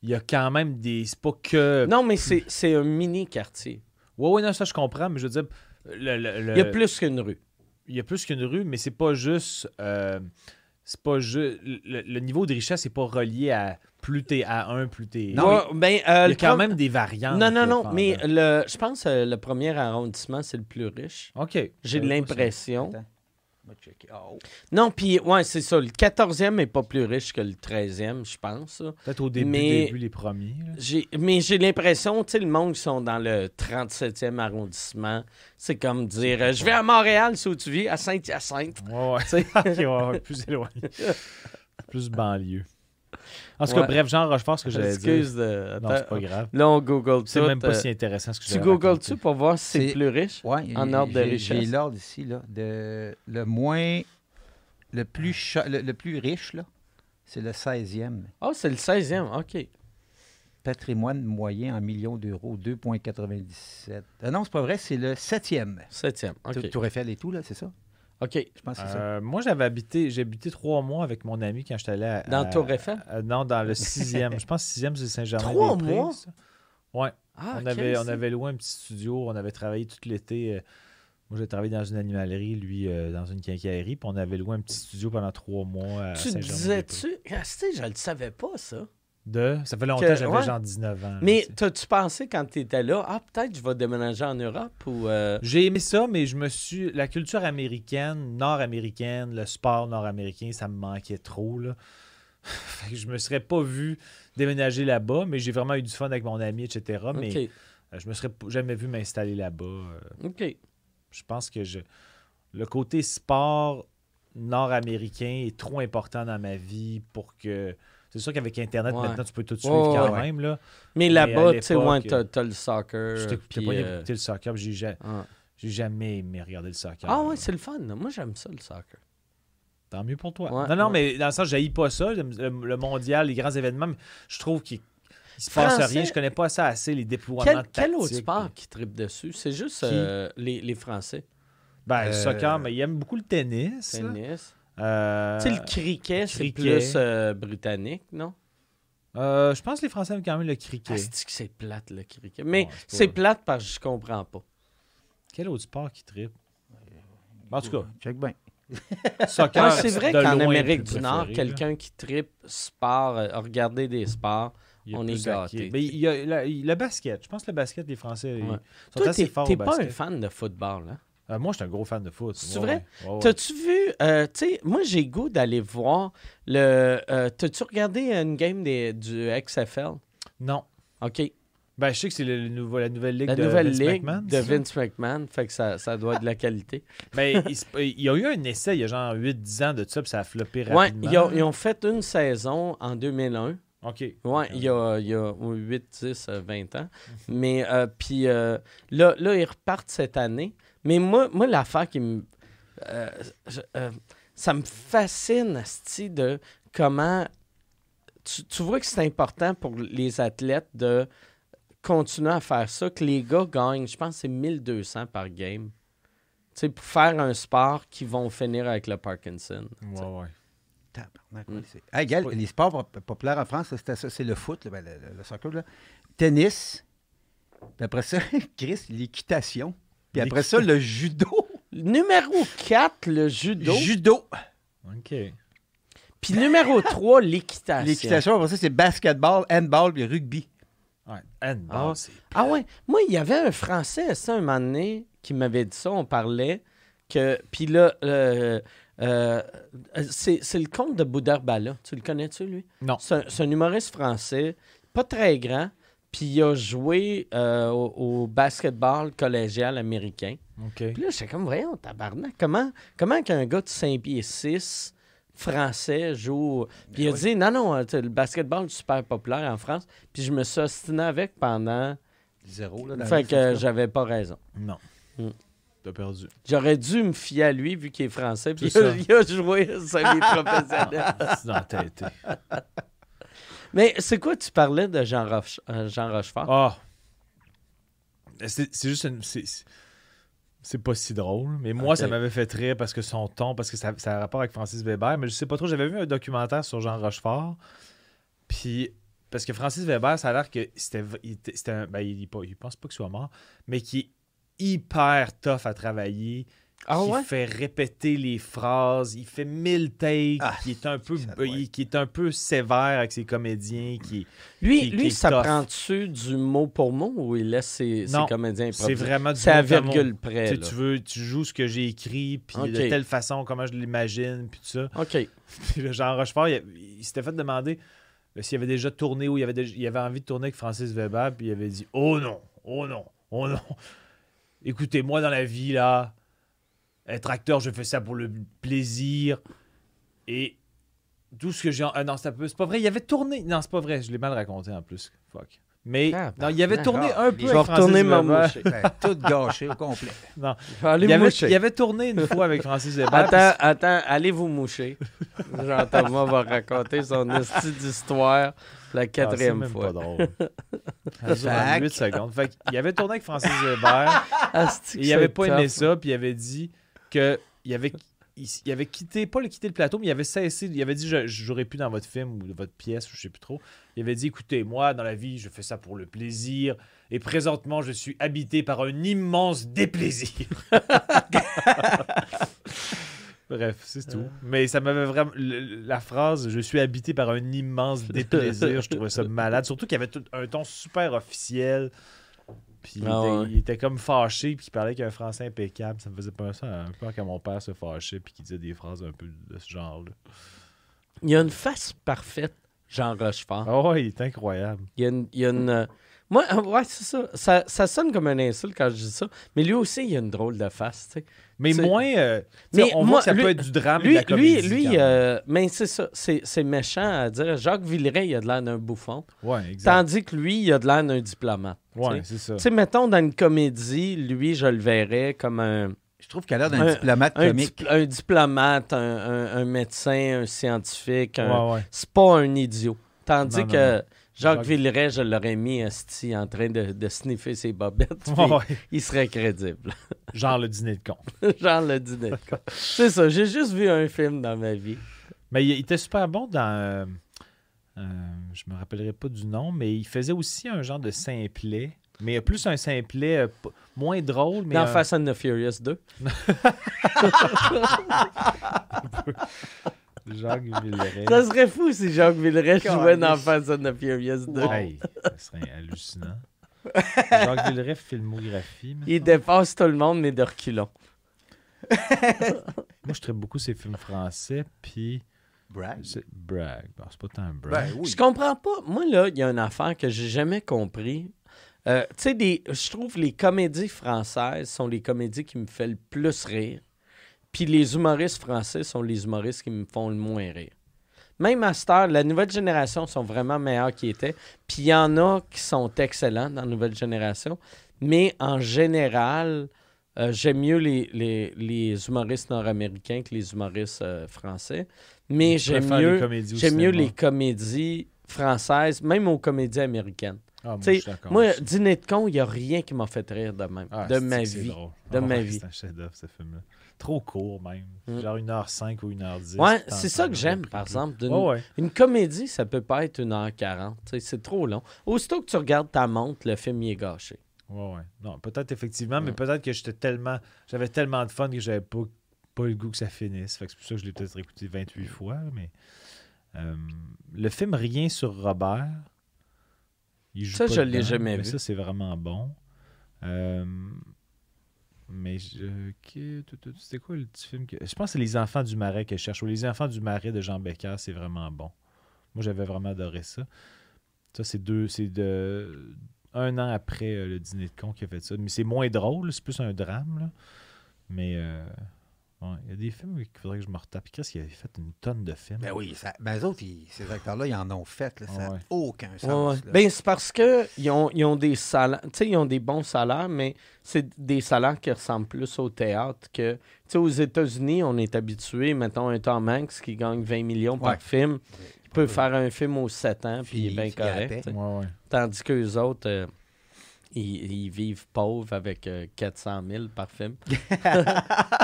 il y a quand même des. C'est pas que. Non, mais c'est c'est un mini quartier. Ouais, ouais, non, ça je comprends, mais je veux dire. le- le- le- Il y a plus qu'une rue. il y a plus qu'une rue, mais c'est pas juste. euh, c'est pas juste. Le, le niveau de richesse n'est pas relié à plus t'es à 1, plus t'es. Non, Ouais, euh, il y a quand prom- même des variantes. Non, non, non, pendant- mais le, je pense que le premier arrondissement, c'est le plus riche. OK. J'ai pas l'impression. Oh. Non, puis, ouais, c'est ça. Le 14e est pas plus riche que le 13e, je pense. Peut-être au début, Mais- début, les premiers. J'ai- mais j'ai l'impression, tu sais, le monde qui sont dans le 37e arrondissement, c'est comme dire euh, Je vais à Montréal, c'est où tu vis, à Saint-Hyacinthe. Ouais, ouais. Tu sais. Ok, ouais, ouais, plus éloigné. plus banlieue. En tout cas, Ouais. bref, Jean Rochefort, ce que j'allais dire. Excuse de. Non, c'est pas grave. Là, on google C'est même pas euh, si intéressant ce que Tu googles-tu pour voir si c'est plus riche? Ouais, En ordre de richesse. J'ai l'ordre ici, là. De, le moins... Le plus, cha- le, le plus riche, là, c'est le 16e. Oh, c'est le 16e, OK. Patrimoine moyen en millions d'euros, 2,97. Ah non, c'est pas vrai, c'est le 7e. 7e, Tour- OK. Tour Eiffel et tout, là, c'est ça? OK. Je pense que c'est ça. Euh, moi, j'avais habité, j'ai habité trois mois avec mon ami quand j'étais allé à. Dans à- Tour Eiffel? à- non, dans le sixième. Je pense que sixième, c'est Saint-Germain. Trois mois? Ouais. Ah, on, avait, on avait loué un petit studio. On avait travaillé tout l'été. euh, moi, j'ai travaillé dans une animalerie, lui, euh, dans une quincaillerie. Puis on avait loué un petit studio pendant trois mois. À Tu Saint-Germain-des-Prés. disais-tu... Ah, tu sais, je le savais pas, ça. De. Ça fait longtemps Que- j'avais ouais. genre 19 ans. Mais tu t'as-tu pensé quand t'étais là, ah, peut-être je vais déménager en Europe ou... euh, J'ai aimé ça, mais je me suis. La culture américaine, nord-américaine, le sport nord-américain, ça me manquait trop. Là. Fait que je me serais pas vu déménager là-bas, mais j'ai vraiment eu du fun avec mon ami, etc. Mais OK, euh, je me serais jamais vu m'installer là-bas. Euh, OK. Je pense que je... le côté sport nord-américain est trop important dans ma vie pour que. C'est sûr qu'avec Internet, Ouais. maintenant, tu peux tout suivre quand ouais. même. Là. Mais là-bas, tu sais, ouais, t'as, le soccer. J'étais puis, pas euh, écouté le soccer, j'ai ja- ah. j'ai jamais aimé regarder le soccer. Ah ouais, c'est le fun. Moi, j'aime ça, le soccer. Tant mieux pour toi. Ouais, non, non, ouais. mais dans le sens, je pas ça, le, mondial, les grands événements, mais je trouve qu'il il se passe Français- rien. Je connais pas ça assez, les déploiements Quel, tactiques. quel autre sport qui tripe dessus? C'est juste euh, les, les Français. Ben, le Euh, soccer, mais il aime beaucoup le tennis. là. Euh, Tu sais, le cricket, c'est plus euh, britannique, non? euh, je pense que les Français aiment quand même le cricket. Ah, c'est que c'est plate, le cricket. Mais Ouais, c'est plate parce que je comprends pas. Quel autre sport qui tripe? En tout cas, Check bien. c'est vrai qu'en Amérique du Nord, là. quelqu'un qui tripe sport, euh, regarder des sports, on est acquis. Mais il y a le, le basket. Je pense que le basket, les Français, ils Ouais. sont toi, assez t'es pas basket. un fan de football, hein? Euh, moi, je suis un gros fan de foot. C'est Ouais, vrai? ouais, ouais. T'as-tu vu, euh, tu sais, moi j'ai goût d'aller voir le. euh, T'as-tu regardé une game des, du XFL? Non. OK. Ben, je sais que c'est la nouvelle ligue La de nouvelle Vince ligue McMahon, de? Vince McMahon, fait que ça, ça doit être de la qualité. Mais il, se- il y a eu un essai il y a genre 8-10 ans de ça, puis ça a floppé rapidement. ils ont, ils ont fait une saison en 2001. OK. Ouais, il y a, il y a 8, 10, euh, 20 ans. Mais, puis là, là, ils repartent cette année. Mais moi, moi l'affaire qui me. euh, euh, ça me fascine, Asti, de comment. Tu, tu vois que c'est important pour les athlètes de continuer à faire ça, que les gars gagnent, je pense que c'est 1200 par game. Tu sais, pour faire un sport qui vont finir avec le Parkinson. Ouais, ouais. Tabarnak, Mm. oui, c'est- Hey, Gal, les sports pop- populaires en France, c'était ça, c'est le foot, ben, le, le- le soccer, là. tennis, puis après ça, Chris, l'équitation, puis après ça, le judo. Numéro 4, le judo. Judo. OK. Puis numéro 3, l'équitation. L'équitation, après ça, c'est basketball, handball, puis rugby. Ouais. Handball, Ah. c'est... Ah ouais. Moi, il y avait un Français, ça, un moment donné, qui m'avait dit ça. On parlait que. Puis là, euh, euh, c'est c'est le comte de Boudarbala. Tu le connais-tu, lui? Non. C'est un, c'est un humoriste français, pas très grand. Puis il a joué euh, au, au basketball collégial américain. OK. Puis là, j'étais comme, voyons, tabarnak, comment, comment qu'un gars de 5 pieds 6 français joue. Puis il a dit, non, non, euh, le basketball est super populaire en France. Puis je me suis ostiné avec pendant. Zéro, là. dans Fait que j'avais pas raison. Non. Mm. T'as perdu. J'aurais dû me fier à lui vu qu'il est français. Puis il a, ça. il a joué sa vie professionnelle. Dans la tête. Mais c'est quoi, tu parlais de Jean, Roche- euh, Jean Rochefort? Ah. C'est c'est juste une. c'est- pas si drôle, mais moi, ça m'avait fait rire parce que son ton, parce que ça, ça a rapport avec Francis Weber, mais je sais pas trop. J'avais vu un documentaire sur Jean Rochefort, puis parce que Francis Weber, ça a l'air que c'était. il était- c'était un- ben, il, il pense pas qu'il soit mort, mais qui est hyper tough à travailler. Ah qui ouais? fait répéter les phrases, il fait mille takes, Ah, qui est un peu il- qui est un peu sévère avec ses comédiens, qui Lui, qui- qui lui est ça prend-tu du mot pour mot ou il laisse ses, ses Non, comédiens c'est vraiment du C'est à mot à mot. virgule près. Tu sais, tu veux, tu joues ce que j'ai écrit, puis de telle façon, comment je l'imagine, puis tout ça. OK. Jean Rochefort, il, il s'était fait demander euh, s'il avait déjà tourné ou il avait, déjà- il avait envie de tourner avec Francis Weber, puis il avait dit Oh non, oh non, oh non. Écoutez, moi dans la vie, là, être acteur, je fais ça pour le plaisir. Et tout ce que j'ai. en- Ah non, c'est c'est pas vrai. Il avait tourné. Non, c'est pas vrai, je l'ai mal raconté en plus. Fuck. Mais Ah, non, il avait tourné un peu Je vais retourner ma Weber. moucher. Ben, tout gâché au complet. Non, Je vais aller il avait, moucher. il avait tourné une fois avec Francis Weber. Attends, attends, allez vous moucher? Jean-Thomas va raconter son esti d'histoire la Ah, quatrième c'est même fois. pas drôle. Ça dure Fac. 8 secondes. Fait il avait tourné avec Francis Weber. Il avait c'est pas aimé ça. Puis il avait dit que il avait, il, il avait quitté, pas le quitté le plateau, mais il avait cessé. Il avait dit Je je jouerai plus dans votre film ou votre pièce, je sais plus trop. Il avait dit Écoutez, moi, dans la vie, je fais ça pour le plaisir. Et présentement, je suis habité par un immense déplaisir. Bref, c'est tout. Mais ça m'avait vraiment. le- la phrase Je suis habité par un immense déplaisir, je trouvais ça malade. Surtout qu'il y avait tout un ton super officiel. Puis il, Ah était, ouais. il était comme fâché, puis il parlait avec un français impeccable. Ça me faisait pas ça un peu quand mon père se fâchait, puis qu'il disait des phrases un peu de ce genre-là. Il y a une face parfaite, Jean Rochefort. Ah ouais, il est incroyable. Il y a une. il y a une, euh, Moi, euh, ouais, c'est ça. ça. Ça sonne comme un insulte quand je dis ça. Mais lui aussi, il a une drôle de face, tu sais. Mais moins. euh, Mais on moi, voit que ça lui- peut être du drame et de Lui, la lui, comédie. lui même. euh, mais c'est ça. C'est c'est méchant à dire. Jacques Villeray, il a de l'air d'un bouffon. Ouais, exact. Tandis que lui, il a de l'air d'un diplomate. Ouais, c'est ça. Tu sais, mettons, dans une comédie, lui, je le verrais comme un, Je trouve qu'elle a l'air d'un Un- diplomate un, comique. un diplomate, un, un- un médecin, un scientifique. un- Ouais, ouais. C'est pas un idiot. Tandis Non, non, que non. Jacques Jacques- Villeray, je l'aurais mis en train de, de sniffer ses bobettes. Ouais. Il serait crédible. Genre le dîner de con. Genre le dîner. de con. C'est ça, j'ai juste vu un film dans ma vie. Mais il, il était super bon dans. euh, euh, je me rappellerai pas du nom, mais il faisait aussi un genre de simplet. Mais plus un simplet euh, moins drôle, mais. Dans un- Fast and the Furious 2. Jacques Villeray. Ça serait fou si Jacques Villeray jouait dans. Fast and the Furious 2. Hey, ça serait hallucinant. Jacques Villeray, filmographie. mais- Il dépasse tout le monde, mais de reculons. Moi, je traite beaucoup ces films français, puis. Brag. c'est- Brag. Bon, c'est pas tant un brag. Ben oui. Je comprends pas. Moi, là, il y a une affaire que j'ai jamais compris. Euh, tu sais, je trouve les comédies françaises sont les comédies qui me font le plus rire. Puis les humoristes français sont les humoristes qui me font le moins rire. Même à cette heure, la nouvelle génération sont vraiment meilleurs qu'ils étaient. Puis il y en a qui sont excellents dans la nouvelle génération. Mais en général, euh, j'aime mieux les, les- les humoristes nord-américains que les humoristes euh, français. Mais j'aime mieux, j'aime mieux les comédies françaises, même aux comédies américaines. Ah, moi, Moi. Dîner de con, il n'y a rien qui m'a fait rire de même, Ah, de ma vie. drôle. De Ah ma ouais, vie. C'est un chef-d'œuvre, ce film-là. Trop court, même. Mm. Genre 1h05 ou 1h10. Ouais, c'est ça que j'aime, par exemple. d'une- Ouais, ouais. Une comédie, ça peut pas être 1h40. tu sais, C'est trop long. Aussitôt que tu regardes ta montre, le film y est gâché. Ouais, ouais. Non, peut-être effectivement, mais peut-être que j'étais tellement. J'avais tellement de fun que j'avais pas, pas le goût que ça finisse. Fait que c'est pour ça que je l'ai peut-être écouté 28 fois. Mais euh, le film Rien sur Robert. il joue Ça, pas je l'ai jamais mais vu. Ça, c'est vraiment bon. Euh, mais tout- C'était quoi le petit film que. Je pense que c'est Les Enfants du Marais que je cherche. Ou Les Enfants du Marais de Jean Becker, c'est vraiment bon. Moi, j'avais vraiment adoré ça. Ça, c'est deux. C'est de. Un an après euh, le dîner de con qui a fait ça. Mais c'est moins drôle, c'est plus un drame. Là. Mais euh, ouais, il y a des films qu'il faudrait que je me retape. Chris, il avait fait une tonne de films. Ben oui, ça, ben eux autres, ils- ces acteurs-là, ils en ont fait. là, ça n'a Ouais. aucun sens. ouais. Ben, c'est parce que ils ont, ils ont des salaires, tu sais, ils ont des bons salaires, mais c'est des salaires qui ressemblent plus au théâtre que, tu sais, aux États-Unis, on est habitué, mettons, un Tom Hanks qui gagne 20 millions Ouais. par film, il peut faire un film aux 7 ans, puis il est bien correct. Tandis qu'eux autres, euh, ils, ils vivent pauvres avec euh, 400 000 par film.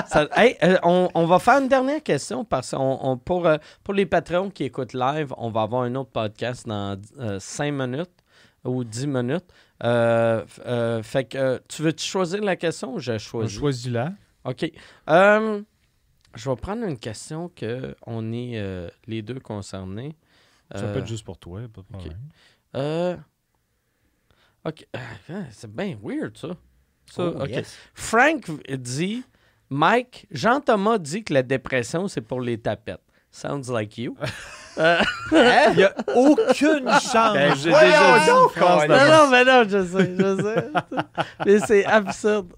Ça- hey, euh, on, on va faire une dernière question parce qu'on pour, euh, pour les patrons qui écoutent live, on va avoir un autre podcast dans 5 minutes ou 10 minutes. Euh, euh, fait que euh, tu veux-tu choisir la question ou je On choisis? choisit là. OK. Euh, je vais prendre une question que on est euh, les deux concernés. Ça Euh, peut être juste pour toi, pas de problème. euh, OK. Ah, c'est bien weird, ça. Ça, Oh, yes. Frank dit Mike, Jean-Thomas dit que la dépression, c'est pour les tapettes. Sounds like you. Euh, Il n'y a aucune chance. Ben, J'ai voyons déjà dit non, non, mais non, je sais, je sais. mais c'est absurde.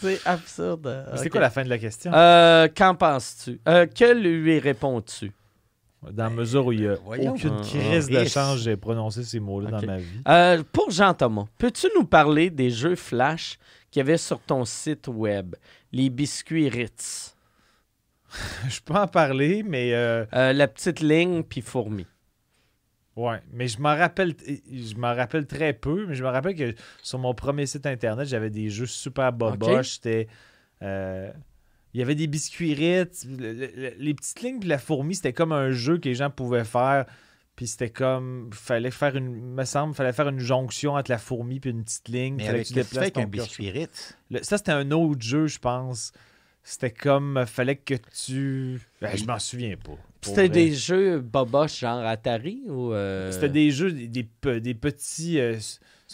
C'est absurde. C'est quoi la fin de la question? Euh, Qu'en penses-tu? Euh, que lui réponds-tu? Dans la mesure où il n'y a voyons. aucune Ah, crise de ah. chance, j'ai prononcé ces mots-là dans ma vie. Euh, pour Jean-Thomas, peux-tu nous parler des jeux Flash qu'il y avait sur ton site web? Les biscuits Ritz. Je peux en parler, mais euh, Euh, la petite ligne, puis fourmi. ouais, mais je m'en rappelle, je m'en rappelle très peu, mais je me rappelle que sur mon premier site internet, j'avais des jeux super boboches. C'était, euh, il y avait des biscuits Ritz, le- le- le- les petites lignes puis la fourmi, c'était comme un jeu que les gens pouvaient faire. Puis c'était comme, fallait faire une, me semble, fallait faire une jonction entre la fourmi puis une petite ligne. Mais fallait avec que tu qu'est-ce que tu fais avec un biscuit Ritz? Le- ça, c'était un autre jeu, je pense. C'était comme, fallait que tu. Ben, je m'en souviens pas. C'était des jeux boboches genre Atari ou. euh, C'était des jeux, des, des petits. euh,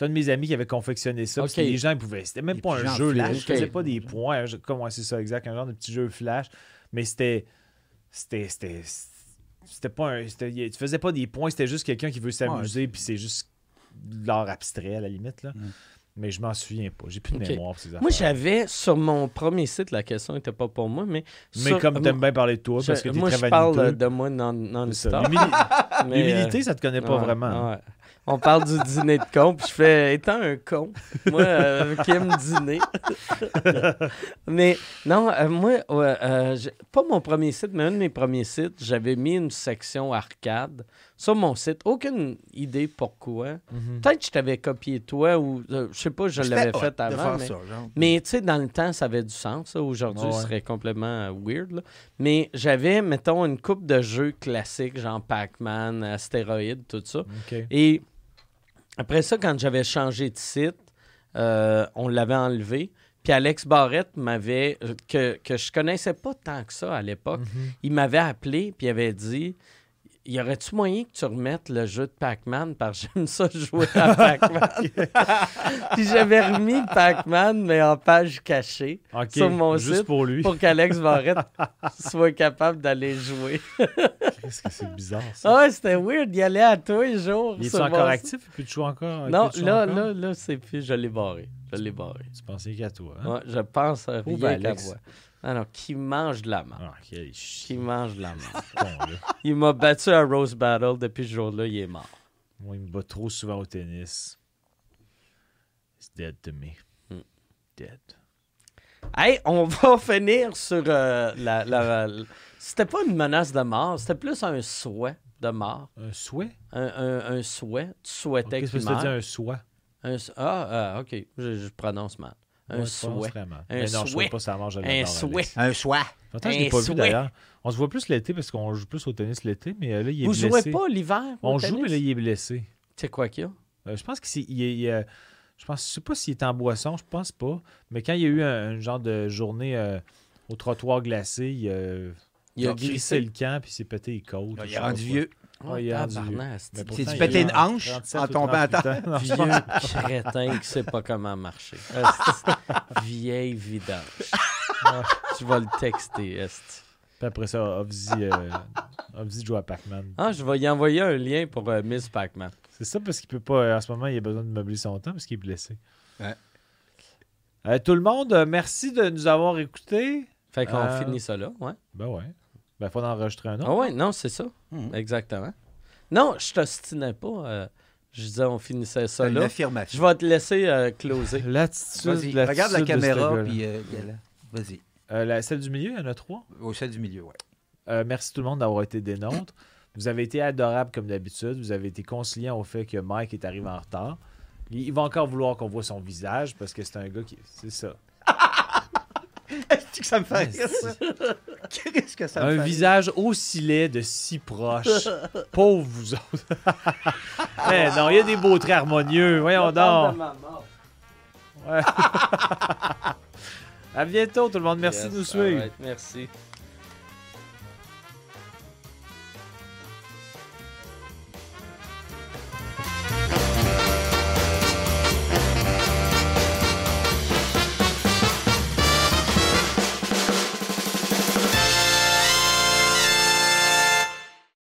c'est un de mes amis qui avait confectionné ça. puis Ok. c'était Les gens ils pouvaient. C'était même Des pas un jeu. flash, Je faisais pas des points. Je- Comment c'est ça, exact? Un genre de petit jeu flash. Mais c'était. C'était. C'était. C'était pas un. Tu faisais pas des points, c'était juste quelqu'un qui veut s'amuser, puis c'est juste l'art abstrait à la limite. Là. Mm. Mais je m'en souviens pas. J'ai plus de mémoire ces. Moi, j'avais sur mon premier site, la question n'était pas pour moi, mais. Mais sur- comme t'aimes bien parler de toi, parce que je- t'es moi, très je parle de moi non, non ça. stop. L'humili- mais, L'humilité, euh, ça te connaît pas ouais, vraiment. ouais. On parle du dîner de con, puis je fais étant un con, moi euh, qui aime dîner. mais non, euh, moi, euh, pas mon premier site, mais un de mes premiers sites, j'avais mis une section arcade sur mon site. Aucune idée pourquoi. Mhm. Peut-être que je t'avais copié toi ou je sais pas, je l'avais fait avant. Mais, mais tu sais, dans le temps, ça avait du sens. Aujourd'hui, Ouais, ce serait complètement weird. là. Mais j'avais, mettons, une coupe de jeux classiques, genre Pac-Man, Astéroïde, tout ça. Et après ça, quand j'avais changé de site, euh, on l'avait enlevé. Puis Alex Barrette m'avait, euh, que, que je connaissais pas tant que ça à l'époque, Mhm. il m'avait appelé puis il avait dit y aurait-tu moyen que tu remettes le jeu de Pac-Man? Parce que j'aime ça jouer à Pac-Man? Puis j'avais remis Pac-Man, mais en page cachée sur mon juste site pour lui. pour qu'Alex Barrette soit capable d'aller jouer. Qu'est-ce que c'est bizarre, ça? Ah c'était weird. Il allait à tous les jours. Il est encore actif? Il peut-tu jouer encore? Il Non, là, encore? là, là, c'est plus. Je l'ai barré. Je l'ai barré. Tu pensais qu'à toi, hein? Ouais, je pense rien qu'à Alex. moi. Ah non, qui mange de la merde. Ah, quel Qui mange de la merde. Il m'a battu à Rose Battle depuis ce jour-là, il est mort. Moi, il me bat trop souvent au tennis. It's dead to me. Hmm. Dead. Hey, on va finir sur euh, la. la- la- C'était pas une menace de mort, c'était plus un souhait de mort. Un souhait? Un, un- un souhait. Tu souhaitais Qu'est-ce que qu'il tu dis meure. un souhait? Un ah, ah, ok. Je, je prononce mal. Un Ouais, souhait. vraiment. Un Mais non, je souhait. sais pas ça mange, je Un souhait. Un choix. Longtemps que je l'ai pas vu souhait. d'ailleurs. On se voit plus l'été parce qu'on joue plus au tennis l'été, mais euh, là, il est Vous blessé. jouez pas l'hiver? On joue, mais là, il est blessé. C'est quoi qu'il y a? Euh, je pense que c'est. il est- il est- je pense, je sais pas s'il est en boisson, je pense pas. Mais quand il y a eu un, un genre de journée euh, au trottoir glacé, il, euh, Il a crissé glissé. le camp puis il s'est pété les côtes. Il est rendu vieux. Oh, est rendu tabarnak, c'est- du péter une hanche 37 en tombant à 38 terre. ans. Non, je Vieux crétin qui sait pas comment marcher. Esti. Vieille vidange. Tu vas le texter, Esti. Puis après ça, Obzi, euh, Obzi joue à Pac-Man. Ah, je vais y envoyer un lien pour euh, Miss Pac-Man. C'est ça parce qu'il peut pas. euh, En ce moment, il a besoin de meubler son temps parce qu'il est blessé. Ouais. Euh, tout le monde, merci de nous avoir écoutés. Fait qu'on Euh, finit ça là, ouais. Ben ouais. Ben, faut en enregistrer un autre. Ah ouais, non, c'est ça. Mhm. Exactement. Non, je t'ostinais pas. euh, je disais on finissait ça une là. Je vais te laisser euh, closer. L'attitude. Regarde la caméra, puis euh. Vas-y. Euh, la- celle du milieu, il y en a trois? Au celle du milieu, ouais. Euh, merci tout le monde d'avoir été des nôtres. Vous avez été adorables comme d'habitude. Vous avez été conciliant au fait que Mike est arrivé en retard. Il, il va encore vouloir qu'on voit son visage parce que c'est un gars qui. C'est ça. Est-ce que ça me fait rire, ça? Qu'est-ce que ça me un fait visage aussi laid de si proche. Pauvre vous autres. Eh non, il y a des beaux traits harmonieux. Voyons donc. Ouais. à bientôt tout le monde. Merci Yes, de nous suivre. alright, merci.